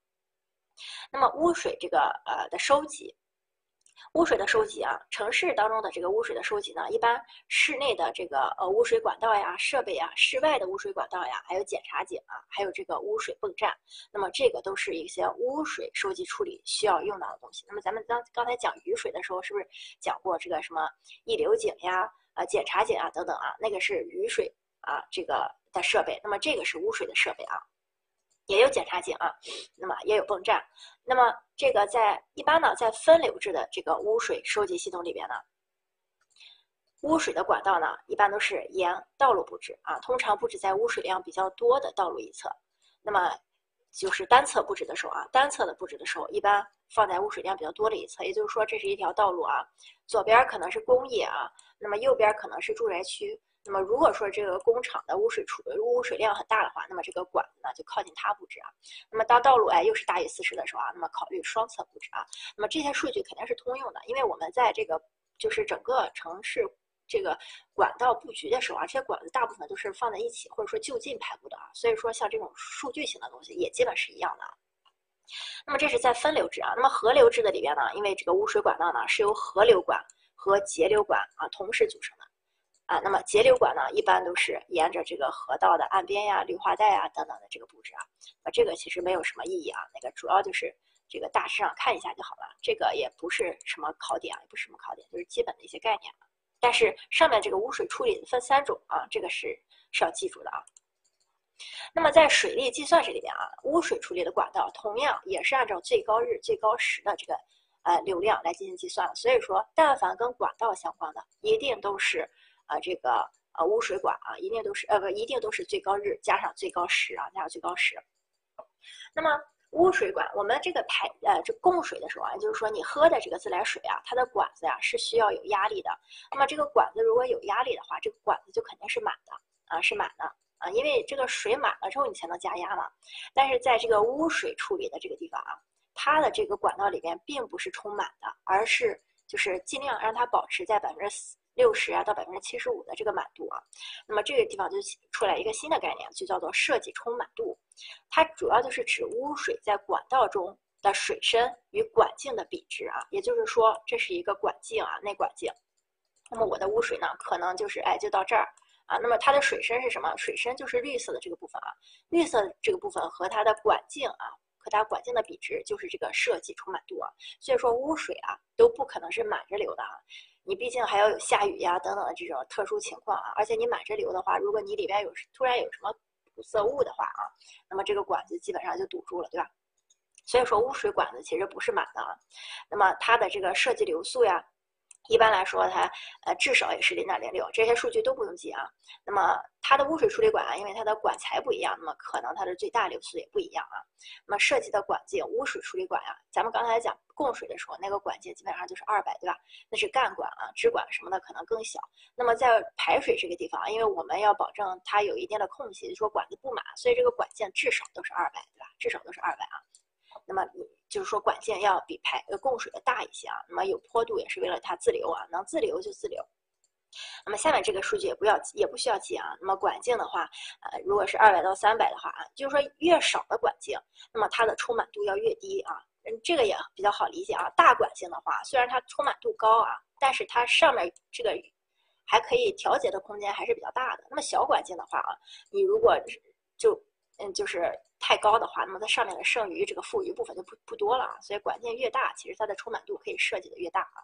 那么污水这个呃的收集。污水的收集啊，城市当中的这个污水的收集呢，一般室内的这个呃污水管道呀、设备呀，室外的污水管道呀，还有检查井啊，还有这个污水泵站，那么这个都是一些污水收集处理需要用到的东西。那么咱们刚刚才讲雨水的时候，是不是讲过这个什么溢流井呀、啊检查井啊等等啊？那个是雨水啊这个的设备，那么这个是污水的设备啊。也有检查井啊，那么也有泵站，那么这个在一般呢，在分流制的这个污水收集系统里边呢，污水的管道呢，一般都是沿道路布置啊，通常布置在污水量比较多的道路一侧。那么就是单侧布置的时候啊，单侧的布置的时候，一般放在污水量比较多的一侧。也就是说，这是一条道路啊，左边可能是工业啊，那么右边可能是住宅区。那么如果说这个工厂的污水处污水量很大的话，那么这个管子呢就靠近它布置啊。那么当道路哎又是大于四十的时候啊，那么考虑双侧布置啊。那么这些数据肯定是通用的，因为我们在这个就是整个城市这个管道布局的时候啊，这些管子大部分都是放在一起或者说就近排布的啊。所以说像这种数据型的东西也基本是一样的。那么这是在分流制啊。那么河流制的里边呢，因为这个污水管道呢是由河流管和节流管啊同时组成的。啊。那么节流管呢，一般都是沿着这个河道的岸边呀、绿化带啊等等的这个布置啊。那这个其实没有什么意义啊，那个主要就是这个大致上看一下就好了。这个也不是什么考点啊，也不是什么考点，就是基本的一些概念。但是上面这个污水处理分三种啊，这个是是要记住的啊。那么在水利计算这里边啊，污水处理的管道同样也是按照最高日、最高时的这个呃流量来进行计算。所以说，但凡跟管道相关的，一定都是啊这个呃污水管啊，一定都是呃不一定都是最高日加上最高时啊，加上最高时。那么污水管，我们这个排呃这供水的时候啊，就是说你喝的这个自来水啊，它的管子呀是需要有压力的。那么这个管子如果有压力的话，这个管子就肯定是满的啊，是满的啊，因为这个水满了之后你才能加压嘛。但是在这个污水处理的这个地方啊，它的这个管道里边并不是充满的，而是就是尽量让它保持在百分之六十啊到百分之七十五的这个满度啊。那么这个地方就出来一个新的概念，就叫做设计充满度。它主要就是指污水在管道中的水深与管径的比值啊，也就是说这是一个管径啊，内管径。那么我的污水呢，可能就是哎就到这儿啊。那么它的水深是什么？水深就是绿色的这个部分啊，绿色这个部分和它的管径啊，和它管径的比值就是这个设计充满度啊。所以说污水啊都不可能是满着流的啊，你毕竟还要有下雨呀等等的这种特殊情况啊。而且你满着流的话，如果你里边有突然有什么堵塞物的话啊，那么这个管子基本上就堵住了，对吧？所以说污水管子其实不是满的啊。那么它的这个设计流速呀，一般来说它呃至少也是零点零六，这些数据都不用记啊。那么它的污水处理管啊，因为它的管材不一样，那么可能它的最大流速也不一样啊。那么设计的管径，污水处理管啊，咱们刚才讲供水的时候，那个管径基本上就是二百，对吧？那是干管啊，支管什么的可能更小。那么在排水这个地方，因为我们要保证它有一定的空隙，就说管子不满，所以这个管径至少都是二百，对吧？至少都是二百啊。那么你就是说管径要比排呃供水的大一些啊。那么有坡度也是为了它自流啊，能自流就自流。那么下面这个数据也不要也不需要记啊。那么管径的话，呃，如果是二百到三百的话啊，就是说越少的管径，那么它的充满度要越低啊。嗯，这个也比较好理解啊。大管径的话，虽然它充满度高啊，但是它上面这个还可以调节的空间还是比较大的。那么小管径的话啊，你如果就嗯就是太高的话，那么它上面的剩余这个富余部分就不不多了啊。所以管径越大，其实它的充满度可以设计的越大啊。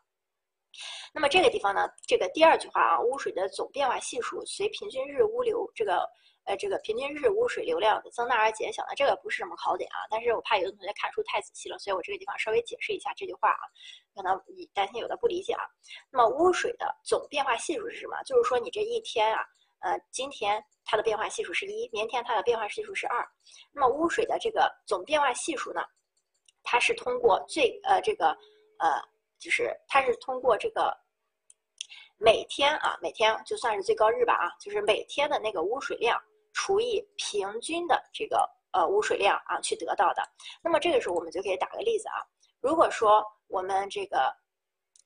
那么这个地方呢，这个第二句话啊，污水的总变化系数随平均日污流这个呃这个平均日污水流量的增大而减小呢，这个不是什么考点啊。但是我怕有的同学看书太仔细了，所以我这个地方稍微解释一下这句话啊，可能你担心有的不理解啊。那么污水的总变化系数是什么？就是说你这一天啊，呃，今天它的变化系数是一，明天它的变化系数是二。那么污水的这个总变化系数呢，它是通过最呃这个呃。就是它是通过这个每天啊，每天就算是最高日吧啊，就是每天的那个污水量除以平均的这个呃污水量啊去得到的。那么这个时候我们就可以打个例子啊，如果说我们这个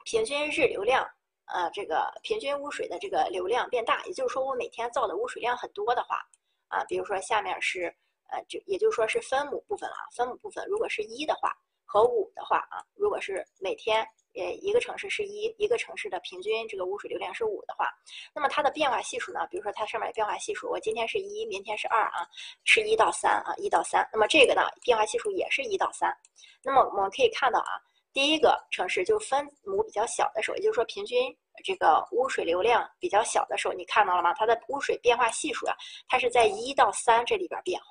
平均日流量呃这个平均污水的这个流量变大，也就是说我每天造的污水量很多的话啊，比如说下面是呃就也就是说是分母部分啊，分母部分如果是一的话和五的话啊，如果是每天。呃，一个城市是一，一个城市的平均这个污水流量是五的话，那么它的变化系数呢？比如说它上面变化系数，我今天是一，明天是二啊，是一到三啊，一到三。那么这个呢，变化系数也是一到三。那么我们可以看到啊，第一个城市就分母比较小的时候，也就是说平均这个污水流量比较小的时候，你看到了吗？它的污水变化系数啊，它是在一到三这里边变化。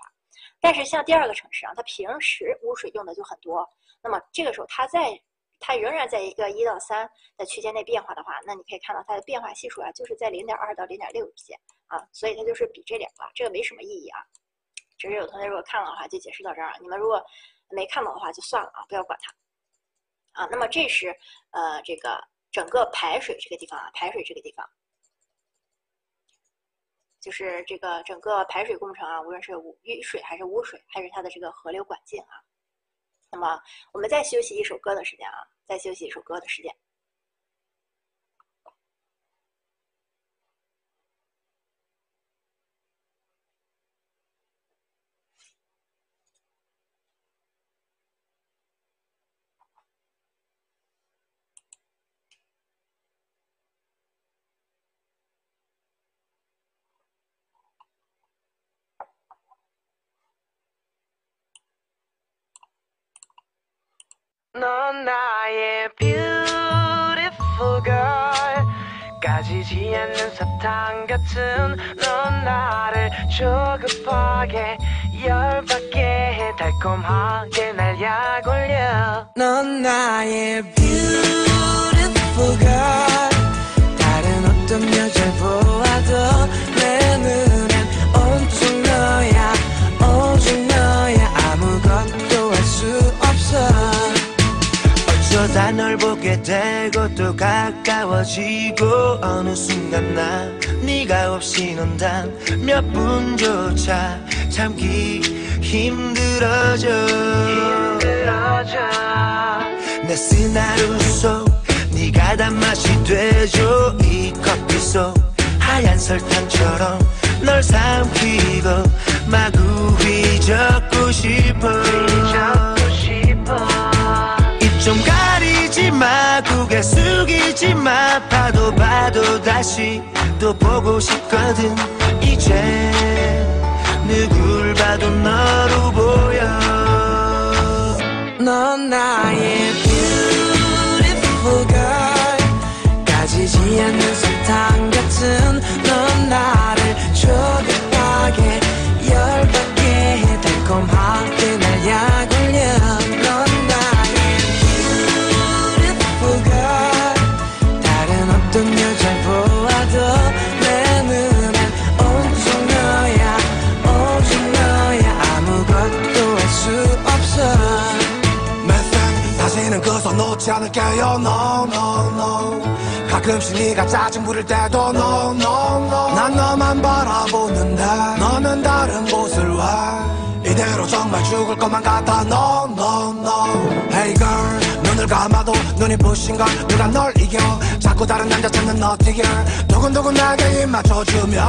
但是像第二个城市啊，它平时污水用的就很多，那么这个时候它在它仍然在一个一到三的区间内变化的话，那你可以看到它的变化系数啊，就是在零点二到零点六之间啊，所以它就是比这两个，这个没什么意义啊。只是有同学如果看了的话，就解释到这儿；你们如果没看到的话，就算了啊，不要管它啊。那么这是呃这个整个排水这个地方啊，排水这个地方，就是这个整个排水工程啊，无论是雨水还是污水，还是它的这个河流管径啊。那么，我们再休息一首歌的时间啊，再休息一首歌的时间。 넌 나의 beautiful girl. 까지지 않는 사탕 같은 넌 나를 조급하게 열받게 해. 달콤하게 날 약올려. 넌 나의 beautiful girl. 다른 어떤 여자를 보아도 어쩌다 널 보게 되고 또 가까워지고 어느 순간 난 네가 없이 넌단몇 분조차 참기 힘들어져. 내 스나루 속 네가 단맛이 되죠. 이 커피 속 하얀 설탕처럼 널 삼키고 마구 휘젓고 싶어 마 고개 숙이지 마 봐도 봐도 다시 또 보고 싶거든. 이제 누굴 봐도 너로 보여. 넌나 않을게요. No no no. 가끔씩 네가 짜증 부릴 때도 no no no. 난 너만 바라보는데 너는 다른 곳을 왜 이대로 정말 죽을 것만 같아. No no no. Hey girl 감아도 눈이 부신 걸 누가 널 이겨? 자꾸 다른 남자 찾는 너티게? 두근두근 나게 입 맞춰주며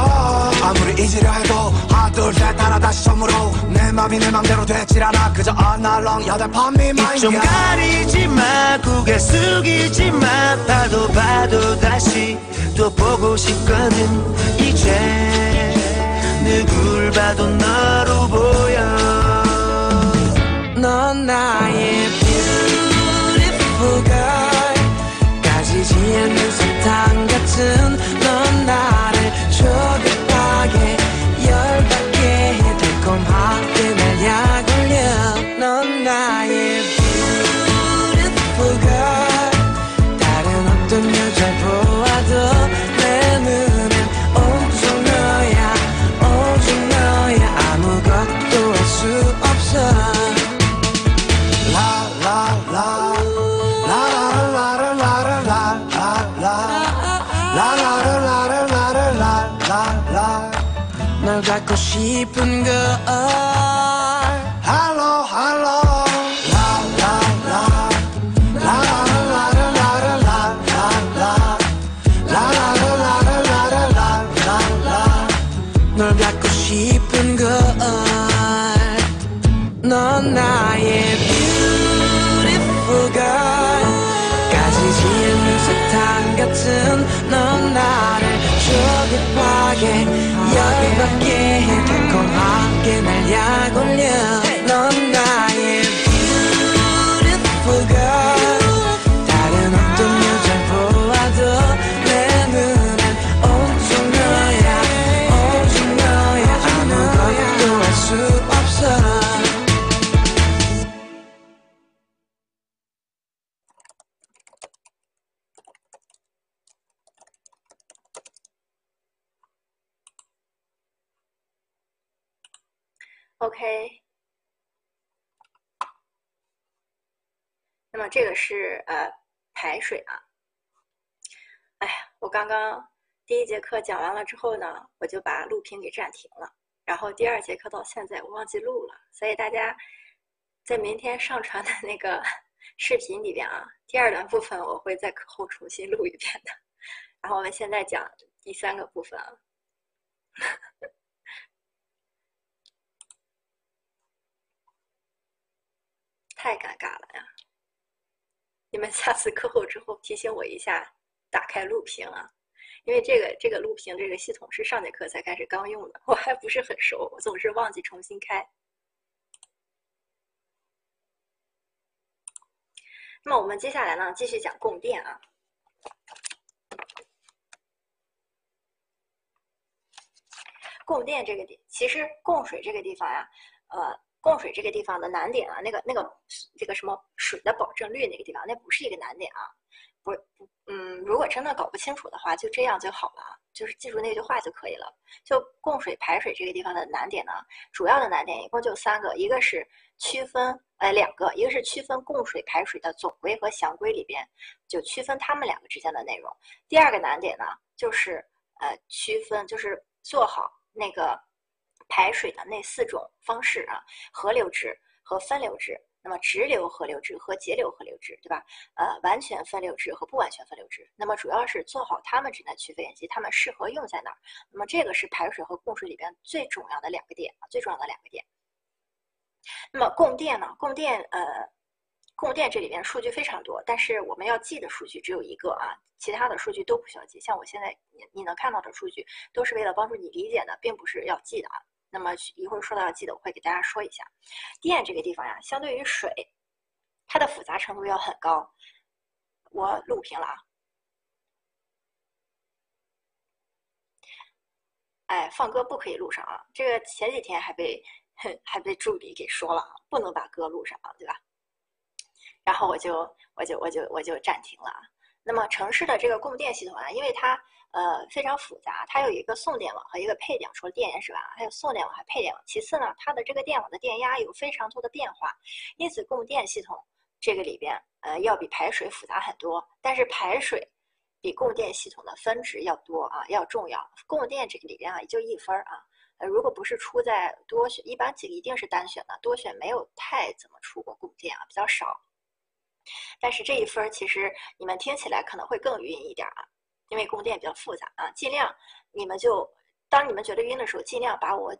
아무리 잊으려 해도 하나 둘셋 하나 다시 처음으로 내 맘이 내 맘대로 되질 않아. 그저 어날렁 여덟 밤이만 입좀 가리지 마 고개 숙이지 마. 봐도 봐도 다시 또 보고 싶거든. 이제 누굴 봐도 너로 보여. 넌 나의 그냥 유세탄 같은 OK，那么这个是呃排水啊。哎呀，我刚刚第一节课讲完了之后呢，我就把录屏给暂停了，然后第二节课到现在我忘记录了，所以大家在明天上传的那个 视频里边啊，第二段部分我会在课后重新录一遍的。然后我们现在讲第三个部分啊。太尴尬了呀！你们下次课后之后提醒我一下，打开录屏啊，因为这个这个录屏这个系统是上节课才开始刚用的，我还不是很熟，我总是忘记重新开。那么我们接下来呢，继续讲供电啊。供电这个地，其实供水这个地方呀，呃，供水这个地方的难点啊，那个那个这个什么水的保证率那个地方，那不是一个难点啊。不不，嗯，如果真的搞不清楚的话，就这样就好了啊，就是记住那句话就可以了。就供水排水这个地方的难点呢，主要的难点一共就三个，一个是区分，呃，两个，一个是区分供水排水的总规和详规里边，就区分它们两个之间的内容。第二个难点呢，就是呃，区分，就是做好那个排水的那四种方式啊，河流制和分流制。那么直流河流制和节流河流制，对吧？呃，完全分流制和不完全分流制。那么主要是做好它们之间的区分以及它们适合用在哪儿。那么这个是排水和供水里边最重要的两个点啊，最重要的两个点。那么供电呢？供电呃，供电这里边数据非常多，但是我们要记的数据只有一个啊，其他的数据都不需要记。像我现在你你能看到的数据，都是为了帮助你理解的，并不是要记的啊。那么一会儿说到记得，我会给大家说一下。电这个地方呀，相对于水，它的复杂程度要很高。我录屏了啊。哎，放歌不可以录上啊！这个前几天还被还被助理给说了，不能把歌录上啊，对吧？然后我就我就我就我就暂停了啊。那么城市的这个供电系统啊，因为它呃非常复杂，它有一个送电网和一个配电，除了电源之外，还有送电网还配电网。其次呢，它的这个电网的电压有非常多的变化，因此供电系统这个里边呃要比排水复杂很多。但是排水比供电系统的分值要多啊，要重要。供电这个里边啊也就一分儿啊，呃如果不是出在多选，一般几个一定是单选的，多选没有太怎么出过供电啊，比较少。但是这一分儿其实你们听起来可能会更晕一点啊，因为供电比较复杂啊。尽量你们就当你们觉得晕的时候，尽量把我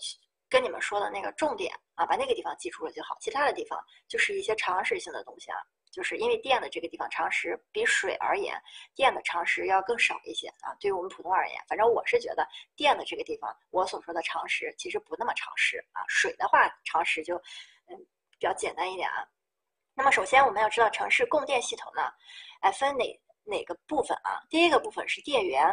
跟你们说的那个重点啊，把那个地方记住了就好。其他的地方就是一些常识性的东西啊，就是因为电的这个地方常识比水而言，电的常识要更少一些啊。对于我们普通而言，反正我是觉得电的这个地方，我所说的常识其实不那么常识啊。水的话常识就嗯比较简单一点啊。那么首先我们要知道城市供电系统呢，哎分哪哪个部分啊？第一个部分是电源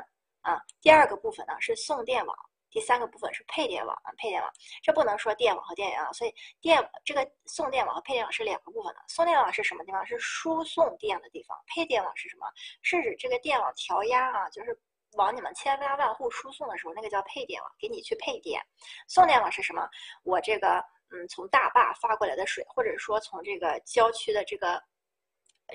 啊，第二个部分呢是送电网，第三个部分是配电网啊。配电网这不能说电网和电源啊，所以电这个送电网和配电网是两个部分的。送电网是什么地方？是输送电的地方。配电网是什么？是指这个电网调压啊，就是往你们千家万户输送的时候，那个叫配电网，给你去配电。送电网是什么？我这个。嗯，从大坝发过来的水，或者说从这个郊区的这个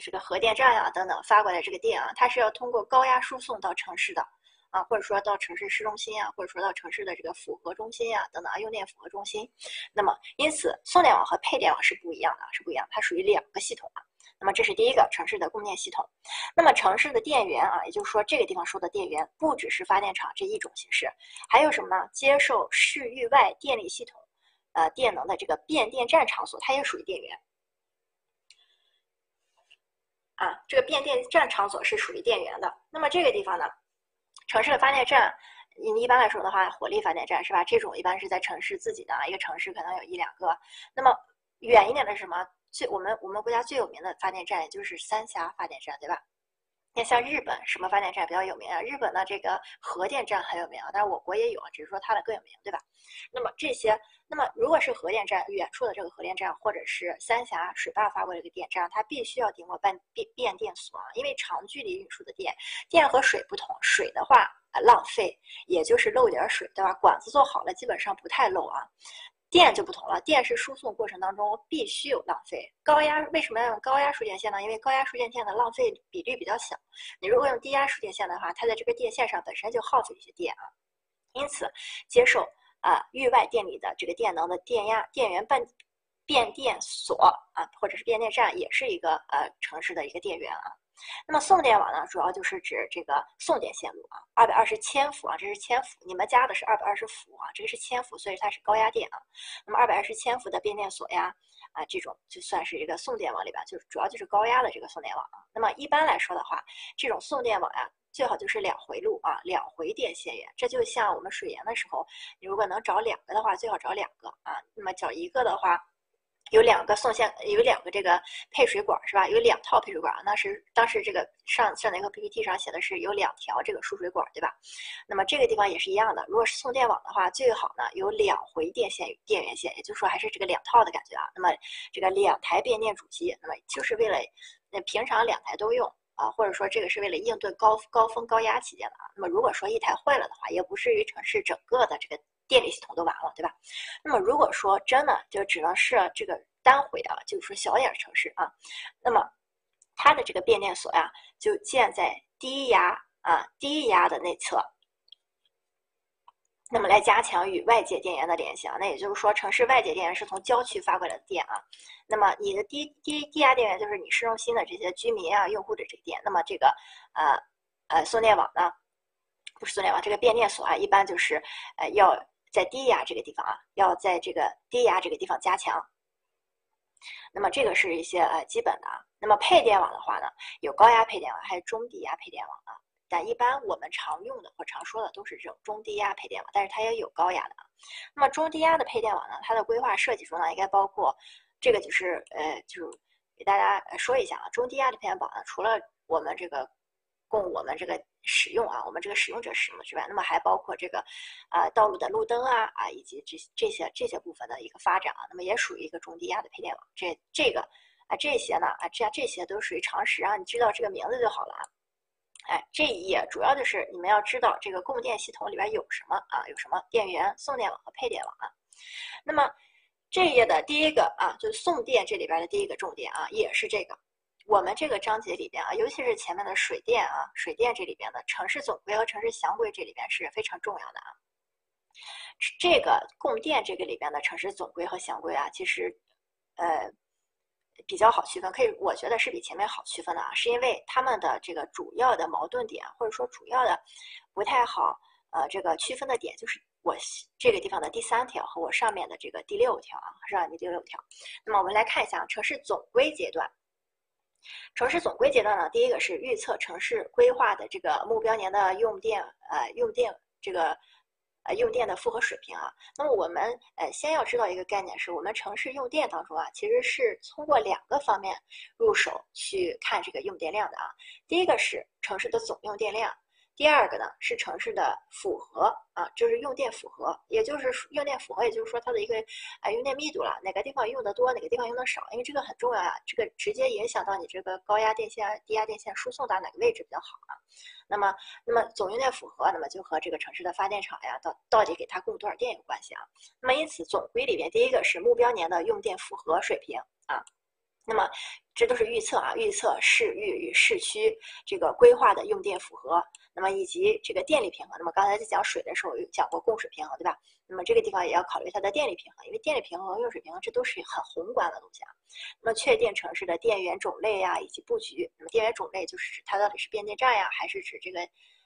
这个核电站呀等等发过来这个电啊，它是要通过高压输送到城市的啊，或者说到城市市中心啊，或者说到城市的这个复合中心啊等等啊，用电复合中心。那么，因此送电网和配电网是不一样的，是不一样，它属于两个系统啊。那么这是第一个城市的供电系统。那么城市的电源啊，也就是说这个地方说的电源，不只是发电厂这一种形式，还有什么呢？接受市域外电力系统。呃，电能的这个变电站场所，它也属于电源。啊，这个变电站场所是属于电源的。那么这个地方呢，城市的发电站，你一般来说的话，火力发电站是吧？这种一般是在城市自己的啊，一个城市可能有一两个。那么远一点的是什么？最我们我们国家最有名的发电站，也就是三峡发电站，对吧？那像日本什么发电站比较有名啊？日本的这个核电站很有名啊，但是我国也有啊，只是说它的更有名，对吧？那么这些，那么如果是核电站远处的这个核电站，或者是三峡水坝发过来的电站，它必须要经过变变变电所啊，因为长距离运输的电，电和水不同，水的话啊浪费，也就是漏点水，对吧？管子做好了，基本上不太漏啊。电就不同了，电是输送过程当中必须有浪费。高压为什么要用高压输电线呢？因为高压输电线的浪费比率比较小。你如果用低压输电线的话，它在这个电线上本身就耗费一些电啊。因此，接受啊域外电力的这个电能的电压电源变变电所啊，或者是变电站，也是一个呃城市的一个电源啊。那么送电网呢，主要就是指这个送电线路啊，二百二十千伏啊，这是千伏，你们家的是二百二十伏啊，这个是千伏，所以它是高压电啊。那么二百二十千伏的变电所呀，啊，这种就算是一个送电网里边，就是主要就是高压的这个送电网啊。那么一般来说的话，这种送电网呀，最好就是两回路啊，两回电线源。这就像我们水源的时候，你如果能找两个的话，最好找两个啊。那么找一个的话。有两个送线，有两个这个配水管是吧？有两套配水管，那是当时这个上上那个 PPT 上写的是有两条这个输水管，对吧？那么这个地方也是一样的，如果是送电网的话，最好呢有两回电线电源线，也就是说还是这个两套的感觉啊。那么这个两台变电主机，那么就是为了那平常两台都用啊，或者说这个是为了应对高高峰高压期间的啊。那么如果说一台坏了的话，也不至于城市整个的这个。电力系统都完了，对吧？那么如果说真的就只能是这个单回啊，就是说小点城市啊，那么它的这个变电所呀，就建在低压啊低压的内侧，那么来加强与外界电源的联系啊。那也就是说，城市外界电源是从郊区发过来的电啊，那么你的低低低压电源就是你市中心的这些居民啊用户的这个电，那么这个呃呃送电网呢，不是送电网，这个变电所啊，一般就是呃要。在低压这个地方啊，要在这个低压这个地方加强。那么这个是一些呃基本的啊。那么配电网的话呢，有高压配电网，还有中低压配电网啊。但一般我们常用的或常说的都是这种中低压配电网，但是它也有高压的啊。那么中低压的配电网呢，它的规划设计中呢，应该包括这个就是呃，就给大家说一下啊，中低压的配电网呢，除了我们这个。供我们这个使用啊，我们这个使用者使用之外，那么还包括这个，啊，道路的路灯啊，啊，以及这这些这些部分的一个发展啊，那么也属于一个中低压的配电网。这这个啊，这些呢啊，这样这些都属于常识啊，你知道这个名字就好了啊。哎，这一页主要就是你们要知道这个供电系统里边有什么啊，有什么电源、送电网和配电网啊。那么这一页的第一个啊，就是送电这里边的第一个重点啊，也是这个。我们这个章节里边啊，尤其是前面的水电啊，水电这里边的城市总规和城市详规这里边是非常重要的啊。这个供电这个里边的城市总规和详规啊，其实呃比较好区分，可以我觉得是比前面好区分的啊，是因为他们的这个主要的矛盾点或者说主要的不太好呃这个区分的点，就是我这个地方的第三条和我上面的这个第六条啊，上面第六条。那么我们来看一下城市总规阶段。城市总规阶段呢，第一个是预测城市规划的这个目标年的用电，呃，用电这个，呃，用电的负荷水平啊。那么我们呃先要知道一个概念，是我们城市用电当中啊，其实是通过两个方面入手去看这个用电量的啊。第一个是城市的总用电量。第二个呢是城市的符合啊，就是用电符合，也就是用电符合，也就是说它的一个啊用电密度了，哪个地方用的多，哪个地方用的少，因为这个很重要啊，这个直接影响到你这个高压电线、低压电线输送到哪个位置比较好啊。那么，那么总用电符合，那么就和这个城市的发电厂呀，到到底给它供多少电有关系啊。那么因此总规里边，第一个是目标年的用电符合水平啊。那么，这都是预测啊，预测市域与市区这个规划的用电符合，那么以及这个电力平衡。那么刚才在讲水的时候有讲过供水平衡，对吧？那么这个地方也要考虑它的电力平衡，因为电力平衡和用水平衡这都是很宏观的东西啊。那么确定城市的电源种类呀，以及布局。那么电源种类就是指它到底是变电站呀，还是指这个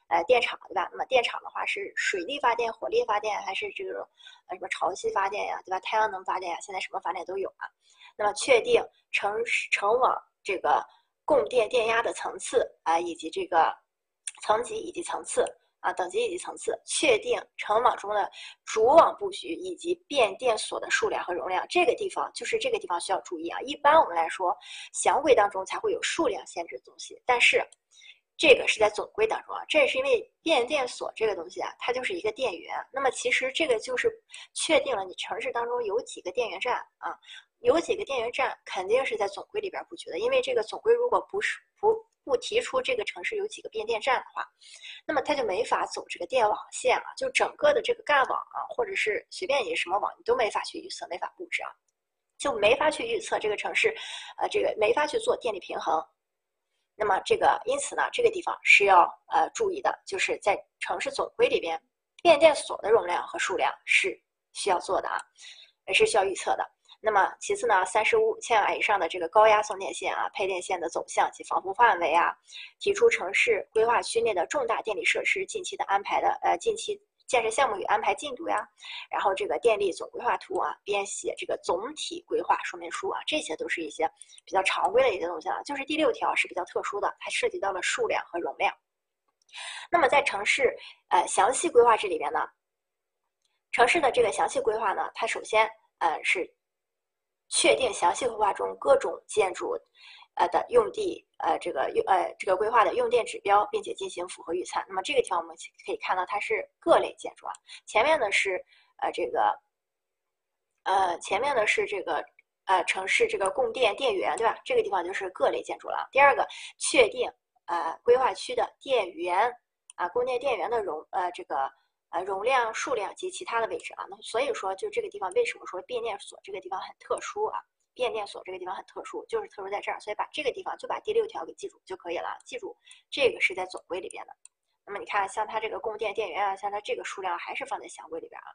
呃电厂，对吧？那么电厂的话是水力发电、火力发电，还是这种呃什么潮汐发电呀，对吧？太阳能发电呀，现在什么发电都有啊。那么确定城市城网这个供电电压的层次啊，以及这个层级以及层次啊等级以及层次，确定城网中的主网布局以及变电所的数量和容量。这个地方就是这个地方需要注意啊。一般我们来说，详规当中才会有数量限制的东西，但是这个是在总规当中啊。这也是因为变电所这个东西啊，它就是一个电源。那么其实这个就是确定了你城市当中有几个电源站啊。有几个电源站肯定是在总规里边布局的，因为这个总规如果不是不不提出这个城市有几个变电站的话，那么它就没法走这个电网线啊，就整个的这个干网啊，或者是随便你什么网，你都没法去预测，没法布置啊，就没法去预测这个城市，呃，这个没法去做电力平衡。那么这个因此呢，这个地方是要呃注意的，就是在城市总规里边，变电所的容量和数量是需要做的啊，也是需要预测的。那么其次呢，三十五千瓦以上的这个高压送电线啊，配电线的走向及防护范围啊，提出城市规划区内的重大电力设施近期的安排的呃近期建设项目与安排进度呀，然后这个电力总规划图啊，编写这个总体规划说明书啊，这些都是一些比较常规的一些东西了。就是第六条是比较特殊的，它涉及到了数量和容量。那么在城市呃详细规划这里边呢，城市的这个详细规划呢，它首先呃是。确定详细规划中各种建筑，呃的用地，呃这个用呃这个规划的用电指标，并且进行符合预测。那么这个地方我们可以看到它是各类建筑啊，前面呢是呃这个，呃前面呢是这个呃城市这个供电电源对吧？这个地方就是各类建筑了。第二个确定呃规划区的电源啊供电电源的容呃这个。呃，容量、数量及其他的位置啊，那所以说，就这个地方为什么说变电所这个地方很特殊啊？变电所这个地方很特殊，就是特殊在这儿，所以把这个地方就把第六条给记住就可以了。记住，这个是在总规里边的。那么你看，像它这个供电电源啊，像它这个数量还是放在详规里边啊。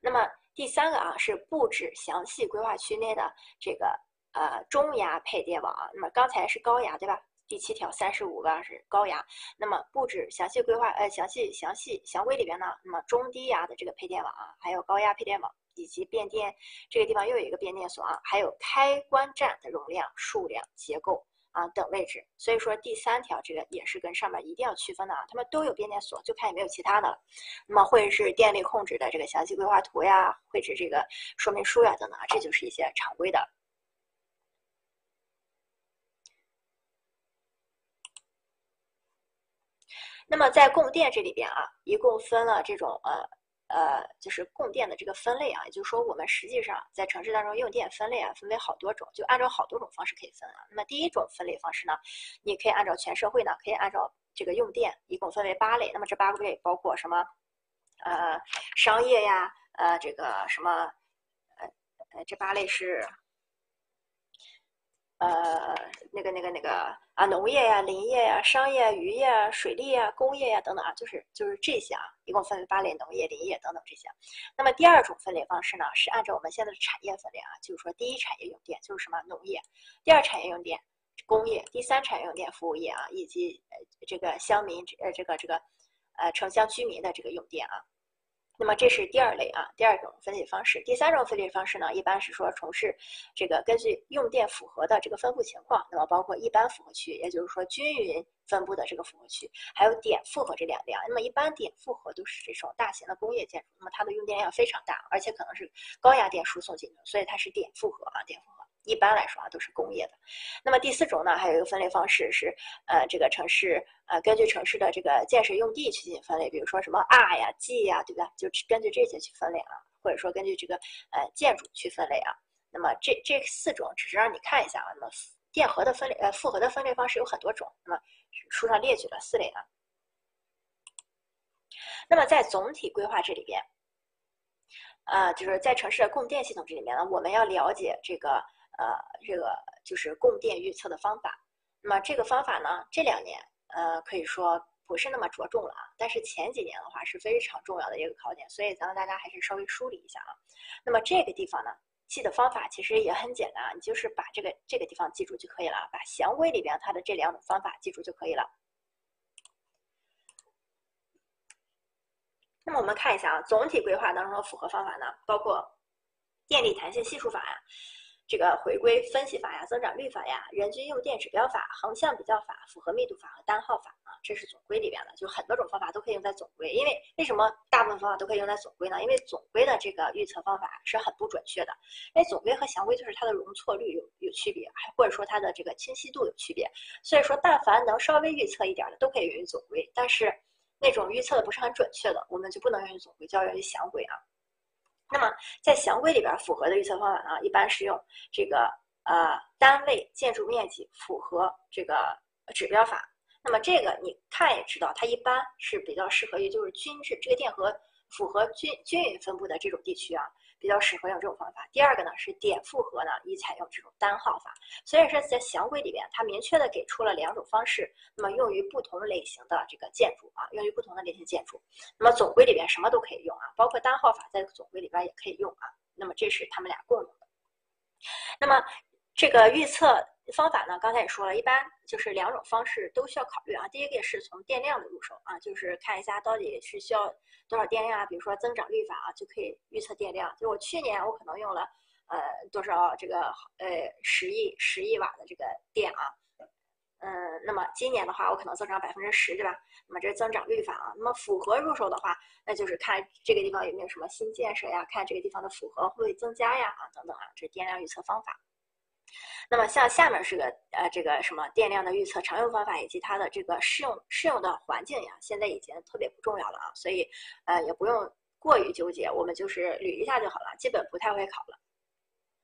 那么第三个啊，是布置详细规划区内的这个呃中压配电网啊。那么刚才是高压对吧？第七条三十五个是高压，那么布置详细规划，呃，详细详细详规里边呢，那么中低压的这个配电网啊，还有高压配电网以及变电这个地方又有一个变电所啊，还有开关站的容量、数量、结构啊等位置。所以说第三条这个也是跟上面一定要区分的啊，他们都有变电所，就看有没有其他的了。那么绘制电力控制的这个详细规划图呀，绘制这个说明书呀等等啊，这就是一些常规的。那么在供电这里边啊，一共分了这种呃呃，就是供电的这个分类啊，也就是说我们实际上在城市当中用电分类啊，分为好多种，就按照好多种方式可以分啊。那么第一种分类方式呢，你可以按照全社会呢，可以按照这个用电，一共分为八类。那么这八个类包括什么？呃，商业呀，呃，这个什么，呃呃，这八类是。呃，那个、那个、那个啊，农业呀、林业呀、商业、渔业啊、水利啊、工业呀等等啊，就是就是这些啊，一共分为八类：农业、林业等等这些。那么第二种分类方式呢，是按照我们现在的产业分类啊，就是说第一产业用电就是什么农业，第二产业用电工业，第三产业用电服务业啊，以及呃这个乡民呃这个这个呃城乡居民的这个用电啊。那么这是第二类啊，第二种分类方式。第三种分类方式呢，一般是说从事这个根据用电符合的这个分布情况，那么包括一般符合区，也就是说均匀分布的这个符合区，还有点负荷这两类啊。那么一般点负荷都是这种大型的工业建筑，那么它的用电量非常大，而且可能是高压电输送进去，所以它是点负荷啊，点负荷。一般来说啊，都是工业的。那么第四种呢，还有一个分类方式是，呃，这个城市呃，根据城市的这个建设用地去进行分类，比如说什么 R 呀、G 呀，对吧？就根据这些去分类啊，或者说根据这个呃建筑去分类啊。那么这这四种只是让你看一下啊。那么电荷的分类呃复合的分类方式有很多种，那么书上列举了四类啊。那么在总体规划这里边，呃，就是在城市的供电系统这里面呢，我们要了解这个。呃，这个就是供电预测的方法。那么这个方法呢，这两年呃可以说不是那么着重了啊。但是前几年的话是非常重要的一个考点，所以咱们大家还是稍微梳理一下啊。那么这个地方呢，记的方法其实也很简单啊，你就是把这个这个地方记住就可以了，把详规里边它的这两种方法记住就可以了。那么我们看一下啊，总体规划当中的符合方法呢，包括电力弹性系数法呀。这个回归分析法呀、增长率法呀、人均用电指标法、横向比较法、复合密度法和单号法啊，这是总规里边的，就很多种方法都可以用在总规。因为为什么大部分方法都可以用在总规呢？因为总规的这个预测方法是很不准确的。因为总规和详规就是它的容错率有有区别，还或者说它的这个清晰度有区别。所以说，但凡能稍微预测一点的都可以用于总规，但是那种预测的不是很准确的，我们就不能用于总规，就要用于详规啊。那么在详规里边符合的预测方法呢，一般是用这个呃单位建筑面积符合这个指标法。那么这个你看也知道，它一般是比较适合于就是均质这个电荷符合均均匀分布的这种地区啊。比较适合用这种方法。第二个呢是点复合呢，以采用这种单号法。所以说在详规里边，它明确的给出了两种方式，那么用于不同类型的这个建筑啊，用于不同的类型建筑。那么总规里边什么都可以用啊，包括单号法在总规里边也可以用啊。那么这是他们俩共用的。那么这个预测。方法呢，刚才也说了，一般就是两种方式都需要考虑啊。第一个是从电量的入手啊，就是看一下到底是需要多少电量啊。比如说增长率法啊，就可以预测电量。就我去年我可能用了呃多少这个呃十亿十亿瓦的这个电啊，嗯，那么今年的话，我可能增长百分之十，对吧？那么这是增长率法啊。那么符合入手的话，那就是看这个地方有没有什么新建设呀，看这个地方的符合会不会增加呀，啊等等啊，这是电量预测方法。那么像下面是个呃这个什么电量的预测常用方法以及它的这个适用适用的环境呀，现在已经特别不重要了啊，所以呃也不用过于纠结，我们就是捋一下就好了，基本不太会考了。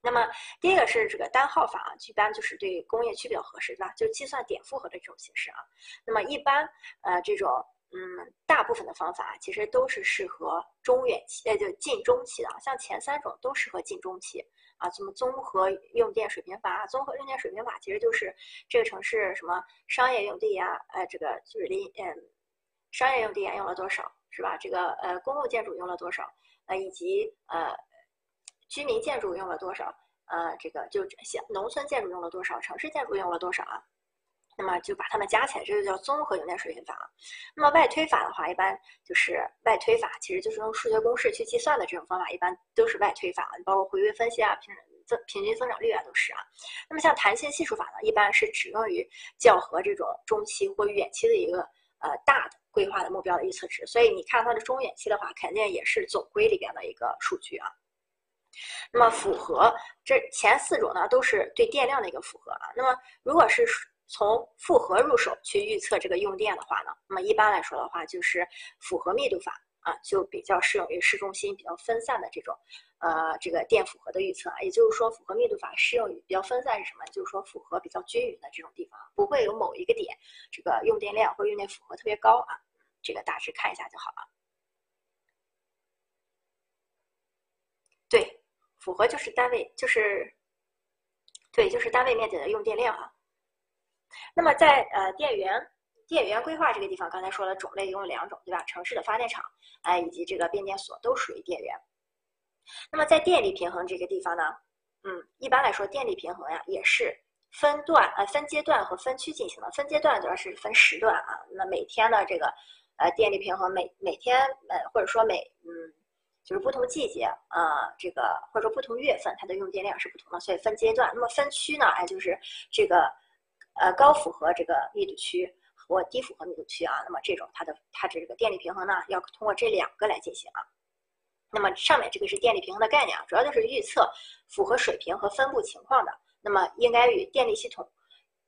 那么第一个是这个单号法啊，一般就是对工业区比较合适，对吧？就计算点负荷的这种形式啊。那么一般呃这种嗯大部分的方法其实都是适合中远期，呃就近中期的，像前三种都适合近中期啊。什么综合用电水平法？综合用电水平法其实就是这个城市什么商业用地呀，呃这个就是离嗯商业用地啊用了多少是吧？这个呃公共建筑用了多少？呃以及呃。居民建筑用了多少？呃，这个就像农村建筑用了多少，城市建筑用了多少啊？那么就把它们加起来，这就叫综合用电水平法。那么外推法的话，一般就是外推法，其实就是用数学公式去计算的这种方法，一般都是外推法，包括回归分析啊、平增平均增长率啊都是啊。那么像弹性系数法呢，一般是只用于较和这种中期或远期的一个呃大的规划的目标的预测值。所以你看它的中远期的话，肯定也是总规里边的一个数据啊。那么符合这前四种呢，都是对电量的一个符合啊。那么如果是从复合入手去预测这个用电的话呢，那么一般来说的话，就是复合密度法啊，就比较适用于市中心比较分散的这种呃这个电负荷的预测啊。也就是说，复合密度法适用于比较分散是什么？就是说负荷比较均匀的这种地方，不会有某一个点这个用电量或用电负荷特别高啊。这个大致看一下就好了。对。符合就是单位，就是，对，就是单位面积的用电量啊。那么在呃电源电源规划这个地方，刚才说了种类一共有两种，对吧？城市的发电厂，哎，以及这个变电所都属于电源。那么在电力平衡这个地方呢，嗯，一般来说电力平衡呀也是分段呃分阶段和分区进行的。分阶段主要是分时段啊，那每天的这个呃电力平衡每每天呃或者说每嗯。就是不同季节啊，这个或者说不同月份，它的用电量是不同的，所以分阶段。那么分区呢？哎，就是这个呃高负荷这个密度区或低负荷密度区啊。那么这种它的它这个电力平衡呢，要通过这两个来进行啊。那么上面这个是电力平衡的概念啊，主要就是预测负荷水平和分布情况的。那么应该与电力系统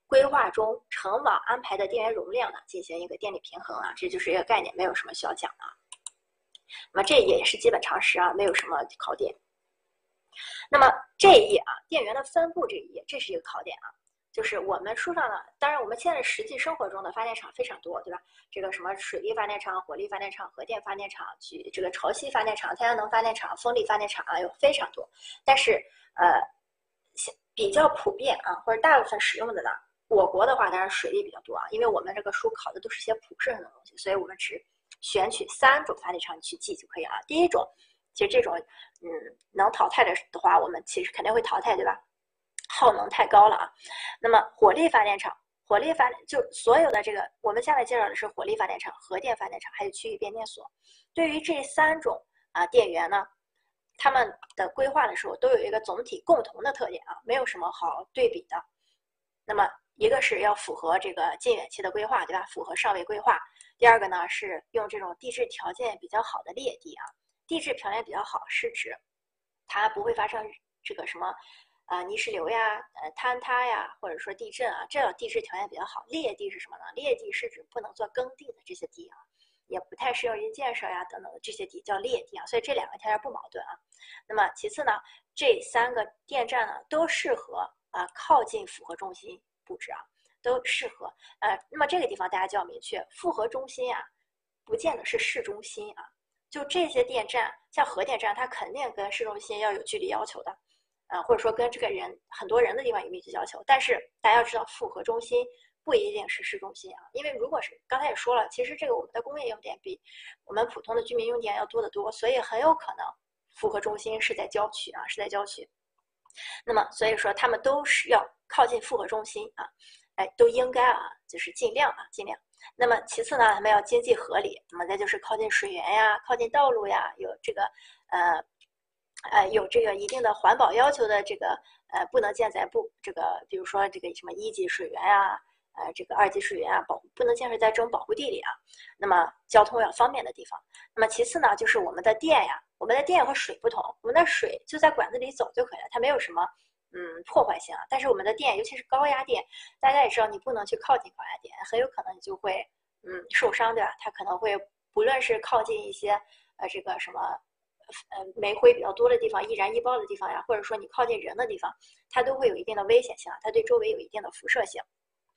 规划中成网安排的电源容量呢进行一个电力平衡啊。这就是一个概念，没有什么需要讲的。那么这一页也是基本常识啊，没有什么考点。那么这一页啊，电源的分布这一页，这是一个考点啊，就是我们书上呢，当然我们现在实际生活中的发电厂非常多，对吧？这个什么水力发电厂、火力发电厂、核电发电厂、去这个潮汐发电厂、太阳能发电厂、风力发电厂啊，有非常多。但是呃，比较普遍啊，或者大部分使用的呢，我国的话当然水力比较多啊，因为我们这个书考的都是些普适性的东西，所以我们只。选取三种发电厂去记就可以了。第一种，其实这种，嗯，能淘汰的的话，我们其实肯定会淘汰，对吧？耗能太高了啊。那么火力发电厂，火力发就所有的这个，我们下面介绍的是火力发电厂、核电发电厂还有区域变电所。对于这三种啊电源呢，他们的规划的时候都有一个总体共同的特点啊，没有什么好对比的。那么一个是要符合这个近远期的规划，对吧？符合上位规划。第二个呢是用这种地质条件比较好的劣地啊，地质条件比较好是指它不会发生这个什么啊泥石流呀、呃坍塌呀，或者说地震啊，这地质条件比较好。劣地是什么呢？劣地是指不能做耕地的这些地啊，也不太适用于建设呀等等的这些地叫劣地啊。所以这两个条件不矛盾啊。那么其次呢，这三个电站呢都适合啊靠近复合中心布置啊。都适合，呃，那么这个地方大家就要明确，复合中心啊，不见得是市中心啊。就这些电站，像核电站，它肯定跟市中心要有距离要求的，呃，或者说跟这个人很多人的地方有密集要求。但是大家要知道，复合中心不一定是市中心啊，因为如果是刚才也说了，其实这个我们的工业用电比我们普通的居民用电要多得多，所以很有可能复合中心是在郊区啊，是在郊区。那么所以说，他们都是要靠近复合中心啊。哎，都应该啊，就是尽量啊，尽量。那么其次呢，他们要经济合理。那么再就是靠近水源呀，靠近道路呀，有这个呃呃有这个一定的环保要求的这个呃，不能建在不这个，比如说这个什么一级水源呀，呃这个二级水源啊，保不能建设在这种保护地里啊。那么交通要方便的地方。那么其次呢，就是我们的电呀，我们的电和水不同，我们的水就在管子里走就可以了，它没有什么嗯破坏性啊。但是我们的电，尤其是高压电，大家也知道，你不能去靠近高压电，很有可能你就会嗯受伤，对吧？它可能会不论是靠近一些呃这个什么。呃，煤灰比较多的地方，易燃易爆的地方呀，或者说你靠近人的地方，它都会有一定的危险性啊，它对周围有一定的辐射性。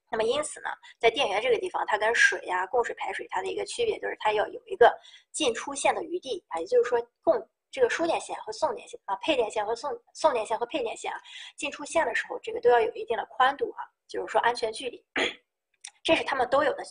那么因此呢，在电源这个地方，它跟水呀、供水排水它的一个区别就是它要有一个进出线的余地啊，也就是说供这个输电线和送电线啊，配电线和送送电线和配电线啊，进出线的时候，这个都要有一定的宽度啊，就是说安全距离，这是他们都有的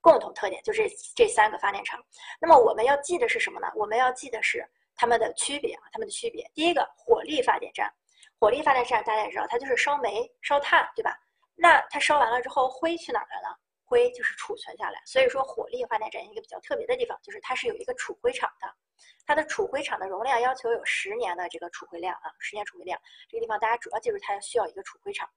共同特点，就这这三个发电厂。那么我们要记的是什么呢？我们要记的是。它们的区别啊，它们的区别。第一个，火力发电站，火力发电站大家也知道，它就是烧煤、烧炭，对吧？那它烧完了之后，灰去哪儿了呢？灰就是储存下来。所以说，火力发电站一个比较特别的地方，就是它是有一个储灰厂的，它的储灰厂的容量要求有十年的这个储灰量啊，十年储灰量。这个地方大家主要记住，它需要一个储灰厂。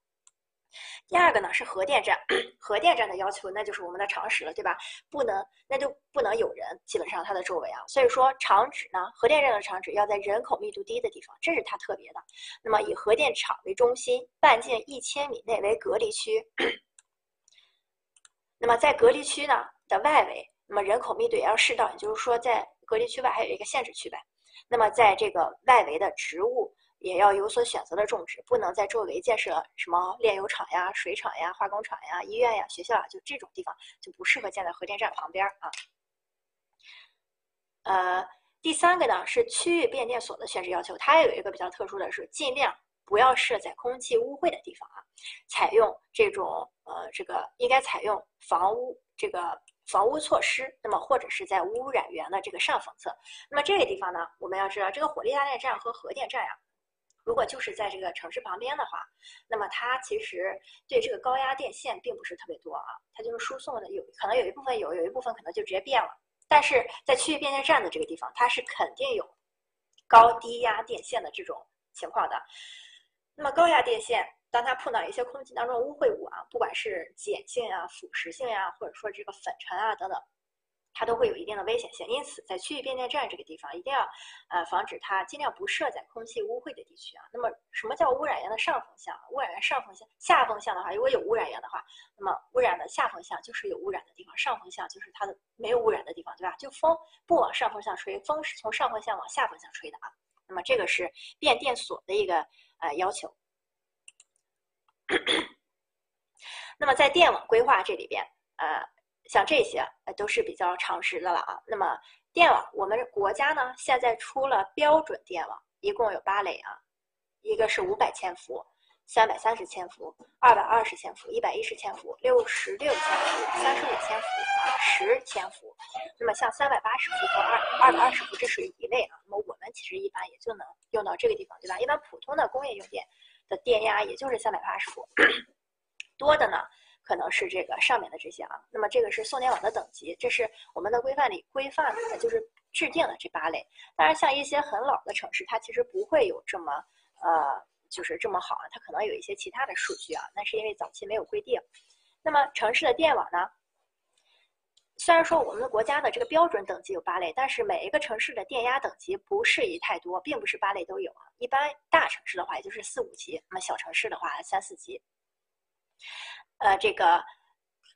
第二个呢是核电站，核电站的要求那就是我们的常识了，对吧？不能，那就不能有人，基本上它的周围啊，所以说厂址呢，核电站的厂址要在人口密度低的地方，这是它特别的。那么以核电厂为中心，半径一千米内为隔离区。那么在隔离区呢的外围，那么人口密度也要适当，也就是说在隔离区外还有一个限制区呗。那么在这个外围的植物。也要有所选择的种植，不能在周围建设什么炼油厂呀、水厂呀、化工厂呀、医院呀、学校啊，就这种地方就不适合建在核电站旁边啊。呃，第三个呢是区域变电所的选址要求，它也有一个比较特殊的是，尽量不要设在空气污秽的地方啊，采用这种呃这个应该采用防污这个防污措施，那么或者是在污染源的这个上方侧。那么这个地方呢，我们要知道这个火力发电站和核电站呀。如果就是在这个城市旁边的话，那么它其实对这个高压电线并不是特别多啊，它就是输送的有可能有一部分有，有一部分可能就直接变了。但是在区域变电站的这个地方，它是肯定有高低压电线的这种情况的。那么高压电线，当它碰到一些空气当中的污秽物啊，不管是碱性啊、腐蚀性呀，或者说这个粉尘啊等等。它都会有一定的危险性，因此在区域变电站这个地方一定要，呃，防止它尽量不设在空气污秽的地区啊。那么，什么叫污染源的上风向？污染源上风向、下风向的话，如果有污染源的话，那么污染的下风向就是有污染的地方，上风向就是它的没有污染的地方，对吧？就风不往上风向吹，风是从上风向往下风向吹的啊。那么这个是变电所的一个呃要求。那么在电网规划这里边，呃。像这些都是比较常识的了啊。那么电网，我们国家呢现在出了标准电网，一共有八类啊，一个是五百千伏、三百三十千伏、二百二十千伏、一百一十千伏、六十六千伏、三十五千伏啊、十千伏。那么像三百八十伏和二二百二十伏，这属于一类啊。那么我们其实一般也就能用到这个地方，对吧？一般普通的工业用电的电压也就是三百八十伏，多的呢。可能是这个上面的这些啊，那么这个是送电网的等级，这是我们的规范里规范的，就是制定的这八类。当然，像一些很老的城市，它其实不会有这么呃，就是这么好啊，它可能有一些其他的数据啊，那是因为早期没有规定。那么城市的电网呢，虽然说我们的国家的这个标准等级有八类，但是每一个城市的电压等级不适宜太多，并不是八类都有啊。一般大城市的话，也就是四五级；那么小城市的话，三四级。呃，这个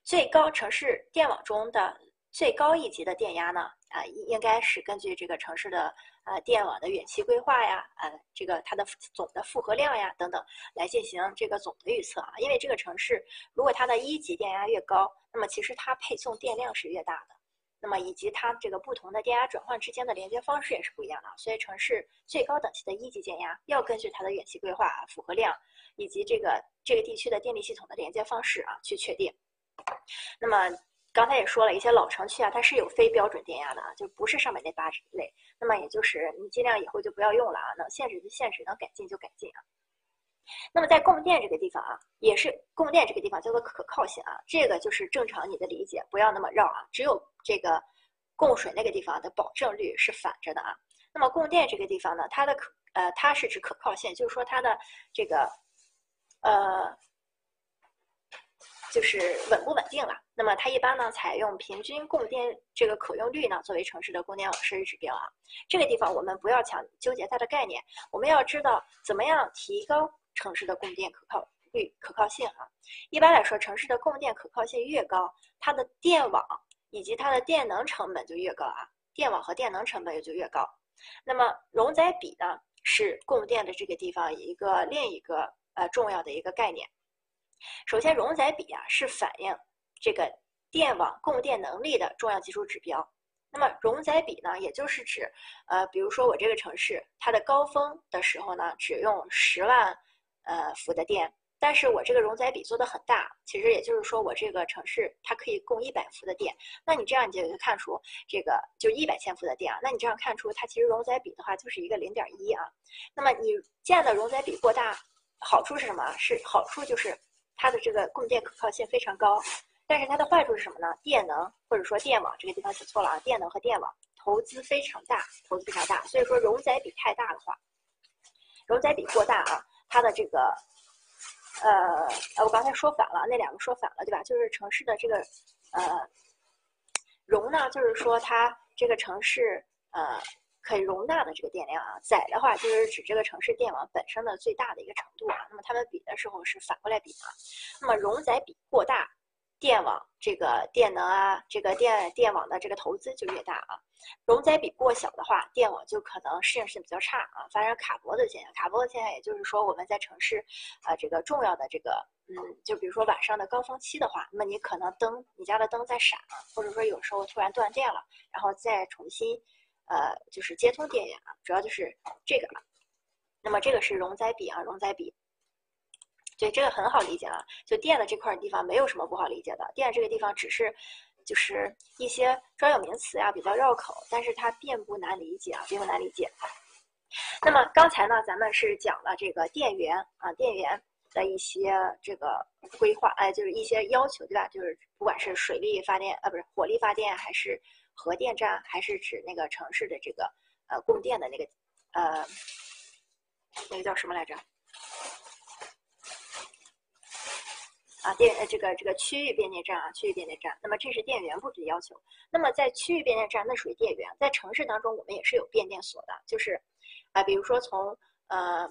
最高城市电网中的最高一级的电压呢，啊，应该是根据这个城市的呃电网的远期规划呀，呃，这个它的总的负荷量呀等等来进行这个总的预测啊。因为这个城市如果它的一级电压越高，那么其实它配送电量是越大的，那么以及它这个不同的电压转换之间的连接方式也是不一样的。所以城市最高等级的一级电压要根据它的远期规划啊、负荷量。以及这个这个地区的电力系统的连接方式啊，去确定。那么刚才也说了一些老城区啊，它是有非标准电压的啊，就不是上面那八类。那么也就是你尽量以后就不要用了啊，能限制就限制，能改进就改进啊。那么在供电这个地方啊，也是供电这个地方叫做可靠性啊，这个就是正常你的理解，不要那么绕啊。只有这个供水那个地方的保证率是反着的啊。那么供电这个地方呢，它的可呃它是指可靠性，就是说它的这个。呃，就是稳不稳定了。那么它一般呢采用平均供电这个可用率呢作为城市的供电网设置指标啊。这个地方我们不要强纠结它的概念，我们要知道怎么样提高城市的供电可靠率、可靠性啊。一般来说，城市的供电可靠性越高，它的电网以及它的电能成本就越高啊。电网和电能成本也就越高。那么容载比呢，是供电的这个地方一个另一个呃重要的一个概念。首先，容载比啊是反映这个电网供电能力的重要技术指标。那么容载比呢，也就是指呃，比如说我这个城市它的高峰的时候呢，只用十万呃伏的电。但是我这个容载比做的很大，其实也就是说我这个城市它可以供一百伏的电，那你这样你就看出这个就一百千伏的电啊，那你这样看出它其实容载比的话就是一个零点一啊。那么你建的容载比过大，好处是什么？是好处就是它的这个供电可靠性非常高，但是它的坏处是什么呢？电能或者说电网这个地方写错了啊，电能和电网投资非常大，投资非常大，所以说容载比太大的话，容载比过大啊，它的这个。呃，我刚才说反了，那两个说反了，对吧？就是城市的这个，呃，容呢，就是说它这个城市呃可以容纳的这个电量啊，载的话就是指这个城市电网本身的最大的一个程度啊。那么它们比的时候是反过来比啊，那么容载比过大。电网这个电能啊，这个电电网的这个投资就越大啊。容载比过小的话，电网就可能适应性比较差啊，发生卡脖子现象。卡脖子现象也就是说，我们在城市啊这个重要的这个嗯，就比如说晚上的高峰期的话，那么你可能灯你家的灯在闪，或者说有时候突然断电了，然后再重新呃就是接通电源啊，主要就是这个。那么这个是容载比啊，容载比。对，这个很好理解啊，就电的这块地方没有什么不好理解的。电这个地方只是，就是一些专有名词呀比较绕口，但是它并不难理解啊，并不难理解。那么刚才呢，咱们是讲了这个电源啊，电源的一些这个规划，哎，就是一些要求，对吧？就是不管是水力发电啊，不是火力发电，还是核电站，还是指那个城市的这个呃供电的那个呃那个叫什么来着？啊，电呃这个这个区域变电站啊，区域变电站。那么这是电源布置的要求。那么在区域变电站，那属于电源。在城市当中，我们也是有变电所的，就是啊，比如说从呃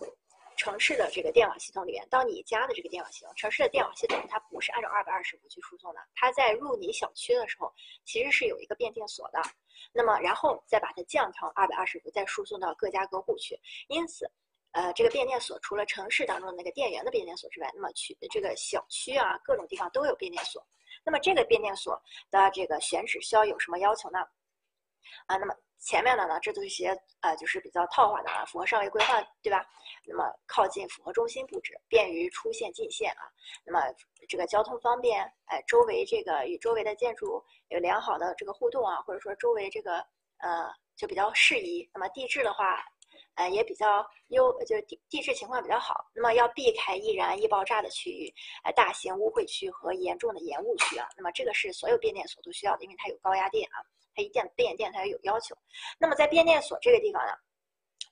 城市的这个电网系统里面到你家的这个电网系统，城市的电网系统它不是按照二百二十伏去输送的，它在入你小区的时候其实是有一个变电所的。那么然后再把它降成二百二十伏，再输送到各家各户去。因此。呃，这个变电所除了城市当中的那个电源的变电所之外，那么区这个小区啊，各种地方都有变电所。那么这个变电所的这个选址需要有什么要求呢？啊，那么前面的呢，这都是一些呃，就是比较套话的啊，符合上位规划，对吧？那么靠近符合中心布置，便于出线进线啊。那么这个交通方便，哎，周围这个与周围的建筑有良好的这个互动啊，或者说周围这个呃就比较适宜。那么地质的话。呃，也比较优，就是地地质情况比较好。那么要避开易燃易爆炸的区域，呃，大型污秽区和严重的延误区啊。那么这个是所有变电所都需要的，因为它有高压电啊，它一电变电它有要求。那么在变电所这个地方呢，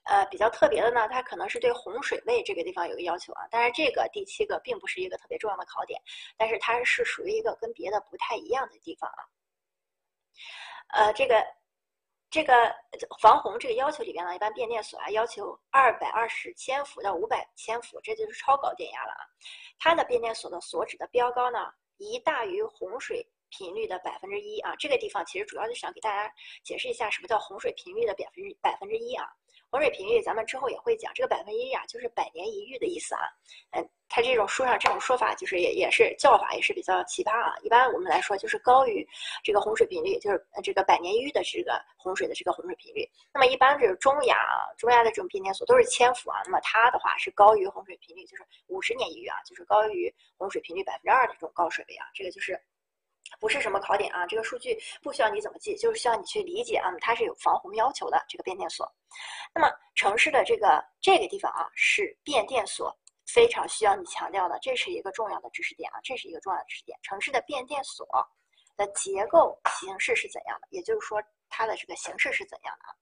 呃，比较特别的呢，它可能是对洪水位这个地方有个要求啊。当然这个第七个并不是一个特别重要的考点，但是它是属于一个跟别的不太一样的地方啊。呃，这个。这个防洪这个要求里边呢，一般变电所啊要求二百二十千伏到五百千伏，这就是超高电压了啊。它的变电所的所指的标高呢，一大于洪水频率的百分之一啊。这个地方其实主要就想给大家解释一下什么叫洪水频率的百分之百分之一啊。洪水频率，咱们之后也会讲。这个百分一呀，就是百年一遇的意思啊。嗯，它这种书上这种说法，就是也也是叫法，也是比较奇葩啊。一般我们来说，就是高于这个洪水频率，就是这个百年一遇的这个洪水的这个洪水频率。那么一般这个中亚啊，中亚的这种变电所都是千伏啊。那么它的话是高于洪水频率，就是五十年一遇啊，就是高于洪水频率百分之二的这种高水位啊。这个就是。不是什么考点啊，这个数据不需要你怎么记，就是需要你去理解啊，它是有防洪要求的这个变电所。那么城市的这个这个地方啊，是变电所非常需要你强调的，这是一个重要的知识点啊，这是一个重要的知识点。城市的变电所的结构形式是怎样的？也就是说它的这个形式是怎样的？啊？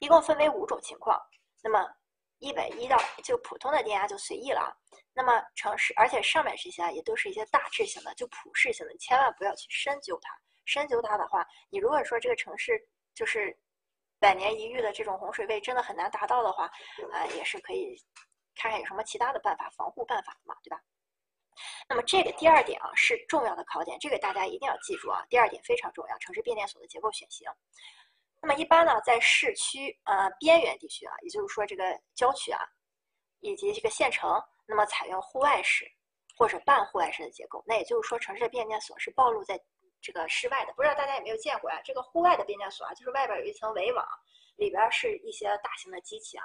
一共分为五种情况。那么一百一到就普通的电压就随意了啊。那么城市，而且上面这些啊也都是一些大致性的，就普适性的，千万不要去深究它。深究它的话，你如果说这个城市就是百年一遇的这种洪水位真的很难达到的话，呃，也是可以看看有什么其他的办法防护办法嘛，对吧？那么这个第二点啊是重要的考点，这个大家一定要记住啊。第二点非常重要，城市变电所的结构选型。那么一般呢，在市区呃边缘地区啊，也就是说这个郊区啊，以及这个县城，那么采用户外式或者半户外式的结构。那也就是说，城市的变电所是暴露在这个室外的。不知道大家有没有见过啊？这个户外的变电所啊，就是外边有一层围网，里边是一些大型的机器啊，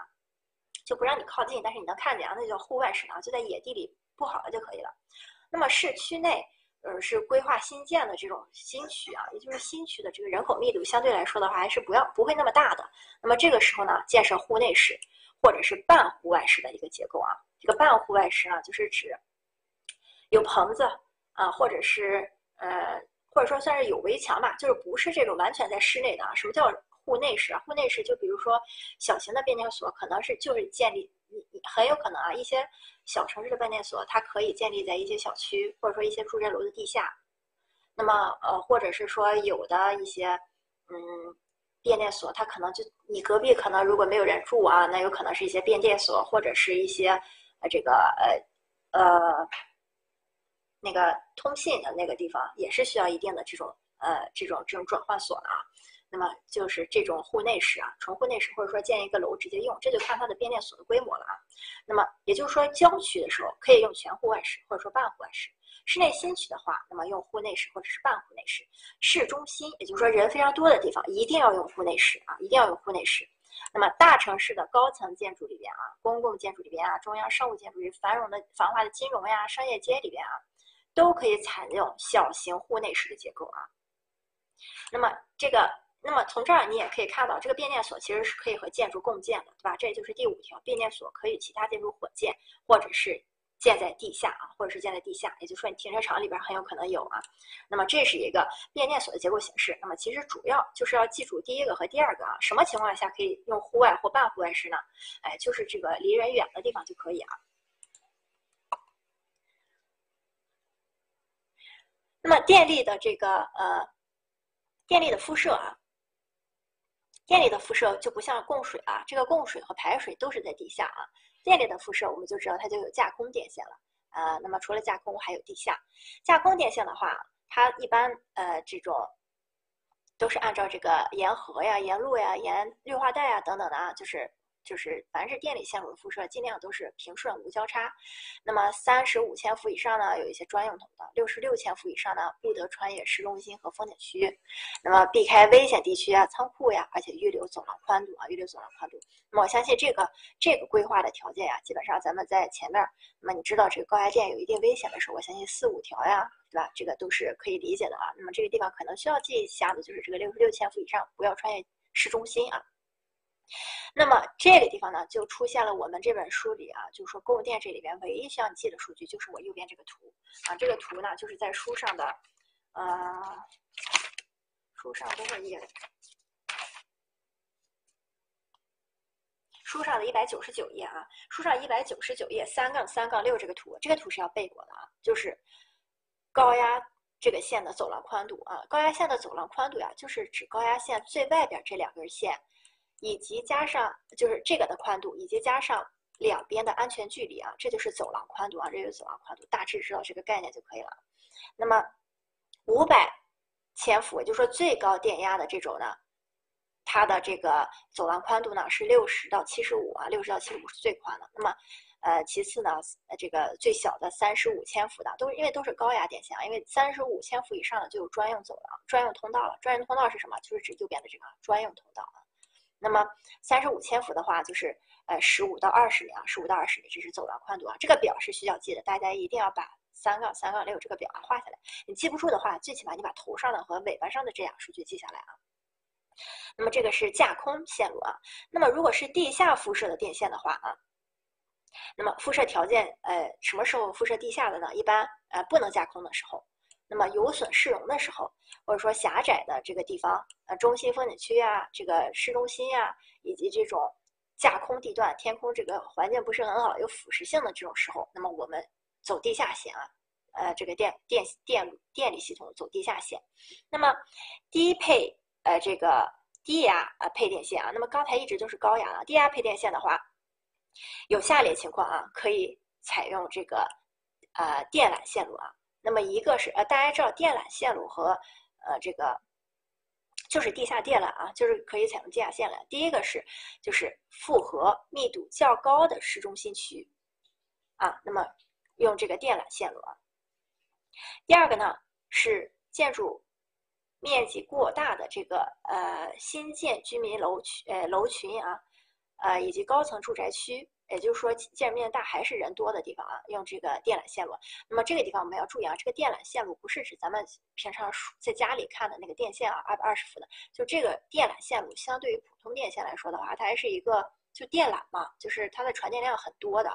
就不让你靠近，但是你能看见啊，那叫户外式啊，就在野地里布好了就可以了。那么市区内。呃，是规划新建的这种新区啊，也就是新区的这个人口密度相对来说的话，还是不要不会那么大的。那么这个时候呢，建设户内式或者是半户外式的一个结构啊。这个半户外式呢，就是指有棚子啊，或者是呃，或者说算是有围墙吧，就是不是这种完全在室内的啊。什么叫户内式？户内式就比如说小型的变电所，可能是就是建立。你很有可能啊，一些小城市的变电所，它可以建立在一些小区或者说一些住宅楼的地下。那么呃，或者是说有的一些嗯变电所，它可能就你隔壁可能如果没有人住啊，那有可能是一些变电所或者是一些呃这个呃呃那个通信的那个地方，也是需要一定的这种呃这种这种转换所的啊。那么就是这种户内式啊，纯户内式，或者说建一个楼直接用，这就看它的变电所的规模了啊。那么也就是说，郊区的时候可以用全户外式，或者说半户外式；室内新区的话，那么用户内式或者是半户内式。市中心，也就是说人非常多的地方，一定要用户内式啊，一定要用户内式。那么大城市的高层建筑里边啊，公共建筑里边啊，中央商务建筑里繁荣的繁华的金融呀、商业街里边啊，都可以采用小型户内式的结构啊。那么这个。那么从这儿你也可以看到，这个变电所其实是可以和建筑共建的，对吧？这也就是第五条，变电所可以与其他建筑混建，或者是建在地下啊，或者是建在地下，也就是说你停车场里边很有可能有啊。那么这是一个变电所的结构形式。那么其实主要就是要记住第一个和第二个啊，什么情况下可以用户外或半户外式呢？哎，就是这个离人远的地方就可以啊。那么电力的这个呃，电力的辐射啊。电力的辐射就不像供水了，这个供水和排水都是在地下啊。电力的辐射，我们就知道它就有架空电线了啊。那么除了架空，还有地下。架空电线的话，它一般呃这种都是按照这个沿河呀、沿路呀、沿绿化带啊等等的啊，就是。就是凡是电力线路的辐射，尽量都是平顺无交叉。那么三十五千伏以上呢，有一些专用通道；六十六千伏以上呢，不得穿越市中心和风景区。那么避开危险地区啊、仓库呀，而且预留走廊宽度啊，预留走廊宽度。那么我相信这个这个规划的条件呀，基本上咱们在前面，那么你知道这个高压电有一定危险的时候，我相信四五条呀，对吧？这个都是可以理解的啊。那么这个地方可能需要记一下的就是这个六十六千伏以上不要穿越市中心啊。那么这个地方呢，就出现了我们这本书里啊，就是说供电这里边唯一需要你记的数据，就是我右边这个图啊。这个图呢，就是在书上的，呃，书上多少页？书上的一百九十九页啊，书上一百九十九页三杠三杠六这个图，这个图是要背过的啊，就是高压这个线的走廊宽度啊，高压线的走廊宽度呀，就是指高压线最外边这两根线。以及加上就是这个的宽度，以及加上两边的安全距离啊，这就是走廊宽度啊，这就是走廊宽度，大致知道这个概念就可以了。那么五百千伏，也就是说最高电压的这种呢，它的这个走廊宽度呢是六十到七十五啊，六十到七十五是最宽的。那么呃，其次呢，呃，这个最小的三十五千伏的，都是因为都是高压电线啊，因为三十五千伏以上的就有专用走廊、专用通道了。专用通道是什么？就是指右边的这个专用通道啊。那么三十五千伏的话，就是呃十五到二十米啊，十五到二十米，这是走廊宽度啊。这个表是需要记的，大家一定要把三杠三杠六这个表啊画下来。你记不住的话，最起码你把头上的和尾巴上的这样数据记下来啊。那么这个是架空线路啊。那么如果是地下辐射的电线的话啊，那么辐射条件呃什么时候辐射地下的呢？一般呃不能架空的时候。那么有损市容的时候，或者说狭窄的这个地方，呃，中心风景区啊，这个市中心呀，以及这种架空地段，天空这个环境不是很好，有腐蚀性的这种时候，那么我们走地下线啊，呃，这个电电电电力系统走地下线。那么低配呃这个低压啊配电线啊，那么刚才一直都是高压啊，低压配电线的话，有下列情况啊，可以采用这个呃电缆线路啊。那么一个是呃大家知道电缆线路和呃这个。就是地下电缆啊，就是可以采用地下线缆。第一个是，就是复合密度较高的市中心区，啊，那么用这个电缆线路啊。第二个呢是建筑面积过大的这个呃新建居民楼区呃楼群啊，呃以及高层住宅区。也就是说，见面大还是人多的地方啊，用这个电缆线路。那么这个地方我们要注意啊，这个电缆线路不是指咱们平常在家里看的那个电线啊，二百二十伏的。就这个电缆线路，相对于普通电线来说的话，它还是一个就电缆嘛，就是它的传电量很多的，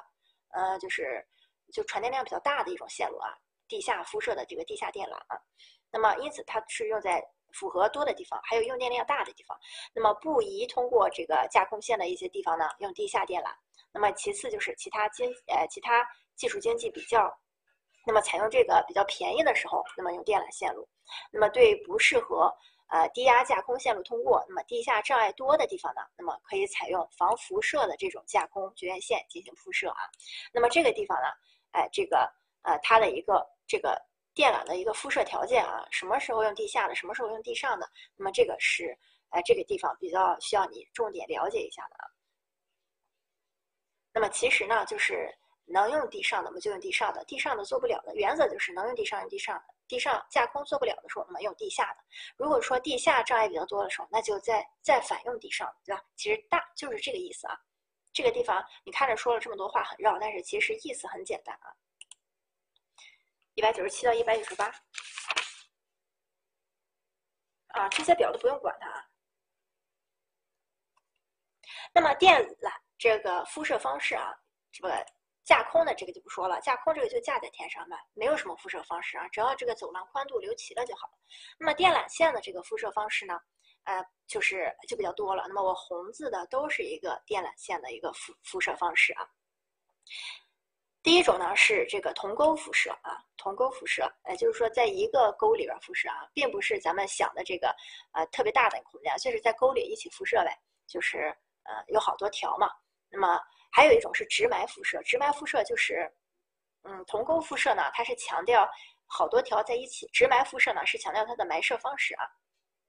呃，就是就传电量比较大的一种线路啊，地下辐射的这个地下电缆啊。那么因此它是用在。符合多的地方，还有用电量大的地方，那么不宜通过这个架空线的一些地方呢，用地下电缆。那么其次就是其他经呃其他技术经济比较，那么采用这个比较便宜的时候，那么用电缆线路。那么对不适合呃低压架空线路通过，那么地下障碍多的地方呢，那么可以采用防辐射的这种架空绝缘线进行铺设啊。那么这个地方呢，哎这个呃它的一个这个。电缆的一个辐射条件啊，什么时候用地下的，什么时候用地上的？那么这个是，呃，这个地方比较需要你重点了解一下的啊。那么其实呢，就是能用地上的，我们就用地上的；地上的做不了的，原则就是能用地上用地上的。地上架空做不了的时候，那么用地下的。如果说地下障碍比较多的时候，那就再再反用地上，对吧？其实大就是这个意思啊。这个地方你看着说了这么多话很绕，但是其实意思很简单啊。一百九十七到一百九十八，啊，这些表都不用管它。那么电缆这个敷设方式啊，这个架空的这个就不说了，架空这个就架在天上嘛，没有什么敷设方式啊，只要这个走廊宽度留齐了就好。那么电缆线的这个敷设方式呢，呃，就是就比较多了。那么我红字的都是一个电缆线的一个辐辐射方式啊。第一种呢是这个同沟辐射啊，同沟辐射，呃，就是说在一个沟里边辐射啊，并不是咱们想的这个呃特别大的空间，就是在沟里一起辐射呗，就是呃有好多条嘛。那么还有一种是直埋辐射，直埋辐射就是，嗯，同沟辐射呢，它是强调好多条在一起，直埋辐射呢是强调它的埋设方式啊。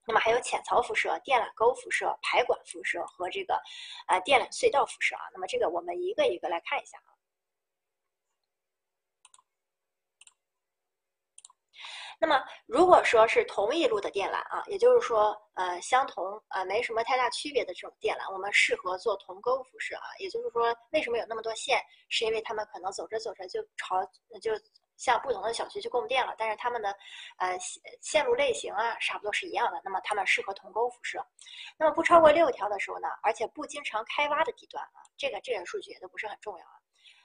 那么还有浅槽辐射、电缆沟辐射、排管辐射和这个呃电缆隧道辐射啊。那么这个我们一个一个来看一下啊。那么，如果说是同一路的电缆啊，也就是说，呃，相同呃，没什么太大区别的这种电缆，我们适合做同沟辐射啊。也就是说，为什么有那么多线？是因为它们可能走着走着就朝就向不同的小区去供电了，但是它们的呃线路类型啊，差不多是一样的。那么它们适合同沟辐射。那么不超过六条的时候呢，而且不经常开挖的地段啊，这个这个数据也都不是很重要啊。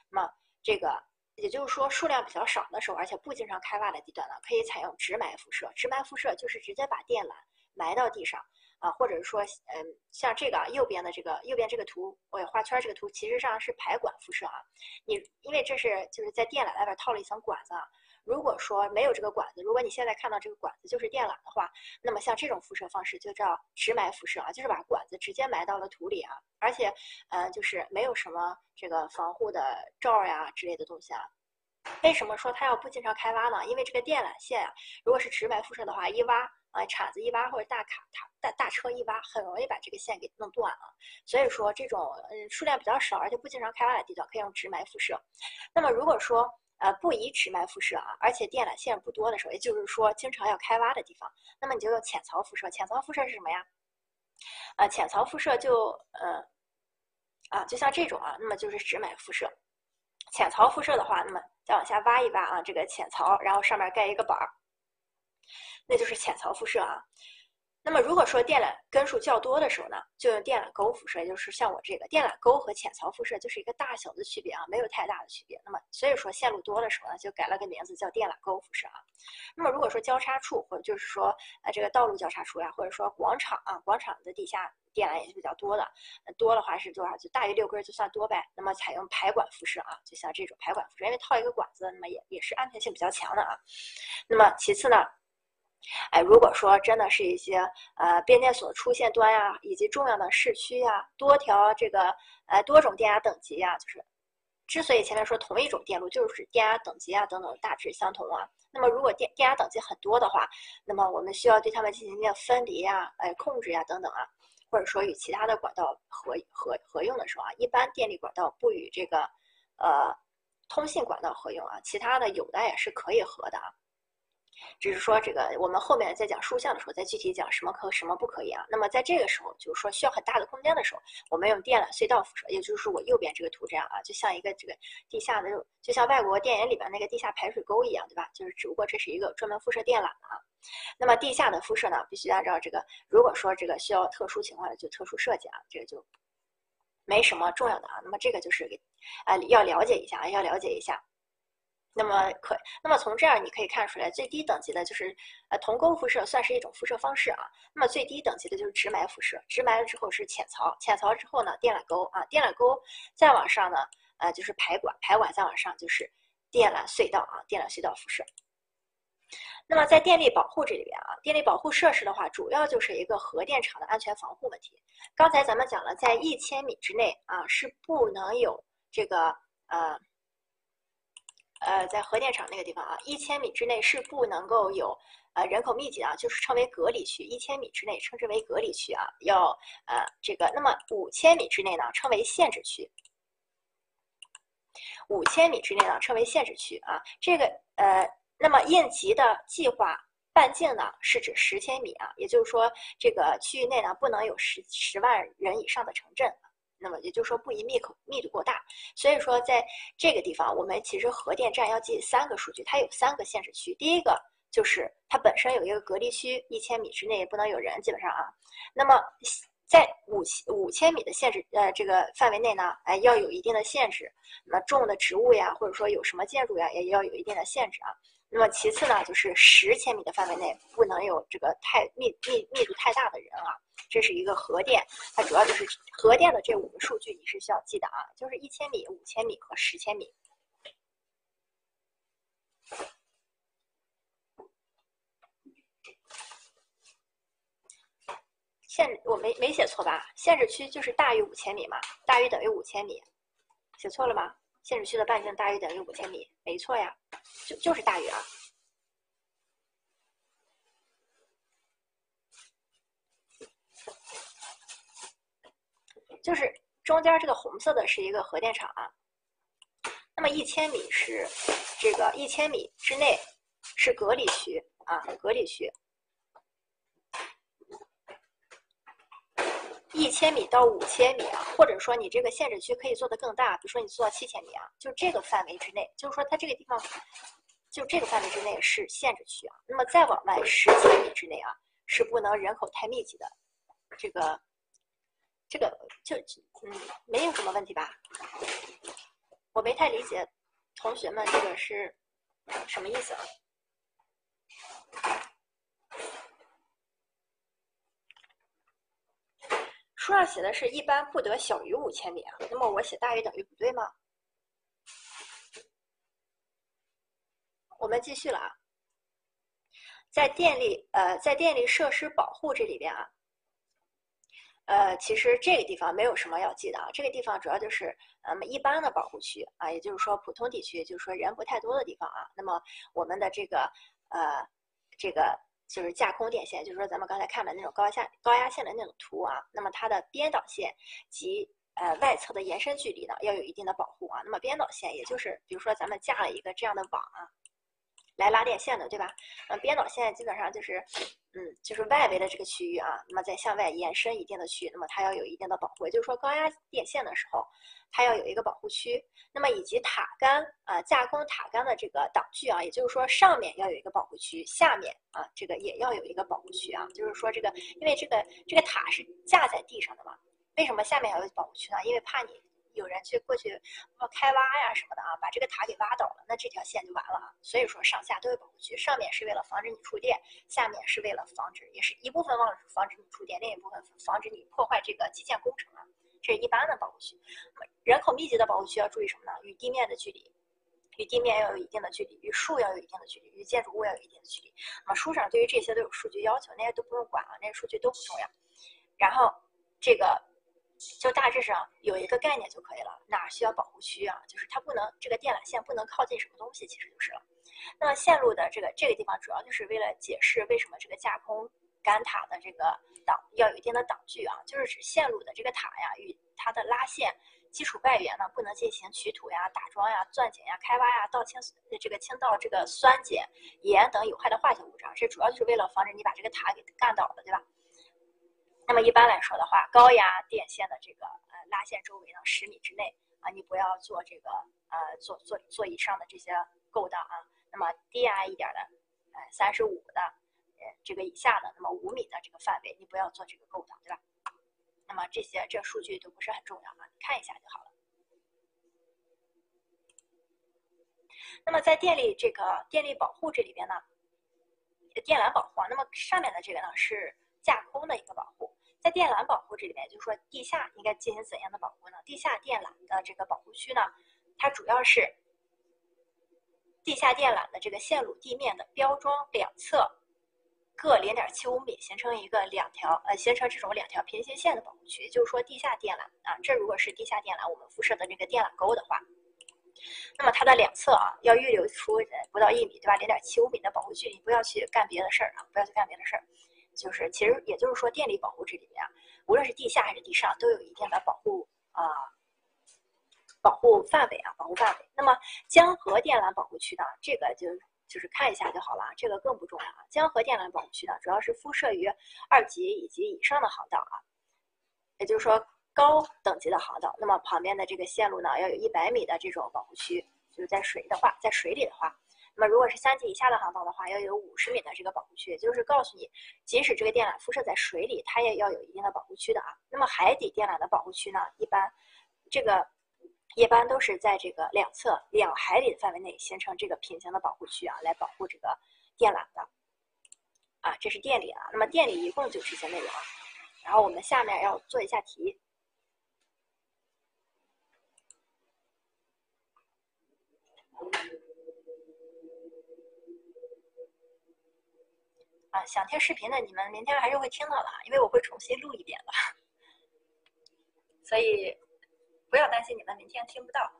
那么这个。也就是说，数量比较少的时候，而且不经常开挖的地段呢，可以采用直埋辐射。直埋辐射就是直接把电缆埋到地上啊，或者是说，嗯，像这个右边的这个右边这个图，我画圈这个图，其实上是排管辐射啊。你因为这是就是在电缆外边套了一层管子。如果说没有这个管子，如果你现在看到这个管子就是电缆的话，那么像这种辐射方式就叫直埋辐射啊，就是把管子直接埋到了土里啊，而且呃就是没有什么这个防护的罩呀之类的东西啊。为什么说它要不经常开挖呢？因为这个电缆线啊，如果是直埋辐射的话，一挖啊铲子一挖或者大卡塔大大车一挖，很容易把这个线给弄断啊。所以说这种嗯数量比较少而且不经常开挖的地段可以用直埋辐射。那么如果说呃，不宜直埋辐射啊，而且电缆线不多的时候，也就是说经常要开挖的地方，那么你就用浅槽辐射。浅槽辐射是什么呀？呃，浅槽辐射就呃啊，就像这种啊，那么就是直埋辐射。浅槽辐射的话，那么再往下挖一挖啊，这个浅槽，然后上面盖一个板儿，那就是浅槽辐射啊。那么如果说电缆根数较多的时候呢，就用电缆沟辐射，也就是像我这个电缆沟和浅槽辐射就是一个大小的区别啊，没有太大的区别。那么所以说线路多的时候呢，就改了个名字叫电缆沟辐射啊。那么如果说交叉处或者就是说呃这个道路交叉处呀，或者说广场啊，广场的地下电缆也是比较多的，多的话是多少？就大于六根就算多呗。那么采用排管辐射啊，就像这种排管辐射，因为套一个管子，那么也也是安全性比较强的啊。那么其次呢？哎，如果说真的是一些呃变电所出线端呀，以及重要的市区呀，多条这个呃多种电压等级呀，就是之所以前面说同一种电路，就是电压等级啊等等大致相同啊。那么如果电电压等级很多的话，那么我们需要对它们进行一个分离呀、哎控制呀等等啊，或者说与其他的管道合合合用的时候啊，一般电力管道不与这个呃通信管道合用啊，其他的有的也是可以合的啊。只是说这个，我们后面在讲竖向的时候，再具体讲什么可什么不可以啊。那么在这个时候，就是说需要很大的空间的时候，我们用电缆隧道辐射，也就是我右边这个图这样啊，就像一个这个地下的，就像外国电影里边那个地下排水沟一样，对吧？就是只不过这是一个专门辐射电缆的啊。那么地下的辐射呢，必须按照这个，如果说这个需要特殊情况的，就特殊设计啊，这个就没什么重要的啊。那么这个就是给啊要了解一下啊，要了解一下。那么可，那么从这样你可以看出来，最低等级的就是呃铜沟辐射算是一种辐射方式啊。那么最低等级的就是直埋辐射，直埋了之后是浅槽，浅槽之后呢电缆沟啊，电缆沟再往上呢呃就是排管，排管再往上就是电缆隧道啊，电缆隧道辐射。那么在电力保护这里边啊，电力保护设施的话，主要就是一个核电厂的安全防护问题。刚才咱们讲了，在一千米之内啊是不能有这个呃。呃，在核电厂那个地方啊，一千米之内是不能够有呃人口密集啊，就是称为隔离区。一千米之内称之为隔离区啊，要呃这个，那么五千米之内呢称为限制区。五千米之内呢称为限制区啊，这个呃，那么应急的计划半径呢是指十千米啊，也就是说这个区域内呢不能有十十万人以上的城镇。那么也就是说不宜密口密度过大，所以说在这个地方，我们其实核电站要记三个数据，它有三个限制区。第一个就是它本身有一个隔离区，一千米之内不能有人，基本上啊。那么在五千五千米的限制呃这个范围内呢，哎要有一定的限制。那么种的植物呀，或者说有什么建筑呀，也要有一定的限制啊。那么其次呢，就是十千米的范围内不能有这个太密密密度太大的人啊。这是一个核电，它主要就是核电的这五个数据你是需要记的啊，就是一千米、五千米和十千米。限我没没写错吧？限制区就是大于五千米嘛，大于等于五千米，写错了吗？限制区的半径大于等于五千米，没错呀，就就是大于啊。就是中间这个红色的是一个核电厂啊，那么一千米是这个一千米之内是隔离区啊，隔离区。一千米到五千米啊，或者说你这个限制区可以做得更大，比如说你做到七千米啊，就这个范围之内，就是说它这个地方就这个范围之内是限制区啊。那么再往外十千米之内啊，是不能人口太密集的这个。这个就嗯没有什么问题吧？我没太理解同学们这个是什么意思啊？书上写的是一般不得小于五千米啊，那么我写大于等于不对吗？我们继续了啊，在电力呃在电力设施保护这里边啊。呃，其实这个地方没有什么要记的啊，这个地方主要就是嗯一般的保护区啊，也就是说普通地区，就是说人不太多的地方啊。那么我们的这个呃这个就是架空电线，就是说咱们刚才看的那种高压高压线的那种图啊，那么它的边导线及呃外侧的延伸距离呢要有一定的保护啊。那么边导线也就是比如说咱们架了一个这样的网啊，来拉电线的，对吧？嗯，编导线基本上就是，嗯，就是外围的这个区域啊，那么再向外延伸一定的区域，那么它要有一定的保护，也就是说高压电线的时候，它要有一个保护区，那么以及塔杆啊，架空塔杆的这个挡具啊，也就是说上面要有一个保护区，下面啊这个也要有一个保护区啊，就是说这个因为这个这个塔是架在地上的嘛，为什么下面要有保护区呢？因为怕你。有人去过去开挖呀什么的啊，把这个塔给挖倒了，那这条线就完了。所以说上下都有保护区，上面是为了防止你触电，下面是为了防止，也是一部分防防止你触电，另一部分防止你破坏这个基建工程啊。这是一般的保护区。人口密集的保护区要注意什么呢？与地面的距离，与地面要有一定的距离，与树要有一定的距离，与建筑物要有一定的距离。那么书上对于这些都有数据要求，那些都不用管啊，那些数据都不重要。然后这个。就大致上有一个概念就可以了，哪需要保护区啊？就是它不能这个电缆线不能靠近什么东西，其实就是了。那线路的这个这个地方主要就是为了解释为什么这个架空杆塔的这个挡要有一定的挡距啊，就是指线路的这个塔呀与它的拉线基础外缘呢不能进行取土呀、打桩呀、钻井呀、开挖呀、倒清这个倾倒这个酸碱盐等有害的化学物质，这主要就是为了防止你把这个塔给干倒了，对吧？那么一般来说的话，高压电线的这个呃拉线周围呢十米之内啊，你不要做这个呃做做做以上的这些勾当啊。那么低压一点的，呃三十五的，呃这个以下的，那么五米的这个范围，你不要做这个勾当，对吧？那么这些这数据都不是很重要啊，你看一下就好了。那么在电力这个电力保护这里边呢，电缆保护啊，那么上面的这个呢是架空的一个保护。在电缆保护这里面，就是说地下应该进行怎样的保护呢？地下电缆的这个保护区呢，它主要是地下电缆的这个线路地面的标桩两侧各零点七五米，形成一个两条呃，形成这种两条平行线的保护区。就是说地下电缆啊，这如果是地下电缆，我们辐射的这个电缆沟的话，那么它的两侧啊要预留出不到一米，对吧？零点七五米的保护距离，不要去干别的事儿啊，不要去干别的事儿。就是，其实也就是说，电力保护这里面，无论是地下还是地上，都有一定的保护啊，保护范围啊，保护范围。那么江河电缆保护区呢，这个就就是看一下就好了，这个更不重要啊。江河电缆保护区呢，主要是辐射于二级以及以上的航道啊，也就是说高等级的航道。那么旁边的这个线路呢，要有一百米的这种保护区，就是在水的话，在水里的话。那么，如果是三级以下的航道的话，要有五十米的这个保护区，也就是告诉你，即使这个电缆辐射在水里，它也要有一定的保护区的啊。那么，海底电缆的保护区呢，一般这个一般都是在这个两侧两海里的范围内形成这个平行的保护区啊，来保护这个电缆的啊。这是电力啊。那么，电力一共就这些内容啊。然后我们下面要做一下题。啊，想听视频的你们明天还是会听到的，因为我会重新录一遍的，所以不要担心你们明天听不到。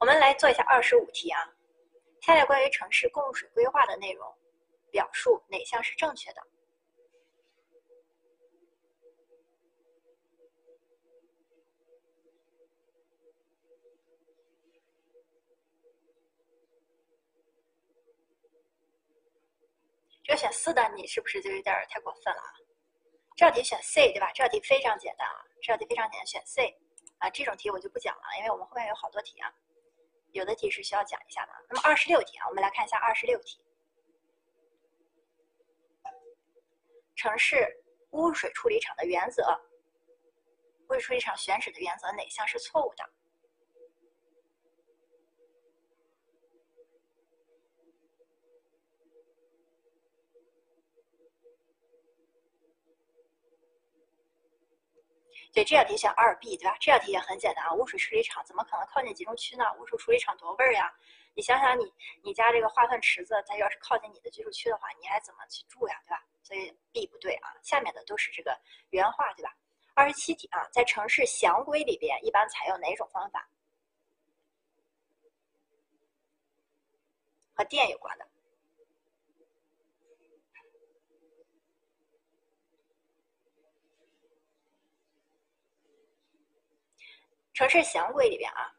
我们来做一下二十五题啊，下列关于城市供水规划的内容，表述哪项是正确的？要选四的，你是不是就有点太过分了啊？这道题选 C 对吧？这道题非常简单啊，这道题非常简单，选 C 啊。这种题我就不讲了，因为我们后面有好多题啊，有的题是需要讲一下的。那么二十六题啊，我们来看一下二十六题，城市污水处理厂的原则，污水处理厂选址的原则哪项是错误的？对，这道题选二 B，对吧？这道题也很简单啊，污水处理厂怎么可能靠近集中区呢？污水处理厂多味儿呀！你想想，你你家这个化粪池子，它要是靠近你的居住区的话，你还怎么去住呀，对吧？所以 B 不对啊，下面的都是这个原话，对吧？二十七题啊，在城市详规里边一般采用哪种方法？和电有关的。城市详规里边啊，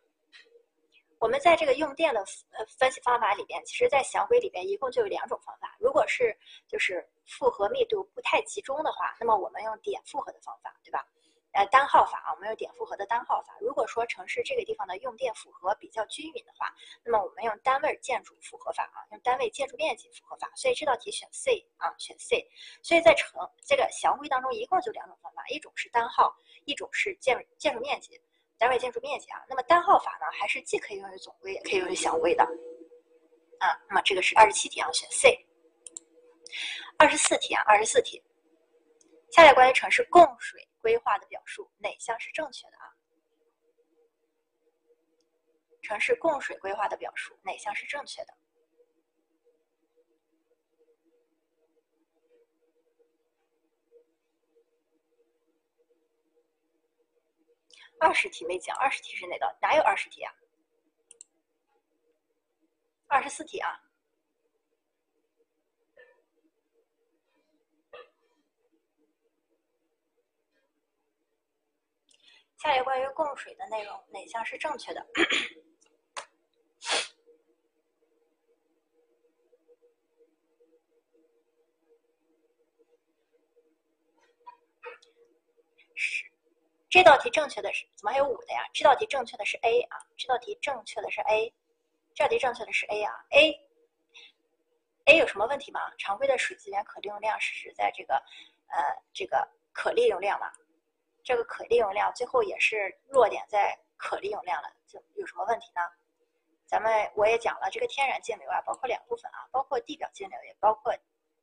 我们在这个用电的呃分析方法里边，其实在详规里边一共就有两种方法。如果是就是复合密度不太集中的话，那么我们用点复合的方法，对吧？呃，单号法啊，我们用点复合的单号法。如果说城市这个地方的用电负荷比较均匀的话，那么我们用单位建筑复合法啊，用单位建筑面积复合法。所以这道题选 C 啊，选 C。所以在城这个详规当中，一共就两种方法，一种是单号，一种是建建筑面积。单位建筑面积啊，那么单号法呢，还是既可以用于总规，也可以用于详规的啊。那么这个是二十七题啊，选 C。二十四题啊，二十四题，下列关于城市供水规划的表述哪项是正确的啊？城市供水规划的表述哪项是正确的？二十题没讲，二十题是哪道？哪有二十题啊？二十四题啊。下列关于供水的内容哪项是正确的？这道题正确的是怎么还有五的呀？这道题正确的是 A 啊，这道题正确的是 A，这道题正确的是 A 啊，A，A 有什么问题吗？常规的水资源可利用量是指在这个呃这个可利用量嘛？这个可利用量最后也是落点在可利用量了，就有什么问题呢？咱们我也讲了，这个天然径流啊，包括两部分啊，包括地表径流，也包括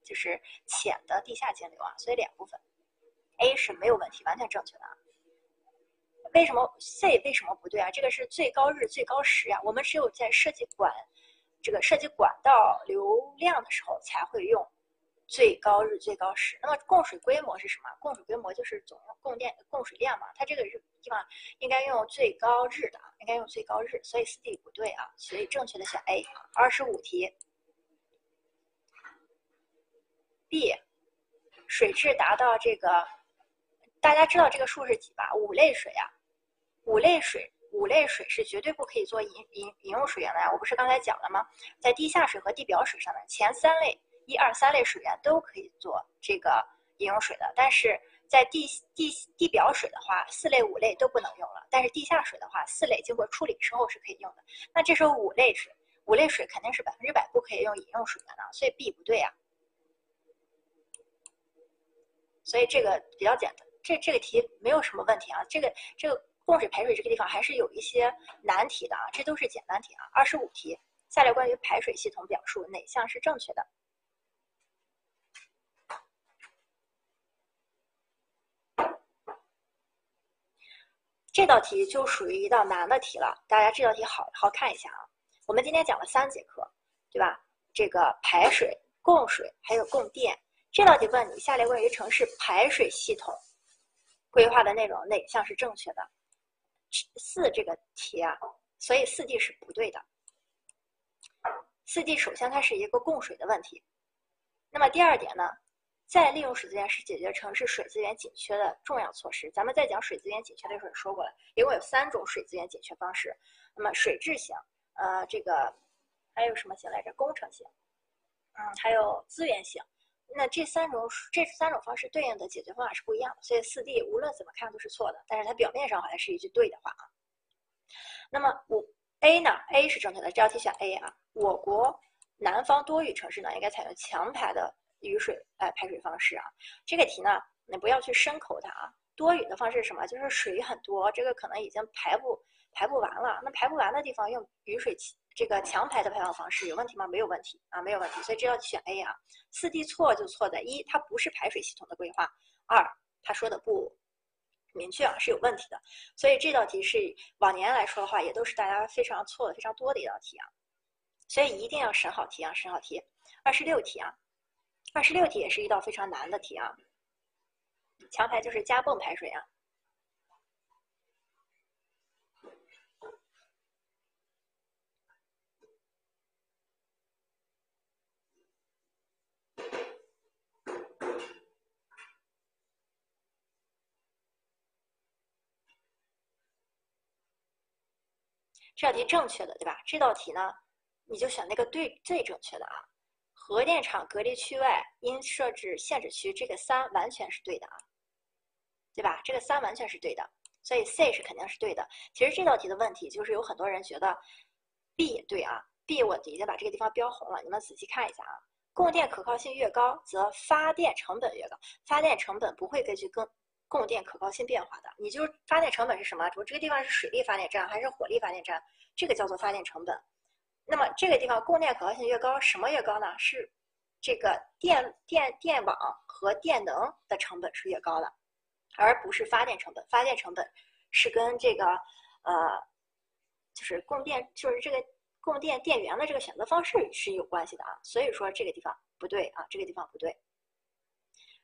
就是浅的地下径流啊，所以两部分，A 是没有问题，完全正确的啊。为什么 C 为什么不对啊？这个是最高日最高时呀，我们只有在设计管这个设计管道流量的时候才会用最高日最高时。那么供水规模是什么？供水规模就是总供电供水量嘛。它这个是地方应该用最高日的，应该用最高日，所以四 D 不对啊。所以正确的选 A。二十五题，B 水质达到这个，大家知道这个数是几吧？五类水啊。五类水，五类水是绝对不可以做饮饮饮用水源的呀！我不是刚才讲了吗？在地下水和地表水上面，前三类一二三类水源都可以做这个饮用水的，但是在地地地表水的话，四类五类都不能用了。但是地下水的话，四类经过处理之后是可以用的。那这时候五类水，五类水肯定是百分之百不可以用饮用水源的，所以 B 不对呀。所以这个比较简单，这这个题没有什么问题啊，这个这个。供水排水这个地方还是有一些难题的啊，这都是简单题啊。二十五题，下列关于排水系统表述哪项是正确的？这道题就属于一道难的题了，大家这道题好好看一下啊。我们今天讲了三节课，对吧？这个排水、供水还有供电，这道题问你下列关于城市排水系统规划的内容哪项是正确的？四这个题啊，所以四 D 是不对的。四 D 首先它是一个供水的问题，那么第二点呢，再利用水资源是解决城市水资源紧缺的重要措施。咱们在讲水资源紧缺的时候也说过了，一共有三种水资源紧缺方式，那么水质型，呃，这个还有什么型来着？工程型，嗯，还有资源型。那这三种这三种方式对应的解决方法是不一样的，所以四 D 无论怎么看都是错的，但是它表面上好像是一句对的话啊。那么我 A 呢？A 是正确的，这道题选 A 啊。我国南方多雨城市呢，应该采用强排的雨水来排水方式啊。这个题呢，你不要去深抠它啊。多雨的方式是什么？就是水很多，这个可能已经排不排不完了。那排不完的地方用雨水器。这个强排的排放方式有问题吗？没有问题啊，没有问题。所以这道题选 A 啊。四 D 错就错在一，它不是排水系统的规划；二，他说的不明确啊，是有问题的。所以这道题是往年来说的话，也都是大家非常错的非常多的一道题啊。所以一定要审好题啊，审好题。二十六题啊，二十六题也是一道非常难的题啊。强排就是加泵排水啊。这道题正确的，对吧？这道题呢，你就选那个对最正确的啊。核电厂隔离区外应设置限制区，这个三完全是对的啊，对吧？这个三完全是对的，所以 C 是肯定是对的。其实这道题的问题就是有很多人觉得 B 也对啊，B 我已经把这个地方标红了，你们仔细看一下啊。供电可靠性越高，则发电成本越高。发电成本不会根据更供电可靠性变化的。你就是发电成本是什么？我这个地方是水力发电站还是火力发电站？这个叫做发电成本。那么这个地方供电可靠性越高，什么越高呢？是这个电电电网和电能的成本是越高的，而不是发电成本。发电成本是跟这个呃，就是供电，就是这个。供电电源的这个选择方式是有关系的啊，所以说这个地方不对啊，这个地方不对。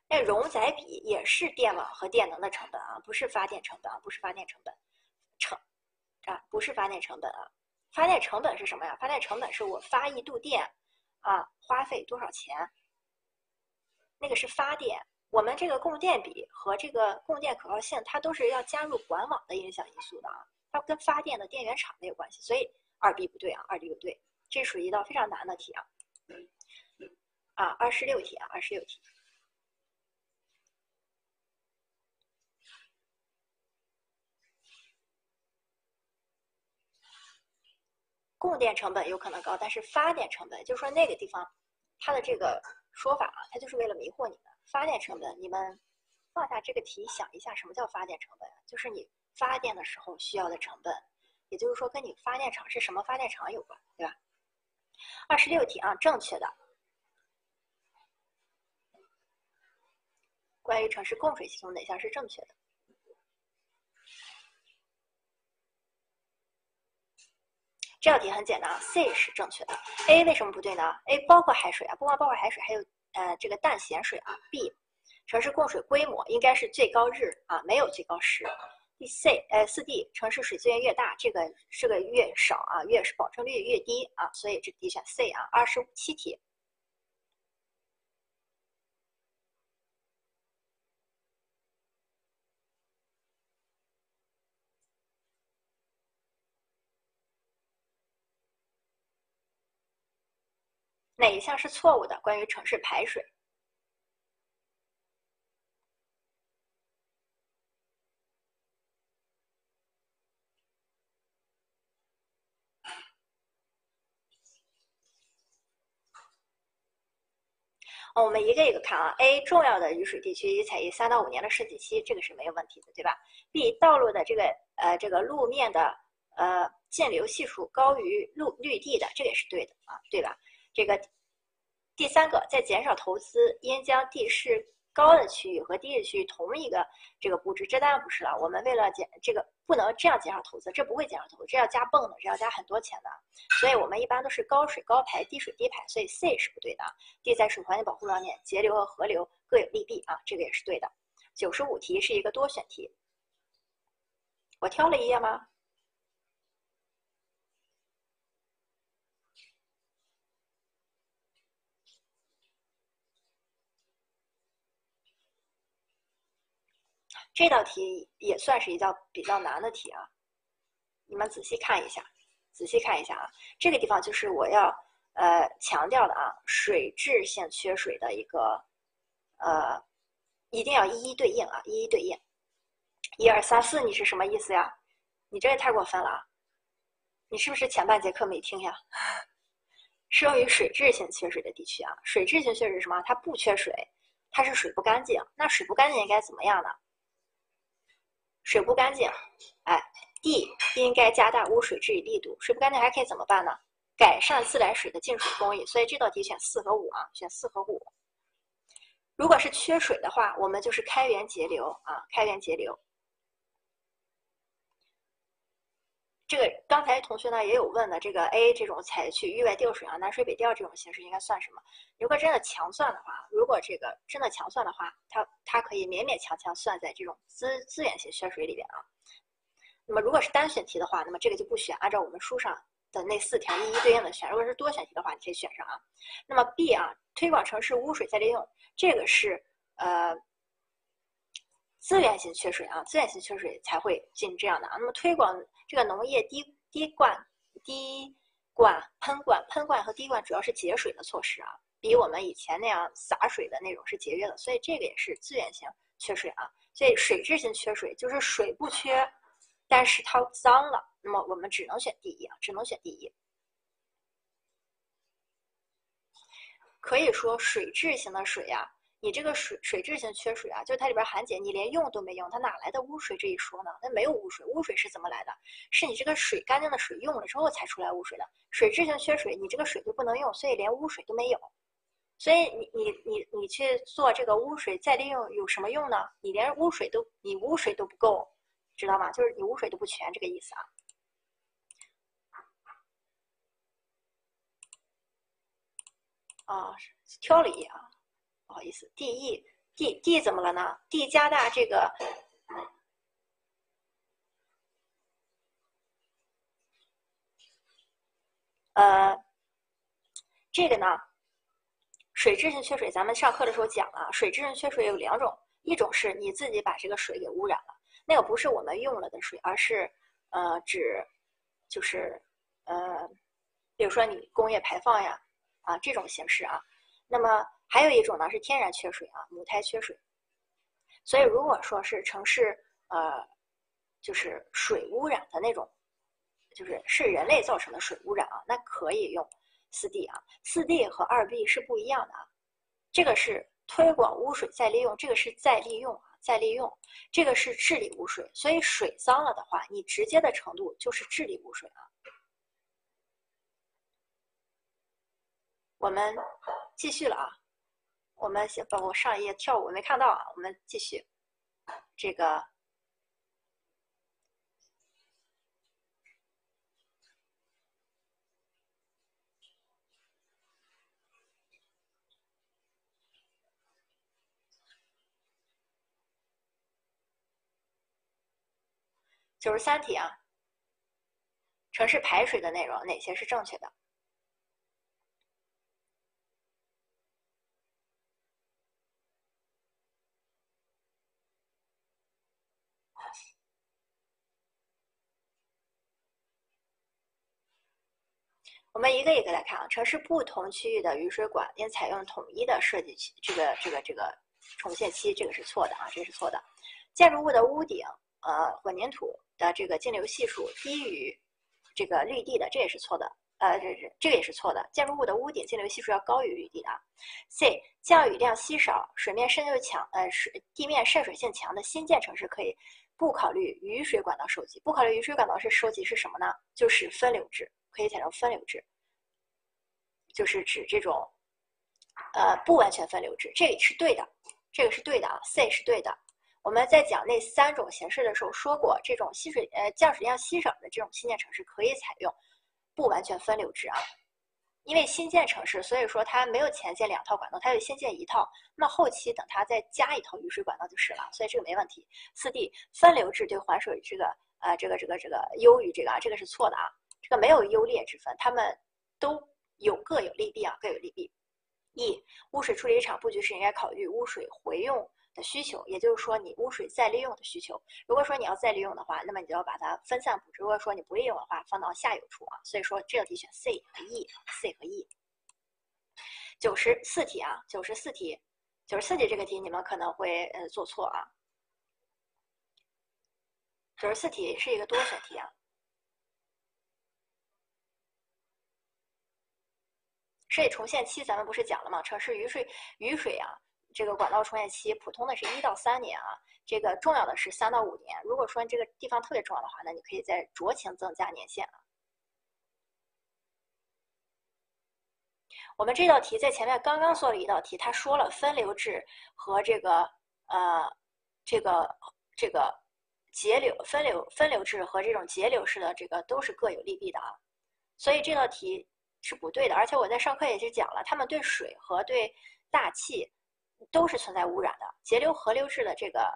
那容载比也是电网和电能的成本啊，不是发电成本啊，不是发电成本，成啊不是发电成本啊，发电成本是什么呀？发电成本是我发一度电啊，花费多少钱？那个是发电，我们这个供电比和这个供电可靠性，它都是要加入管网的影响因素的啊，它跟发电的电源厂没有关系，所以。二 B 不对啊，二 B 不对，这属于一道非常难的题啊。啊，二十六题啊，二十六题。供电成本有可能高，但是发电成本，就是说那个地方，它的这个说法啊，它就是为了迷惑你们。发电成本，你们放下这个题，想一下什么叫发电成本啊？就是你发电的时候需要的成本。也就是说，跟你发电厂是什么发电厂有关，对吧？二十六题啊，正确的。关于城市供水系统哪项是正确的？这道题很简单啊，C 是正确的。A 为什么不对呢？A 包括海水啊，不光包括海水，还有呃这个淡咸水啊。B 城市供水规模应该是最高日啊，没有最高时。第 C，呃，四 D，城市水资源越大，这个这个越少啊，越是保证率越低啊，所以这题选 C 啊。二十七题，哪一项是错误的？关于城市排水。我们一个一个看啊。A 重要的雨水地区应采用三到五年的设计期，这个是没有问题的，对吧？B 道路的这个呃这个路面的呃径流系数高于路绿地的，这个也是对的啊，对吧？这个第三个，在减少投资，应将地势。高的区域和低的区域同一个这个布置，这当然不是了。我们为了减这个，不能这样减少投资，这不会减少投资，这要加泵的，这要加很多钱的。所以我们一般都是高水高排，低水低排，所以 C 是不对的。D 在水环境保护方面，截流和河流各有利弊啊，这个也是对的。九十五题是一个多选题，我挑了一页吗？这道题也算是一道比较难的题啊，你们仔细看一下，仔细看一下啊，这个地方就是我要呃强调的啊，水质性缺水的一个呃，一定要一一对应啊，一一对应。一二三四，你是什么意思呀？你这也太过分了啊，你是不是前半节课没听呀？适用于水质性缺水的地区啊，水质性缺水是什么？它不缺水，它是水不干净。那水不干净应该怎么样呢？水不干净，哎，D 应该加大污水治理力度。水不干净还可以怎么办呢？改善自来水的净水工艺。所以这道题选四和五啊，选四和五。如果是缺水的话，我们就是开源节流啊，开源节流。这个刚才同学呢也有问的，这个 A 这种采取域外调水啊，南水北调这种形式应该算什么？如果真的强算的话，如果这个真的强算的话，它它可以勉勉强强算在这种资资源型缺水里边啊。那么如果是单选题的话，那么这个就不选，按照我们书上的那四条一一对应的选。如果是多选题的话，你可以选上啊。那么 B 啊，推广城市污水再利用，这个是呃。资源型缺水啊，资源型缺水才会进这样的啊。那么推广这个农业滴滴灌、滴灌、喷灌、喷灌和滴灌主要是节水的措施啊，比我们以前那样洒水的那种是节约的，所以这个也是资源性缺水啊。所以水质性缺水就是水不缺，但是它脏了，那么我们只能选第一啊，只能选第一。可以说水质型的水呀。你这个水水质性缺水啊，就是它里边含碱，你连用都没用，它哪来的污水这一说呢？那没有污水，污水是怎么来的？是你这个水干净的水用了之后才出来污水的。水质性缺水，你这个水就不能用，所以连污水都没有。所以你你你你去做这个污水再利用有什么用呢？你连污水都你污水都不够，知道吗？就是你污水都不全这个意思啊。啊，挑了一啊。不好意思，D E D D 怎么了呢？D 加大这个，呃，这个呢，水质性缺水，咱们上课的时候讲了，水质性缺水有两种，一种是你自己把这个水给污染了，那个不是我们用了的水，而是呃指就是呃，比如说你工业排放呀啊这种形式啊，那么。还有一种呢是天然缺水啊，母胎缺水。所以如果说是城市呃，就是水污染的那种，就是是人类造成的水污染啊，那可以用四 D 啊。四 D 和二 B 是不一样的啊，这个是推广污水再利用，这个是再利用啊，再利用，这个是治理污水。所以水脏了的话，你直接的程度就是治理污水啊。我们继续了啊。我们先把我上一页跳舞没看到啊，我们继续这个九十三题啊，城市排水的内容哪些是正确的？我们一个一个来看啊，城市不同区域的雨水管应采用统一的设计期，这个这个这个重现期，这个是错的啊，这是错的。建筑物的屋顶，呃，混凝土的这个径流系数低于这个绿地的，这也是错的。呃，这这这个也是错的。建筑物的屋顶径流系数要高于绿地的。C，降雨量稀少、水面渗透强，呃，水地面渗水性强的新建城市可以不考虑雨水管道收集。不考虑雨水管道是收集是什么呢？就是分流制。可以采用分流制，就是指这种，呃，不完全分流制，这个是对的，这个是对的啊，C 是对的。我们在讲那三种形式的时候说过，这种吸水呃降水量稀少的这种新建城市可以采用不完全分流制啊，因为新建城市，所以说它没有前建两套管道，它就先建一套，那后期等它再加一套雨水管道就是了，所以这个没问题。四 D 分流制对环水这个呃这个这个这个优于这个啊，这个是错的啊。这个没有优劣之分，他们都有各有利弊啊，各有利弊。一，污水处理厂布局时应该考虑污水回用的需求，也就是说你污水再利用的需求。如果说你要再利用的话，那么你就要把它分散布置；如果说你不利用的话，放到下游处啊。所以说这道题选 C 和 E，C 和 E。九十四题啊，九十四题，九十四题这个题你们可能会呃做错啊。九十四题是一个多选题啊。设计重现期，咱们不是讲了吗？城市雨水雨水啊，这个管道重现期普通的是一到三年啊，这个重要的是三到五年。如果说这个地方特别重要的话，那你可以再酌情增加年限啊。我们这道题在前面刚刚做了一道题，他说了分流制和这个呃这个这个节流分流分流制和这种节流式的这个都是各有利弊的啊，所以这道题。是不对的，而且我在上课也是讲了，他们对水和对大气都是存在污染的。截流河流式的这个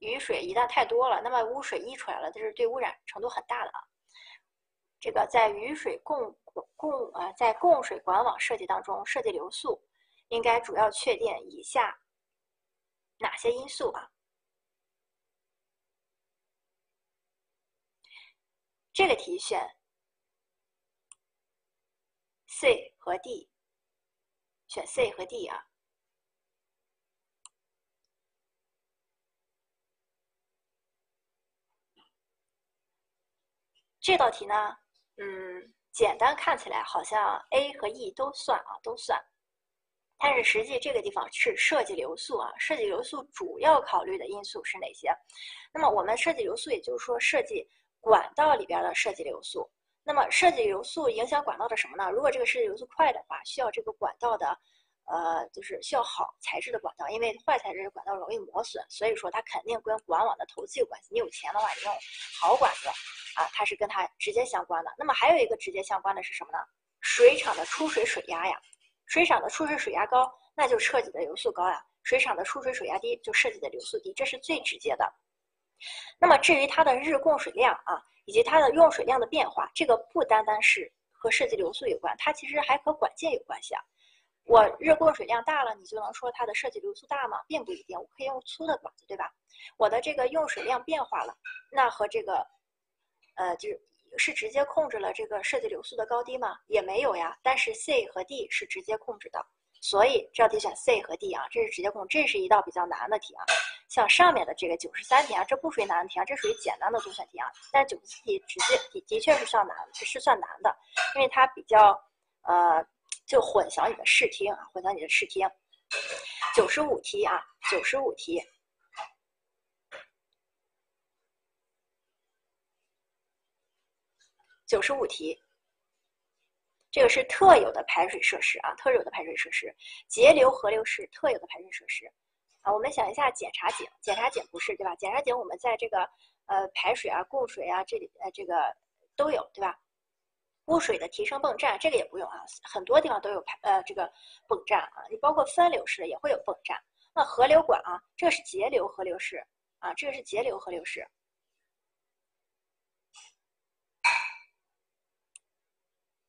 雨水一旦太多了，那么污水溢出来了，这是对污染程度很大的啊。这个在雨水供供呃在供水管网设计当中，设计流速应该主要确定以下哪些因素啊？这个题选 C 和 D，选 C 和 D 啊。这道题呢，嗯，简单看起来好像 A 和 E 都算啊，都算。但是实际这个地方是设计流速啊，设计流速主要考虑的因素是哪些？那么我们设计流速，也就是说设计管道里边的设计流速。那么设计流速影响管道的什么呢？如果这个设计流速快的话，需要这个管道的，呃，就是需要好材质的管道，因为坏材质的管道容易磨损，所以说它肯定跟管网的投资有关系。你有钱的话，你用好管子。啊，它是跟它直接相关的。那么还有一个直接相关的是什么呢？水厂的出水水压呀，水厂的出水水压高，那就设计的流速高呀；水厂的出水水压低，就设计的流速低，这是最直接的。那么至于它的日供水量啊，以及它的用水量的变化，这个不单单是和设计流速有关，它其实还和管件有关系啊。我日供水量大了，你就能说它的设计流速大吗？并不一定，我可以用粗的管子，对吧？我的这个用水量变化了，那和这个。呃，就是是直接控制了这个设计流速的高低吗？也没有呀。但是 C 和 D 是直接控制的，所以这道题选 C 和 D 啊，这是直接空。这是一道比较难的题啊。像上面的这个九十三题啊，这不属于难题啊，这属于简单的多选题啊。但九十四题直接的的确是算难，是算难的，因为它比较呃，就混淆你的视听啊，混淆你的视听。九十五题啊，九十五题。九十五题，这个是特有的排水设施啊，特有的排水设施，截流河流是特有的排水设施啊。我们想一下，检查井，检查井不是对吧？检查井我们在这个呃排水啊、供水啊这里呃这个都有对吧？污水的提升泵站这个也不用啊，很多地方都有排呃这个泵站啊，你包括分流式的也会有泵站。那河流管啊，这个是截流河流式啊，这个是截流河流式。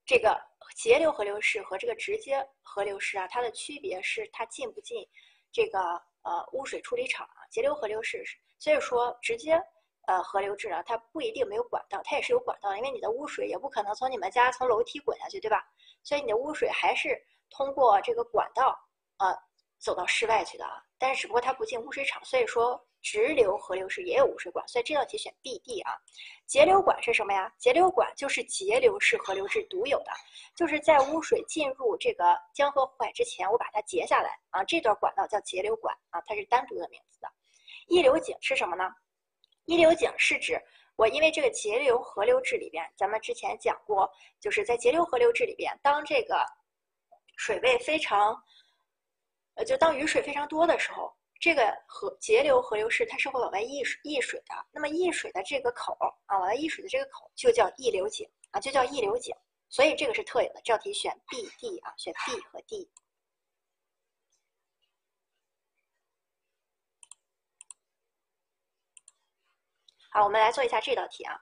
这个截流河流式和这个直接河流式啊，它的区别是它进不进这个呃污水处理厂啊？截流河流式，所以说直接呃河流制啊，它不一定没有管道，它也是有管道，因为你的污水也不可能从你们家从楼梯滚下去，对吧？所以你的污水还是通过这个管道啊走到室外去的啊，但是只不过它不进污水厂，所以说。直流河流式也有污水管，所以这道题选 B、D 啊。截流管是什么呀？截流管就是截流式河流制独有的，就是在污水进入这个江河湖海之前，我把它截下来啊，这段管道叫截流管啊，它是单独的名字的。溢流井是什么呢？溢流井是指我因为这个截流河流制里边，咱们之前讲过，就是在截流河流制里边，当这个水位非常，呃，就当雨水非常多的时候。这个河截流河流是它是会往外溢水溢水的，那么溢水的这个口啊，往外溢水的这个口就叫溢流井啊，就叫溢流井，所以这个是特有的。这道题选 B、D 啊，选 B 和 D。好，我们来做一下这道题啊。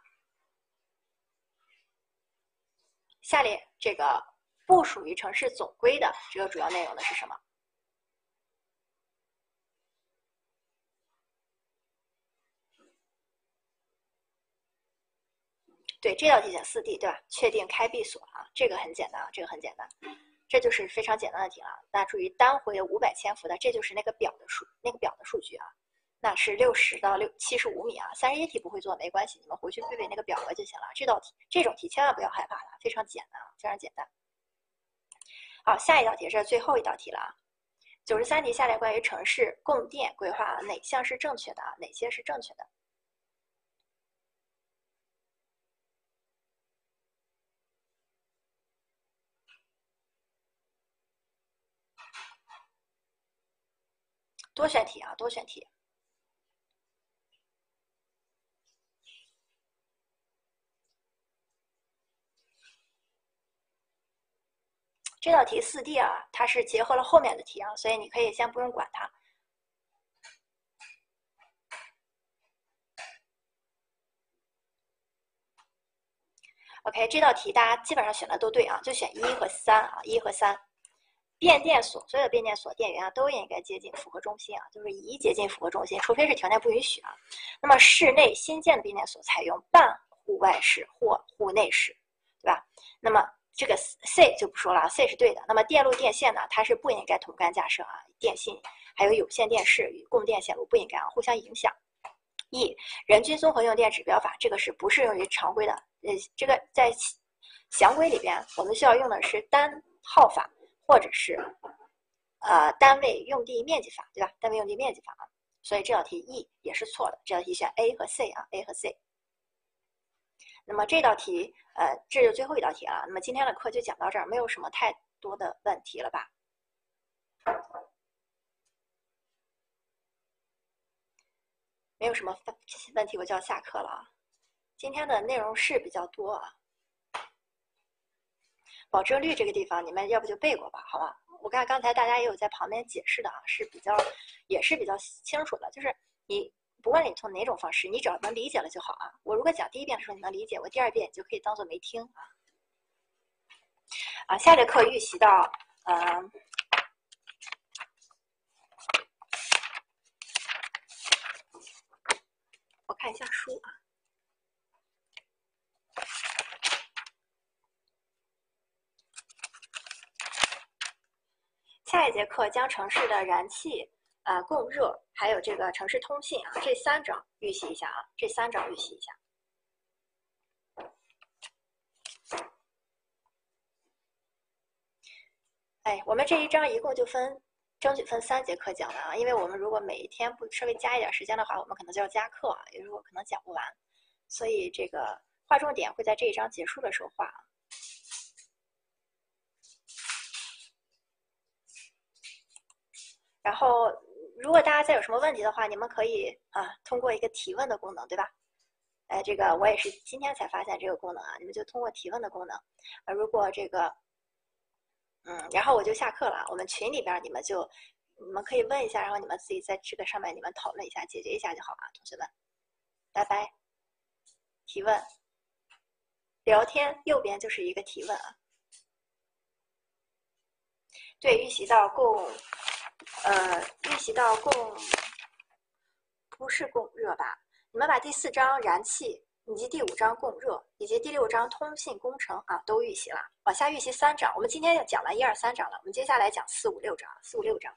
下列这个不属于城市总规的这个主要内容的是什么？对，这道题选四 D 对吧？确定开闭锁啊，这个很简单啊，这个很简单，这就是非常简单的题了。那注意单回五百千伏的，这就是那个表的数，那个表的数据啊，那是六十到六七十五米啊。三十一题不会做没关系，你们回去背背那个表格就行了。这道题这种题千万不要害怕了，非常简单啊，非常简单。好，下一道题是最后一道题了啊。九十三题下列关于城市供电规划哪项是正确的啊？哪些是正确的？多选题啊，多选题。这道题四 D 啊，它是结合了后面的题啊，所以你可以先不用管它。OK，这道题大家基本上选的都对啊，就选一和三啊，一和三。变电所所有的变电所电源啊都应该接近负荷中心啊，就是宜接近负荷中心，除非是条件不允许啊。那么室内新建的变电所采用半户外式或户内式，对吧？那么这个 C 就不说了啊，C 是对的。那么电路电线呢，它是不应该同杆架设啊，电信还有有线电视与供电线路不应该啊互相影响。E 人均综合用电指标法，这个是不适用于常规的。呃，这个在详规里边，我们需要用的是单号法，或者是呃单位用地面积法，对吧？单位用地面积法啊。所以这道题 E 也是错的，这道题选 A 和 C 啊，A 和 C。那么这道题，呃，这就最后一道题了。那么今天的课就讲到这儿，没有什么太多的问题了吧？没有什么问问题，我就要下课了啊。今天的内容是比较多啊，保证率这个地方你们要不就背过吧，好吧？我看刚才大家也有在旁边解释的啊，是比较也是比较清楚的，就是你不管你从哪种方式，你只要能理解了就好啊。我如果讲第一遍的时候你能理解，我第二遍就可以当做没听啊。啊，下节课预习到呃。我看一下书啊。下一节课将城市的燃气、啊供热，还有这个城市通信啊这三章预习一下啊，这三章预习一下。哎，我们这一章一共就分。争取分三节课讲完啊，因为我们如果每一天不稍微加一点时间的话，我们可能就要加课啊，也就是说可能讲不完，所以这个划重点会在这一章结束的时候划。然后，如果大家再有什么问题的话，你们可以啊通过一个提问的功能，对吧？哎，这个我也是今天才发现这个功能啊，你们就通过提问的功能，啊，如果这个。嗯，然后我就下课了。我们群里边你们就，你们可以问一下，然后你们自己在这个上面你们讨论一下，解决一下就好啊，同学们，拜拜。提问，聊天右边就是一个提问啊。对，预习到共，呃，预习到供，不是供热吧？你们把第四章燃气。以及第五章供热，以及第六章通信工程啊，都预习了。往下预习三章，我们今天要讲完一二三章了，我们接下来讲四五六章，四五六章。